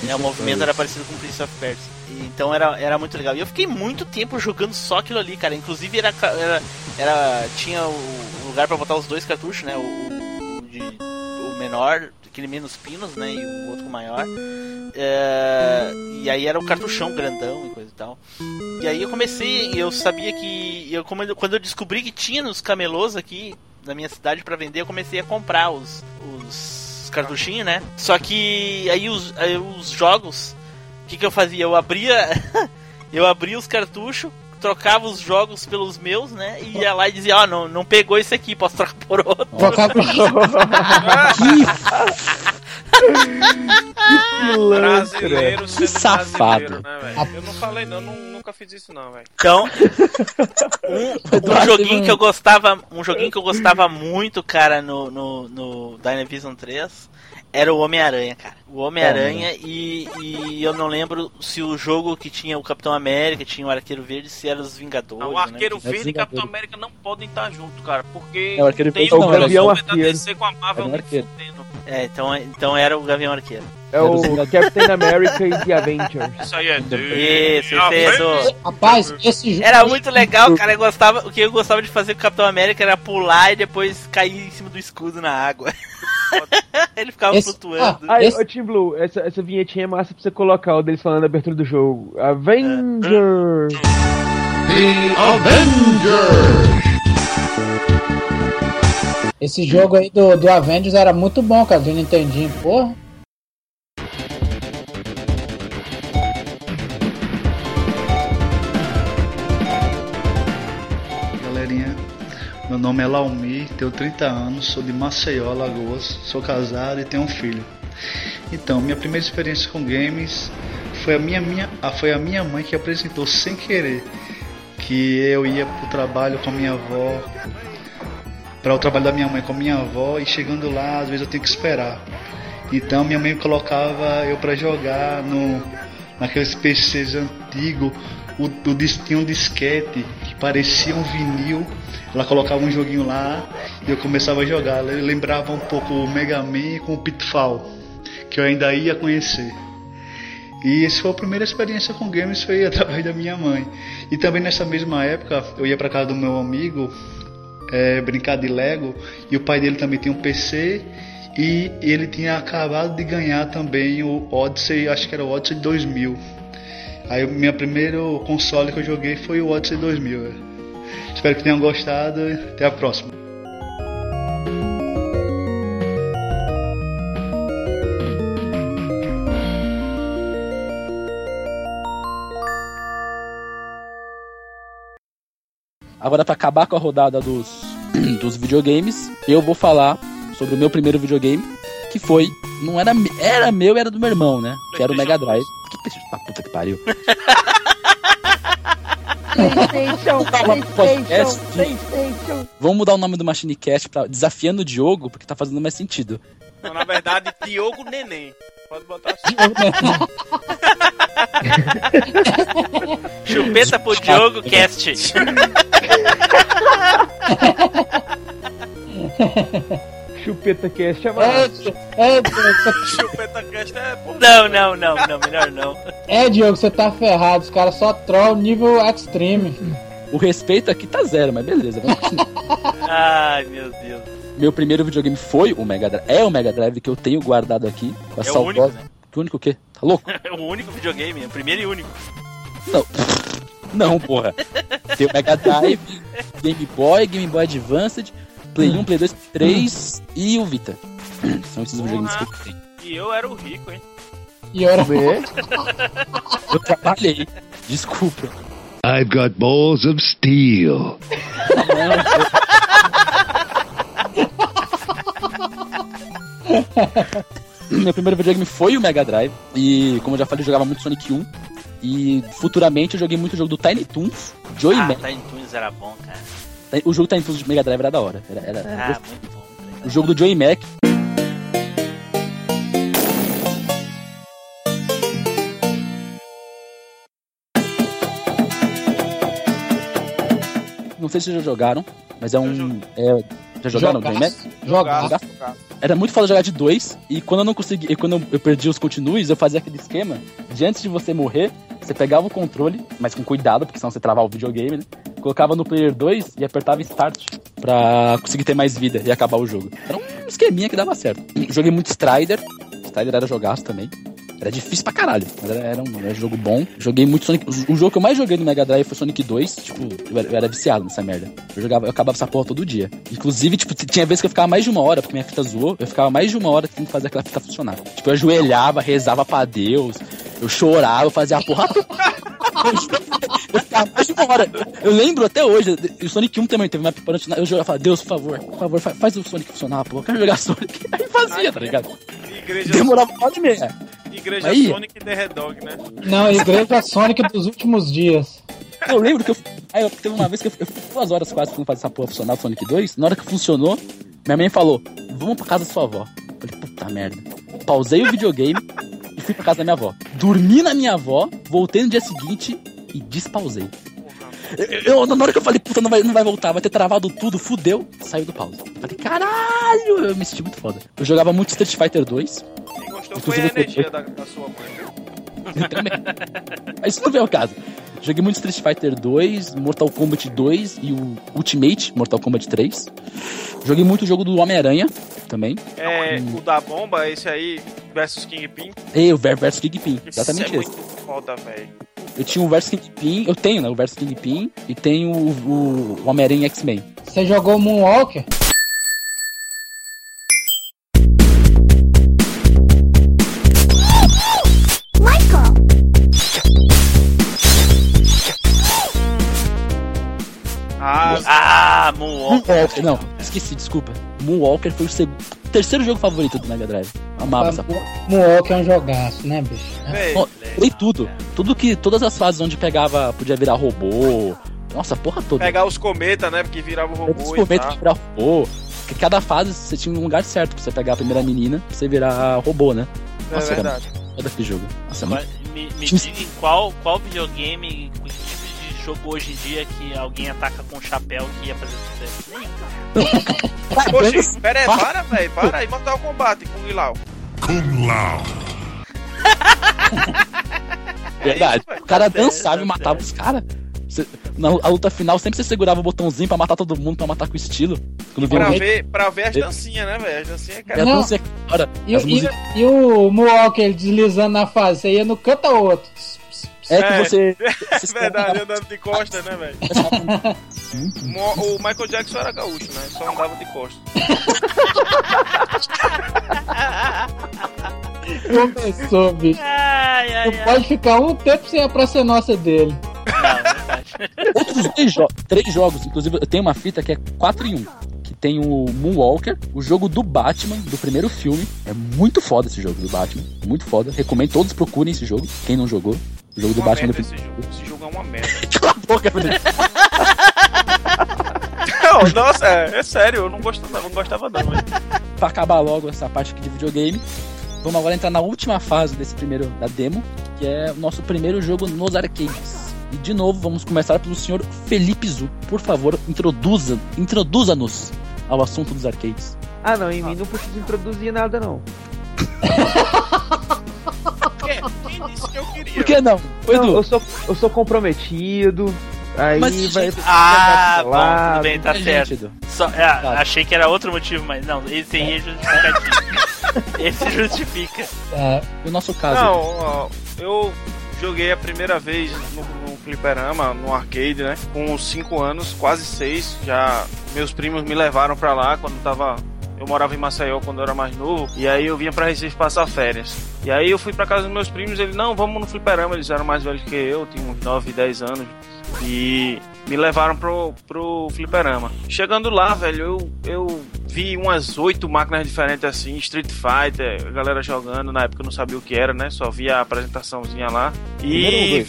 com-. É, o movimento era parecido com Prince of Persia. E, então era, era muito legal. E eu fiquei muito tempo jogando só aquilo ali, cara. Inclusive era, era, era tinha o lugar pra botar os dois cartuchos, né? O, o, o de, o menor, aquele menos pinos, né? E o outro maior. É, e aí era o cartuchão grandão e coisa e tal. E aí eu comecei, eu sabia que eu, quando eu descobri que tinha nos camelôs aqui na minha cidade pra vender, eu comecei a comprar os, os cartuchinhos, né? Só que aí os, aí os jogos, o que, que eu fazia? Eu abria, eu abria os cartuchos, trocava os jogos pelos meus, né? E ia lá e dizia, ó, não, não pegou esse aqui, posso trocar por outro. Trocar por Brasileiro Que sendo safado. brasileiro, né, velho? Eu não falei, não, nu- nunca fiz isso não, velho. Então, um, um joguinho que eu gostava, um joguinho que eu gostava muito, cara, no, no, no Dynavision 3 era o Homem-Aranha, cara. O Homem-Aranha e, e eu não lembro se o jogo que tinha o Capitão América, tinha o Arqueiro Verde, se era os Vingadores. O né? Arqueiro Que- Verde e Capitão América não podem estar juntos, cara, porque É, o Arqueiro tem um não, era Gavião crossover da Arqueiro. DC com a Marvel arqueiro. É, então, então era o Gavião Arqueiro. É o Captain America e The Avengers. Isso aí é Isso, esse é do... Rapaz, esse jogo. Era muito legal, cara. Eu gostava, o que eu gostava de fazer com o Capitão América era pular e depois cair em cima do escudo na água. Ele ficava Esse- flutuando. Aí, Esse- ô Tim Blue, essa, essa vinhetinha é massa pra você colocar o deles falando da abertura do jogo. Avengers! Esse jogo aí do, do Avengers era muito bom, cara, do Nintendinho, porra. Meu nome é Laumi, tenho 30 anos, sou de Maceió, Alagoas, sou casado e tenho um filho. Então, minha primeira experiência com games foi a minha, minha, ah, foi a minha mãe que apresentou sem querer que eu ia pro trabalho com a minha avó, para o trabalho da minha mãe com a minha avó e chegando lá, às vezes eu tenho que esperar. Então minha mãe colocava eu para jogar no naqueles PCs antigos, o, o tinha um disquete que parecia um vinil. Ela colocava um joguinho lá e eu começava a jogar. Eu lembrava um pouco o Mega Man com o Pitfall, que eu ainda ia conhecer. E essa foi a primeira experiência com games foi através da minha mãe. E também nessa mesma época eu ia para casa do meu amigo é, brincar de Lego e o pai dele também tinha um PC e ele tinha acabado de ganhar também o Odyssey, acho que era o Odyssey 2000. Aí o meu primeiro console que eu joguei foi o Odyssey 2000. é. Espero que tenham gostado e até a próxima. Agora, pra acabar com a rodada dos, dos videogames, eu vou falar sobre o meu primeiro videogame, que foi. Não era, era meu, era do meu irmão, né? Que era o Mega Drive. Que PlayStation? Ah, puta que pariu. PlayStation. PlayStation, PlayStation. Vamos mudar o nome do Machine Cast pra Desafiando o Diogo, porque tá fazendo mais sentido. Então, na verdade, Diogo Neném. Pode botar assim. Chupeta pro Diogo Cast. Chupeta Cast é massa. É, é, Diogo, Chupeta Cast é Não, não, não, não, melhor não. é, Diogo, você tá ferrado. Os caras só troll nível extreme. O respeito aqui tá zero, mas beleza. Ai, meu Deus. meu primeiro videogame foi o Mega Drive. É o Mega Drive que eu tenho guardado aqui. Com a É o único, né? Que único o quê? Tá louco? É o único videogame, é o primeiro e único. Não. Não, porra. Tem o Mega Drive, Game Boy, Game Boy Advanced, Play 1, Play 2, Play 3 e o Vita. São esses videogames que eu tenho. E eu era o rico, hein? E ora, Eu trabalhei. Desculpa. I've got balls of steel. Meu primeiro videogame foi o Mega Drive. E, como eu já falei, eu jogava muito Sonic 1. E futuramente eu joguei muito o jogo do Tiny Toons, Joy ah, Man. Tiny Toons era bom, cara. O jogo Tiny Toons de Mega Drive era da hora. Era, era- Ah, muito bom. O jogo do Joey Mac. Não sei se vocês já jogaram, mas é um. é- já jogaram o Joey Mac? Jogaço. Jogaço. Era muito foda jogar de dois, e quando eu não consegui, e quando eu- eu perdi os continues, eu fazia aquele esquema de antes de você morrer, você pegava o controle, mas com cuidado, porque senão você travava o videogame, né? Colocava no player 2 e apertava start pra conseguir ter mais vida e acabar o jogo. Era um esqueminha que dava certo. Joguei muito Strider, Strider era jogaço também. Era difícil pra caralho, mas era, era um, era um jogo bom. Joguei muito Sonic. O, o jogo que eu mais joguei no Mega Drive foi Sonic 2. Tipo, eu era, eu era viciado nessa merda. Eu jogava, eu acabava essa porra todo dia. Inclusive, tipo, tinha vezes que eu ficava mais de uma hora, porque minha fita zoou, eu ficava mais de uma hora tentando fazer aquela fita funcionar. Tipo, eu ajoelhava, rezava pra Deus, eu chorava, eu fazia a porra. Eu ficava mais de uma hora. Eu lembro até hoje, o Sonic 1 também teve uma para eu jogava, falava, Deus, por favor, por favor, fa- faz o Sonic funcionar, pô. Eu quero jogar Sonic. Aí fazia, tá ligado? Demorava uma hora e meia. Igreja Aí. Sonic e The Red Dog, né? Não, Igreja Sonic dos últimos dias. Eu lembro que eu. Aí eu teve uma vez que eu, eu fiquei duas horas quase tentando fazer essa porra funcionar o Sonic 2. Na hora que funcionou, minha mãe falou: Vamos pra casa da sua avó. Eu falei, puta merda. Pausei o videogame e fui pra casa da minha avó. Dormi na minha avó, voltei no dia seguinte e despausei. Eu, eu- na hora que eu falei, puta, não vai, não vai voltar, vai ter travado tudo, fudeu, saiu do pause. Falei, caralho, eu me senti muito foda. Eu jogava muito Street Fighter 2. Gostou foi a eu- energia da, da sua mãe, viu? Eu também. Mas isso não vem ao caso. Joguei muito Street Fighter 2, Mortal Kombat 2 e o Ultimate Mortal Kombat 3. Joguei muito o jogo do Homem-Aranha também. É, o da bomba, esse aí, versus Kingpin. E o Ver- versus Kingpin, exatamente é esse. muito foda, velho. Eu tinha o versus Kingpin, eu tenho, né? O versus Kingpin e tenho o, o Homem-Aranha X-Men. Você jogou Moonwalker? Moonwalker. Não, esqueci, desculpa. Moonwalker foi o segundo, terceiro jogo favorito do Mega Drive. Amava essa porra. Moonwalker é um jogaço, né, bicho? Ó, Joguei tudo. Tudo que. Todas as fases onde pegava, podia virar robô. Nossa, porra toda. pegar os cometas, né? Porque virava o Os robô e cometas virar robô. Porque cada fase você tinha um lugar certo pra você pegar a primeira menina pra você virar robô, né? É Nossa, era verdade. aquele jogo. Nossa, é muito... Me, me diga em qual, qual videogame, jogo hoje em dia que alguém ataca com um chapéu que ia fazer sucesso? Poxa, pera aí, para, velho. Para aí, Mortal Kombat com o Ilau. Kung Lao. Verdade. o cara dançava e matava os caras. Na a luta final, sempre você segurava o botãozinho pra matar todo mundo, pra matar com estilo. Quando Pra um- ver, pra ver as dancinhas, né, velho? As dancinhas, E cara. a Não. cara, E, e- e o Moonwalker ele deslizando na fase? Você ia no canto outro. É que você. É verdade, andando de costas, né, velho? O Michael Jackson era gaúcho, né? Só andava de costas. Começou, bicho. Ai, ai, Não pode ficar um tempo sem a Praça Nossa dele. Não, verdade. Outro os dois jo três jogos, inclusive eu tenho uma fita que é 4 em 1. Que tem o Moonwalker, o jogo do Batman, do primeiro filme. É muito foda esse jogo do Batman. Muito foda. Recomendo todos procurem esse jogo. Quem não jogou. O jogo do Batman merda do esse jogo. Esse jogo é uma merda. Cala a boca, Felipe. Não, nossa, é, é sério, eu não gostava, não gostava não. mas- pra acabar logo essa parte aqui de videogame, vamos agora entrar na última fase desse primeiro da demo, que é o nosso primeiro jogo nos arcades. E de novo, vamos começar pelo senhor Felipe Zu. Por favor, introduza, introduza-nos ao assunto dos arcades. Ah, não, em mim não precisa introduzir nada, não. Quem disse que eu queria? Por que não? Ô, Não, eu sou, eu sou comprometido. Aí Mas, vai. gente, Ah, bom, tudo bem, tá certo. Só, é, achei que era outro motivo, mas não, esse aí é justificativo. esse justifica. É, no nosso caso, Não, ó, eu joguei a primeira vez no, no fliperama, no arcade, né? Com 5 anos, quase 6. Já meus primos me levaram pra lá quando tava. Eu morava em Maceió quando eu era mais novo. E aí eu vinha pra Recife passar férias. E aí eu fui pra casa dos meus primos. Eles, não, vamos no fliperama. Eles eram mais velhos que eu, tinham uns 9, 10 anos. E me levaram pro, pro fliperama. Chegando lá, velho, eu, eu vi umas oito máquinas diferentes assim, Street Fighter, a galera jogando. Na época eu não sabia o que era, né? Só via a apresentaçãozinha lá. E.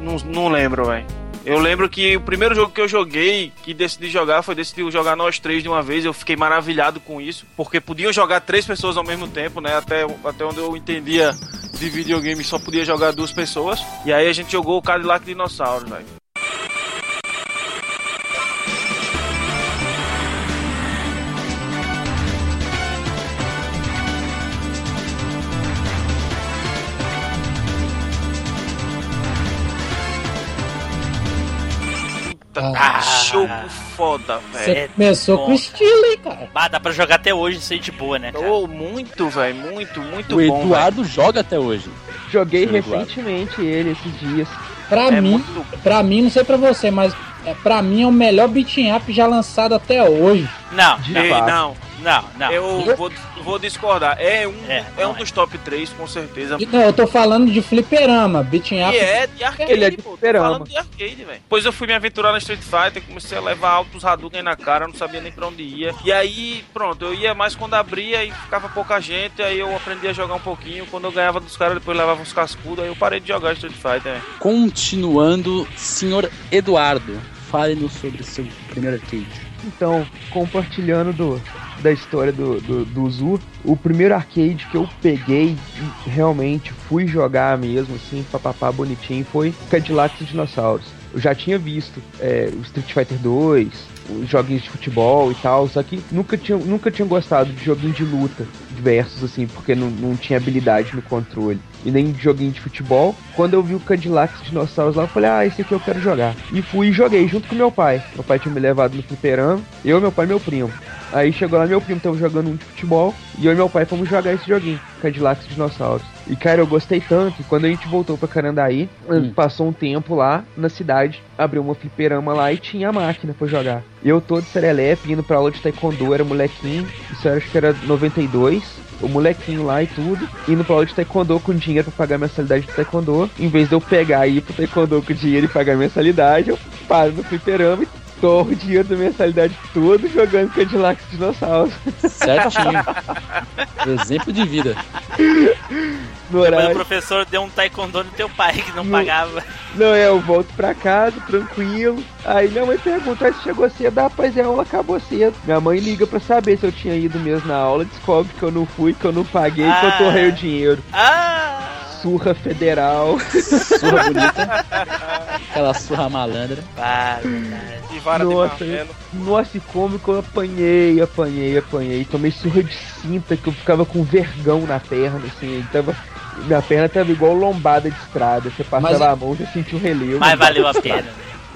Não, não lembro, velho. Eu lembro que o primeiro jogo que eu joguei, que decidi jogar, foi decidir jogar nós três de uma vez. Eu fiquei maravilhado com isso, porque podiam jogar três pessoas ao mesmo tempo, né? Até, até onde eu entendia de videogame, só podia jogar duas pessoas. E aí a gente jogou o Cadillac Dinossauro, velho. Ah, Jogo foda, você velho. começou bom, com estilo, hein, cara? Ah, dá pra jogar até hoje sem de boa, né? cara? Oh, muito, velho, muito, muito o bom. velho. Eduardo joga até hoje. Joguei Seu Eduardo. recentemente ele esses dias. Pra É mim, muito pra mim, não sei pra você, mas é, pra mim é o melhor beating up já lançado até hoje. Não, De não, não, não, não. eu vou, vou discordar. É um, É, é, um é. dos top 3, com certeza. E, Não, eu tô falando de fliperama, beating E up. é de arcade, Ele é de pô. Falando de arcade, velho. Depois eu fui me aventurar na Street Fighter, comecei a levar altos Hadouken na cara, não sabia nem pra onde ia. E aí, pronto, eu ia mais quando abria e ficava pouca gente, aí eu aprendi a jogar um pouquinho. Quando eu ganhava dos caras, depois levava uns cascudos, aí eu parei de jogar Street Fighter, velho. Continuando, senhor Eduardo, fale-nos sobre seu primeiro arcade. Então, compartilhando do, da história do, do, do Zu, o primeiro arcade que eu peguei e realmente fui jogar mesmo, assim, papapá bonitinho, foi Cadillac e Dinossauros. Eu já tinha visto é, o Street Fighter 2, os joguinhos de futebol e tal, só que nunca tinha, nunca tinha gostado de joguinho de luta diversos, assim, porque não, não tinha habilidade no controle. E nem de joguinho de futebol. Quando eu vi o Cadillac e Dinossauros lá, eu falei, ah, esse aqui eu quero jogar. E fui e joguei junto com meu pai. Meu pai tinha me levado no fliperama, eu, meu pai e meu primo. Aí chegou lá, meu primo tava jogando um de futebol, e eu e meu pai fomos jogar esse joguinho, Cadillac e Dinossauros. E cara, eu gostei tanto, que quando a gente voltou pra Carandaí, passou um tempo lá na cidade, abriu uma fliperama lá e tinha a máquina pra jogar. Eu todo serelepe, indo pra aula de taekwondo, era molequinho, isso eu acho que era 92, o molequinho lá e tudo, indo pra aula de taekwondo com dinheiro pra pagar mensalidade de taekwondo. Em vez de eu pegar e ir pro taekwondo com dinheiro e pagar mensalidade, eu paro no fliperama e torro o dinheiro da mensalidade todo jogando Cadillac e Dinossauros. Certinho. Exemplo de vida. No Depois o horário. professor deu um taekwondo no teu pai que não No- pagava. Não, é, eu volto pra casa, tranquilo. Aí minha mãe pergunta se chegou cedo. Ah, pois é, a aula acabou cedo. Minha mãe liga pra saber se eu tinha ido mesmo na aula, descobre que eu não fui, que eu não paguei, que eu Ah. torrei o dinheiro. Ah! Surra federal. Surra bonita. Aquela surra malandra. Ah, verdade. E vara Nossa, de martelo. Nossa, e como que eu apanhei, apanhei, apanhei. Tomei surra de cinta que eu ficava com vergão na perna, assim. Tava, minha perna tava igual lombada de estrada. Você passava Mas- a mão, já sentia o relevo. Mas valeu a pena.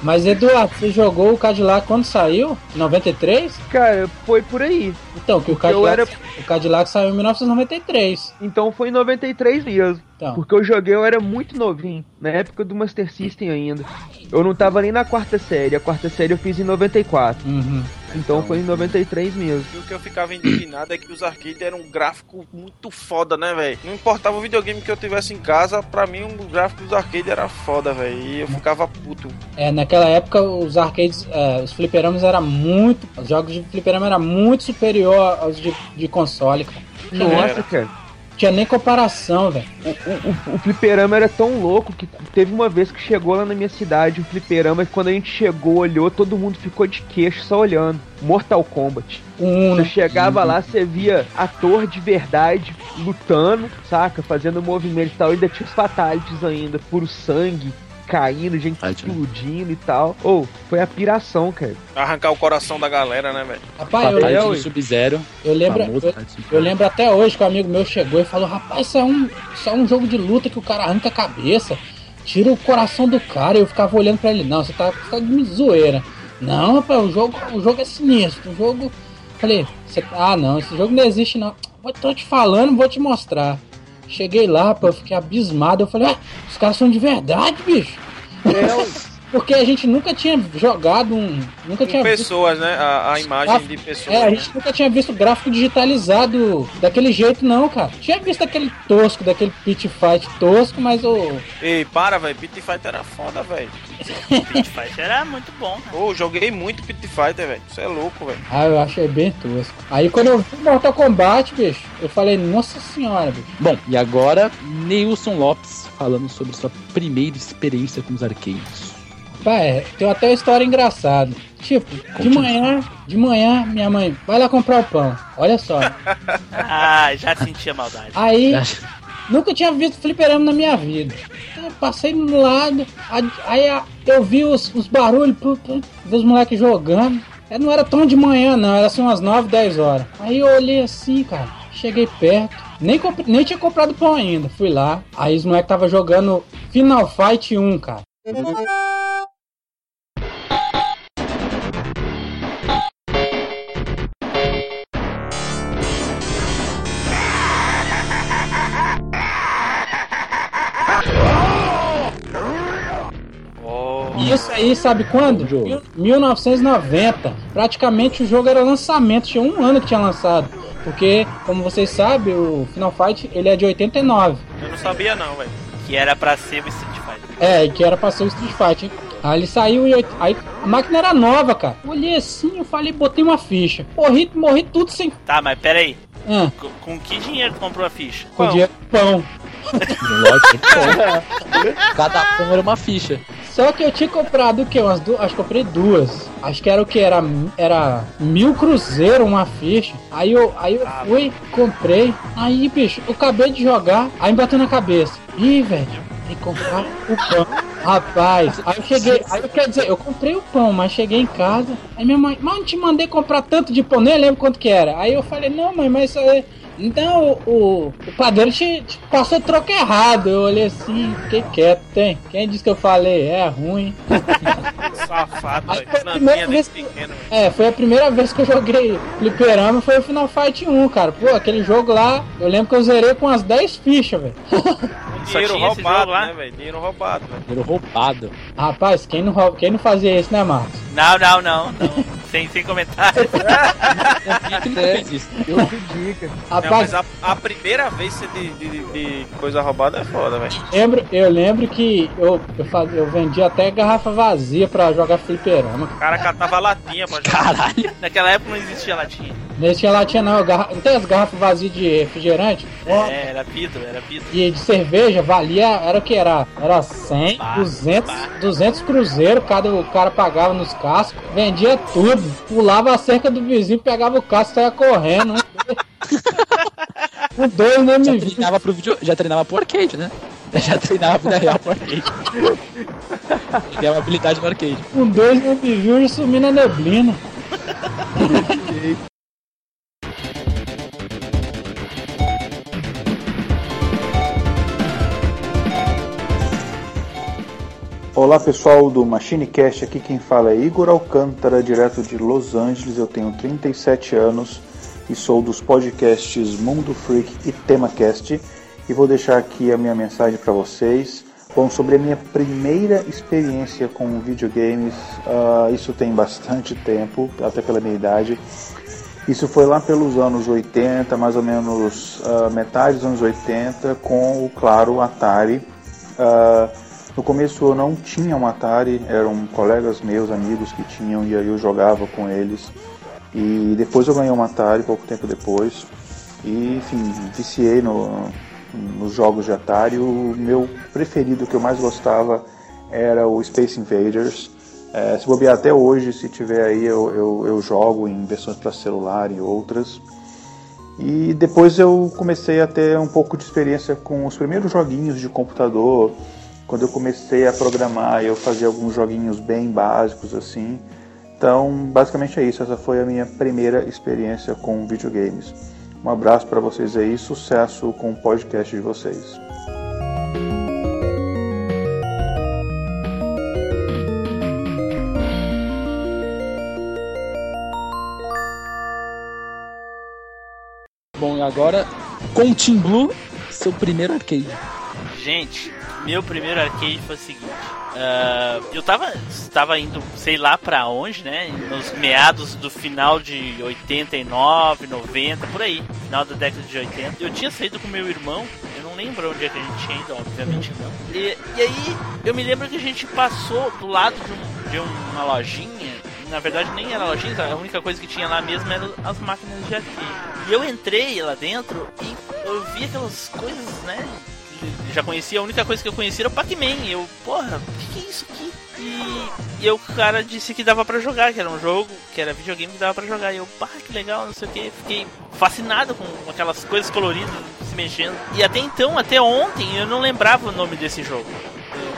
Mas Eduardo, você jogou o Cadillac quando saiu? Em 93? Cara, foi por aí. Então, que o Cadillac, era- o Cadillac saiu em 1993. Então foi em 93 mesmo. Então. Porque eu joguei, eu era muito novinho. Na época do Master System ainda. Eu não tava nem na quarta série. A quarta série eu fiz em 94. Uhum. Então foi em 93 mesmo. E o que eu ficava indignado é que os arcades eram um gráfico muito foda, né, velho? Não importava o videogame que eu tivesse em casa, pra mim o gráfico dos arcades era foda, velho. E eu ficava puto. É, naquela época os arcades, é, os fliperamas era muito. Os jogos de fliperama era muito superior aos de, de console, cara. Nossa, cara. Tinha nem comparação, velho. O, o, o fliperama era tão louco que teve uma vez que chegou lá na minha cidade um fliperama e quando a gente chegou, olhou, todo mundo ficou de queixo só olhando. Mortal Kombat. Um, Você chegava lá, você via ator de verdade lutando, saca? Fazendo movimento e tal, ainda tinha os fatalities ainda, puro sangue caindo, gente explodindo e tal. Ou, foi a piração, cara. Arrancar o coração da galera, né, velho? Rapaz, eu, eu, Sub-Zero. eu lembro, famoso eu, eu lembro até hoje que um amigo meu chegou e falou: Rapaz, isso é um, isso é um jogo de luta que o cara arranca a cabeça, tira o coração do cara. E eu ficava olhando pra ele: Não, você tá, você tá de zoeira. Não, rapaz, o jogo, o jogo é sinistro. O jogo. Falei: você, Ah, não, esse jogo não existe, não. Vou, tô te falando, vou te mostrar. Cheguei lá, pô, eu fiquei abismado. Eu falei: ah, Os caras são de verdade, bicho. Porque a gente nunca tinha jogado um. Nunca Com tinha visto. pessoas, né? A, a imagem de pessoas. É, a né? gente nunca tinha visto gráfico digitalizado daquele jeito, não, cara. Tinha visto aquele tosco, daquele pit fight tosco, mas o. Ei, para, velho. Pit Fighter era foda, velho. Pit Fighter era muito bom, cara. Pô, joguei muito Pit Fighter, velho. Você é louco, velho. Ah, eu achei bem tosco. Aí quando eu vi Mortal Kombat, bicho, eu falei, nossa senhora, bicho. Bom, e agora, Neilson Lopes falando sobre sua primeira experiência com os arcades. Pá, é, tem até uma história engraçada. Tipo, de manhã, de manhã, minha mãe, vai lá comprar o pão. Olha só. Ah, já sentia maldade. Aí, nunca tinha visto fliperama na minha vida. Então, eu passei no lado, aí, eu vi os, os barulhos, pu- pu- vi os moleques jogando. É, Não era tão de manhã, não, era assim umas 9, 10 horas. Aí eu olhei assim, cara, cheguei perto, nem, compre- nem tinha comprado pão ainda. Fui lá, aí os moleques tava jogando Final Fight 1, cara. Isso aí, sabe quando? Mil- 1990. Praticamente o jogo era lançamento, tinha um ano que tinha lançado. Porque, como vocês sabem, o Final Fight ele é de 89. Eu não sabia, não, velho. Que era pra ser o Street Fighter. É, e que era pra ser o Street Fighter. Aí ele saiu e aí a máquina era nova, cara. Olhei assim, eu falei, botei uma ficha. Morri, morri tudo sem. Tá, mas pera aí. Ah, Com, com que dinheiro tu comprou a ficha? com dinheiro pão. Pão. Cada pão era uma ficha. Só que eu tinha comprado o quê? Umas duas, acho que eu comprei duas. Acho que era o que? Era, era mil cruzeiro uma ficha. Aí eu, aí eu fui, comprei. Aí, bicho, eu acabei de jogar. Aí me bateu na cabeça. Ih, velho, tem que comprar o pão. Rapaz, aí eu cheguei. Aí eu quero dizer, eu comprei o pão, mas cheguei em casa. Aí minha mãe, mas eu te mandei comprar tanto de pão, nem lembro quanto que era. Aí eu falei, não, mãe, mas isso aí. Então o, o, padeiro te, te passou troco errado. Eu olhei assim, fiquei quieto, tem. Quem disse que eu falei? É ruim. Safado, Aí foi a Plantinha primeira desse vez pequeno, velho. É, foi a primeira vez que eu joguei fliperama, foi o Final Fight 1, cara. Pô, aquele jogo lá, eu lembro que eu zerei com umas 10 fichas, velho. Dinheiro roubado, lá? né, velho? Dinheiro roubado, velho. Dinheiro roubado. Rapaz, quem não, rouba- quem não fazia isso, né, Marcos? Não, não, não. não. sem, sem comentário. Eu pedi, cara. Não, Rapaz, mas a, a primeira vez de, de, de coisa roubada é foda, velho. lembro, eu lembro que eu, eu, faz, eu vendia até garrafa vazia pra jogar fliperama. O cara catava latinha pra jogar. Caralho. Naquela época não existia latinha. Nem tinha latinha não, garra... não tem as garrafas vazias de refrigerante? Ó, É, era vidro, era vidro. E de cerveja valia, era o que era? Era 100, 200, 200 cruzeiros, cada o cara pagava nos cascos, vendia tudo, pulava a cerca do vizinho, pegava o casco e saia correndo. Um dois nem me vi. treinava, pro video... já treinava pro arcade, né? Já treinava vida real pro arcade. Ganhava habilidade no arcade. Um dois nem me viu e sumi na neblina. Olá pessoal do MachineCast, aqui quem fala é Igor Alcântara, direto de Los Angeles. Eu tenho 37 anos e sou dos podcasts Mundo Freak e TemaCast. E vou deixar aqui a minha mensagem para vocês. Bom, sobre a minha primeira experiência com videogames, uh, isso tem bastante tempo, até pela minha idade. Isso foi lá pelos anos 80, mais ou menos uh, metade dos anos 80, com o claro Atari. Uh, no começo eu não tinha um Atari, eram colegas meus, amigos que tinham, e aí eu jogava com eles. E depois eu ganhei um Atari, pouco tempo depois. E, enfim, viciei no, nos jogos de Atari. O meu preferido, que eu mais gostava, era o Space Invaders. É, se bobear até hoje, se tiver aí, eu, eu, eu jogo em versões para celular e outras. E depois eu comecei a ter um pouco de experiência com os primeiros joguinhos de computador. Quando eu comecei a programar, eu fazia alguns joguinhos bem básicos assim. Então, basicamente é isso. Essa foi a minha primeira experiência com videogames. Um abraço para vocês aí, sucesso com o podcast de vocês. Bom, e agora com o Team Blue, seu primeiro arcade. Gente, meu primeiro arcade foi o seguinte. Uh, eu tava, tava indo, sei lá pra onde, né? Nos meados do final de 89, 90, por aí. Final da década de 80. Eu tinha saído com meu irmão, eu não lembro onde é que a gente tinha ido, obviamente não. E, e aí, eu me lembro que a gente passou do lado de, um, de uma lojinha. Na verdade, nem era lojinha, a única coisa que tinha lá mesmo eram as máquinas de arcade. E eu entrei lá dentro e eu vi aquelas coisas, né? Já conhecia, a única coisa que eu conhecia era o Pac-Man. Eu, porra, o que, que, é isso aqui? E, e o cara disse que dava para jogar, que era um jogo, que era videogame que dava para jogar. E eu, pá, que legal, não sei o que. Fiquei fascinado com aquelas coisas coloridas se mexendo. E até então, até ontem, eu não lembrava o nome desse jogo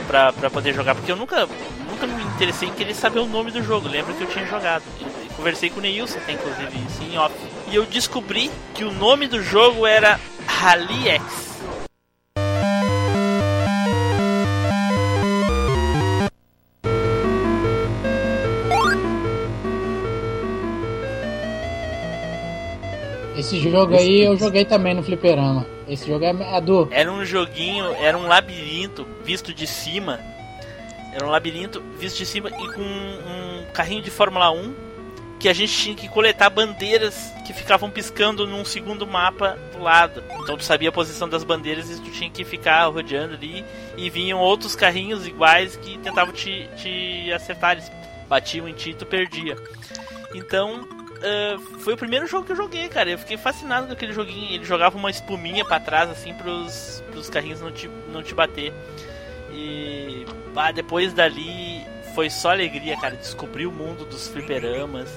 pra, pra poder jogar, porque eu nunca, nunca me interessei em querer saber o nome do jogo. Lembro que eu tinha jogado. E, conversei com o Neilson, até inclusive isso em off. E eu descobri que o nome do jogo era Rally X. Esse jogo aí eu joguei também no fliperama. Esse jogo é, é do. Era um joguinho, era um labirinto visto de cima. Era um labirinto visto de cima e com um carrinho de Fórmula 1 que a gente tinha que coletar bandeiras que ficavam piscando num segundo mapa do lado. Então tu sabia a posição das bandeiras e tu tinha que ficar rodeando ali e vinham outros carrinhos iguais que tentavam te, te acertar, eles batiam em ti e tu perdia. Então uh, foi o primeiro jogo que eu joguei, cara. Eu fiquei fascinado com aquele joguinho. Ele jogava uma espuminha para trás, assim, pros, pros carrinhos não te, não te bater. E bah, depois dali foi só alegria, cara. Descobri o mundo dos fliperamas,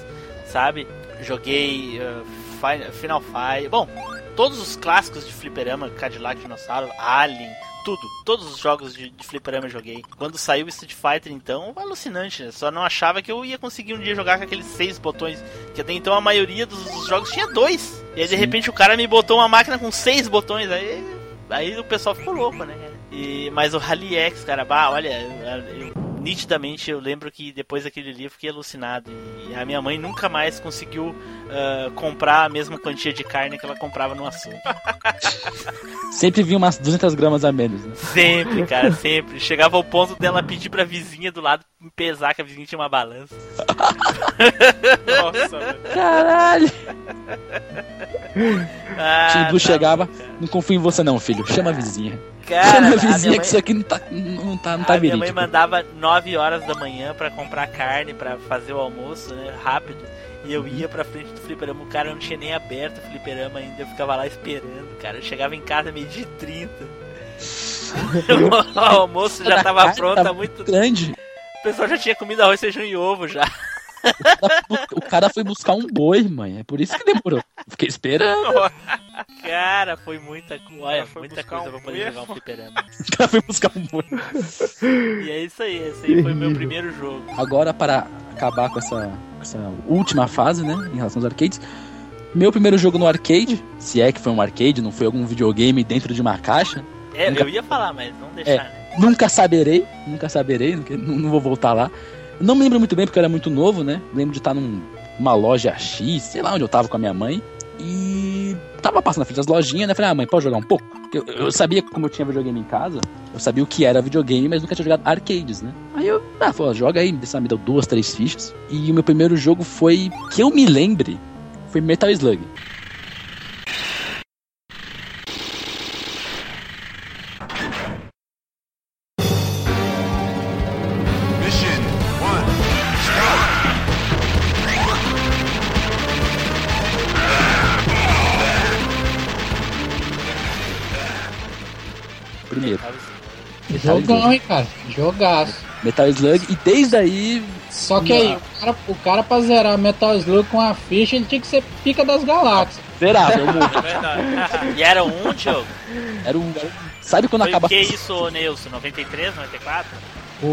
sabe? Joguei uh, Final Fight. Bom, todos os clássicos de fliperama, Cadillac Dinossauro, Alien, tudo. Todos os jogos de, de fliperama eu joguei. Quando saiu o Street Fighter, então, alucinante. Né? Só não achava que eu ia conseguir um dia jogar com aqueles seis botões. Que até então a maioria dos, dos jogos tinha dois. E aí, de repente, o cara me botou uma máquina com seis botões. Aí, aí o pessoal ficou louco, né? E, mas o Rally X, cara, bah, olha, eu, eu nitidamente eu lembro que depois daquele livro fiquei alucinado. E a minha mãe nunca mais conseguiu uh, comprar a mesma quantia de carne que ela comprava no açougue. Sempre vinha umas 200 gramas a menos, né? Sempre, cara, sempre. Chegava ao ponto dela pedir pra vizinha do lado pesar, que a vizinha tinha uma balança. Nossa. Caralho! Ah, Blue tá chegava, bom, não confio em você não, filho. Chama a vizinha. Cara, Chama a vizinha mãe... que isso aqui não tá, não tá, não tá a Minha mãe mandava 9 horas da manhã para comprar carne para fazer o almoço, né? Rápido. E eu ia pra frente do fliperama, o cara não tinha nem aberto o fliperama ainda, eu ficava lá esperando, cara. Eu chegava em casa meio de 30. o almoço já tava pronto há muito grande. O pessoal já tinha comido arroz, feijão e ovo já. O cara foi buscar um boi, mãe. É por isso que demorou. Fiquei esperando. Cara, foi muita, Olha, foi muita coisa um pra poder jogar um fliperama. O cara foi buscar um boi. E é isso aí. Esse aí foi o meu primeiro jogo. Agora, para acabar com essa, essa última fase, né? Em relação aos arcades. Meu primeiro jogo no arcade, se é que foi um arcade, não foi algum videogame dentro de uma caixa. É, nunca... eu ia falar, mas não deixar, é, né? Nunca saberei, nunca saberei, não, não vou voltar lá. Não me lembro muito bem porque eu era muito novo, né? Lembro de estar num, numa loja X, sei lá onde eu tava com a minha mãe. E tava passando na frente das lojinhas, né? Falei, ah, mãe, pode jogar um pouco? Porque Eu, eu sabia, como eu tinha videogame em casa, eu sabia o que era videogame, mas nunca tinha jogado arcades, né? Aí eu, ah, falou, joga aí, me me deu duas, três fichas. E o meu primeiro jogo foi, que eu me lembre, foi Metal Slug. Jogão, hein, cara? Jogaço. Metal Slug, e desde aí. Só que aí, o cara, o cara pra zerar Metal Slug com a ficha, ele tinha que ser pica das galáxias. Zerava, eu morri. É verdade. E era um jogo? Era um. Sabe quando Foi acaba. o que isso, Nilson? 93, 94? O,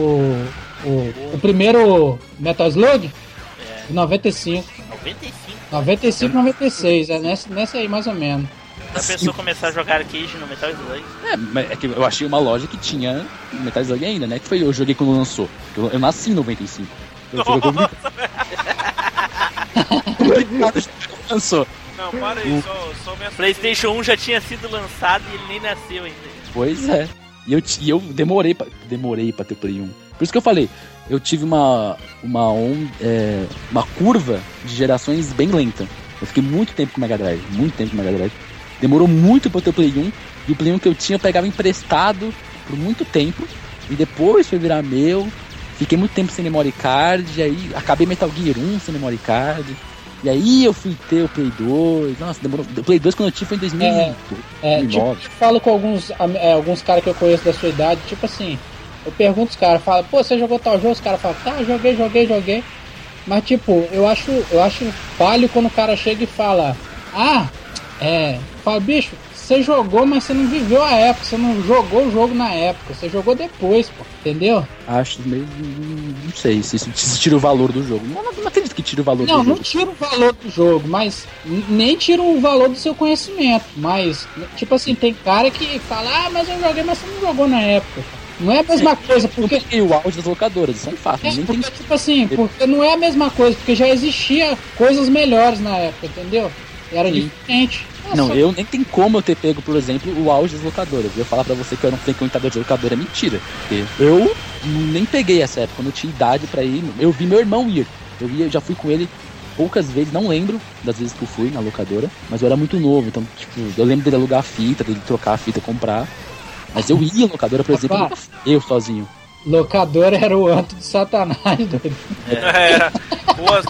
o, o primeiro Metal Slug? É. 95. 95? 95, 96, é nessa, nessa aí mais ou menos. Já pensou começar a jogar arcade no Metal Slug? É, mas é que eu achei uma loja que tinha Metal Slug ainda, né? Que foi eu joguei quando lançou. Eu, eu nasci em 95. Eu joguei quando lançou. Não, para aí, só, só me PlayStation 1 já tinha sido lançado e ele nem nasceu ainda. Pois é. E eu, e eu demorei pra, demorei pra ter Play 1. Por isso que eu falei, eu tive uma, uma, on, é, uma curva de gerações bem lenta. Eu fiquei muito tempo com o Mega Drive, muito tempo com o Mega Drive. Demorou muito pra eu ter o Play 1. E o Play 1 que eu tinha eu pegava emprestado por muito tempo. E depois foi virar meu. Fiquei muito tempo sem memory card. E aí acabei Metal Gear 1 sem memory card. E aí eu fui ter o Play 2. Nossa, demorou. O Play 2 quando eu tive foi em 2008, É, tipo, 2009. eu falo com alguns, é, alguns caras que eu conheço da sua idade, tipo assim, eu pergunto os caras, falo, pô, você jogou tal jogo? Os caras falam, tá, joguei, joguei, joguei. Mas tipo, eu acho, eu acho falho quando o cara chega e fala, ah, é, fala, bicho, você jogou, mas você não viveu a época, você não jogou o jogo na época, você jogou depois, pô, entendeu? Acho meio. Não sei se isso se tira o valor do jogo. Não, não acredito que tire o valor Não, do não jogo. tira o valor do jogo, mas nem tira o valor do seu conhecimento. Mas, tipo assim, tem cara que fala, ah, mas eu joguei, mas você não jogou na época. Não é a mesma coisa, porque. E o auge das locadoras, isso é um fato. É, porque, tem... tipo assim, porque não é a mesma coisa, porque já existia coisas melhores na época, entendeu? Era Sim. diferente. É Não, eu nem tem como eu ter pego, por exemplo, o auge das locadoras. Eu falar pra você que eu era um frequentador de locadora é mentira. Eu nem peguei essa época, quando eu tinha idade pra ir. Eu vi meu irmão ir. Eu ia, eu já fui com ele poucas vezes, não lembro das vezes que eu fui na locadora, mas eu era muito novo, então, tipo, eu lembro dele alugar a fita, dele trocar a fita, comprar. Mas eu ia na locadora, por exemplo, Rapaz. eu sozinho. Locadora era o anto de Satanás, doido. Era. Boas,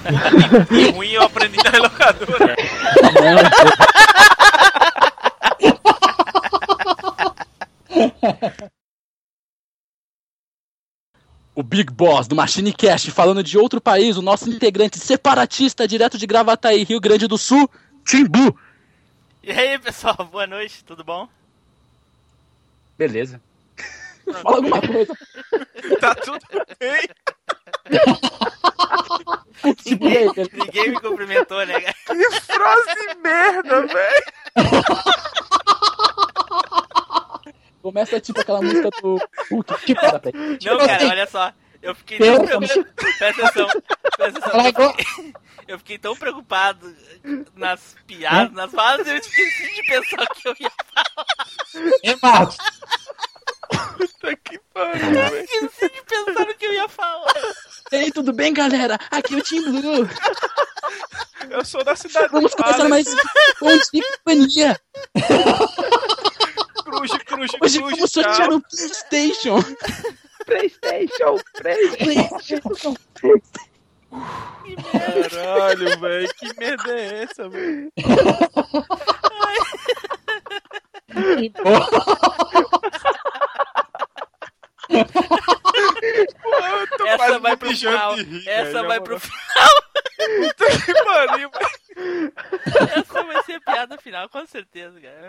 ruim eu aprendi na locadora. O Big Boss do Machine Cast falando de outro país, o nosso integrante separatista direto de Gravataí, Rio Grande do Sul, Timbu. E aí, pessoal, boa noite, tudo bom? Beleza. Fala alguma coisa. Tá tudo bem. Ninguém, ninguém me cumprimentou, né? Que frase merda, velho. Começa tipo aquela música do Hulk. Tipo, Não, cara, olha só. Eu fiquei tão preocupado. Presta atenção. Presta atenção. É Eu fiquei, tão preocupado nas piadas, nas falas, eu esqueci de pensar o que eu ia falar. Ei, Marcos, Puta que pariu, Eu esqueci de pensar no que eu ia falar. Ei, tudo bem, galera? Aqui é o Tim Blue. Eu sou da cidade Vamos começar mais um de companhia. Cruz, cruz, Hoje cruz, vamos sortear tchau. um PlayStation. PlayStation, PlayStation. Caralho, velho. Que merda é essa, velho? eu Essa vai pro final. de rir, Essa velho, vai pro final. Puta que pariu, velho. Essa vai ser a piada final, com certeza, cara.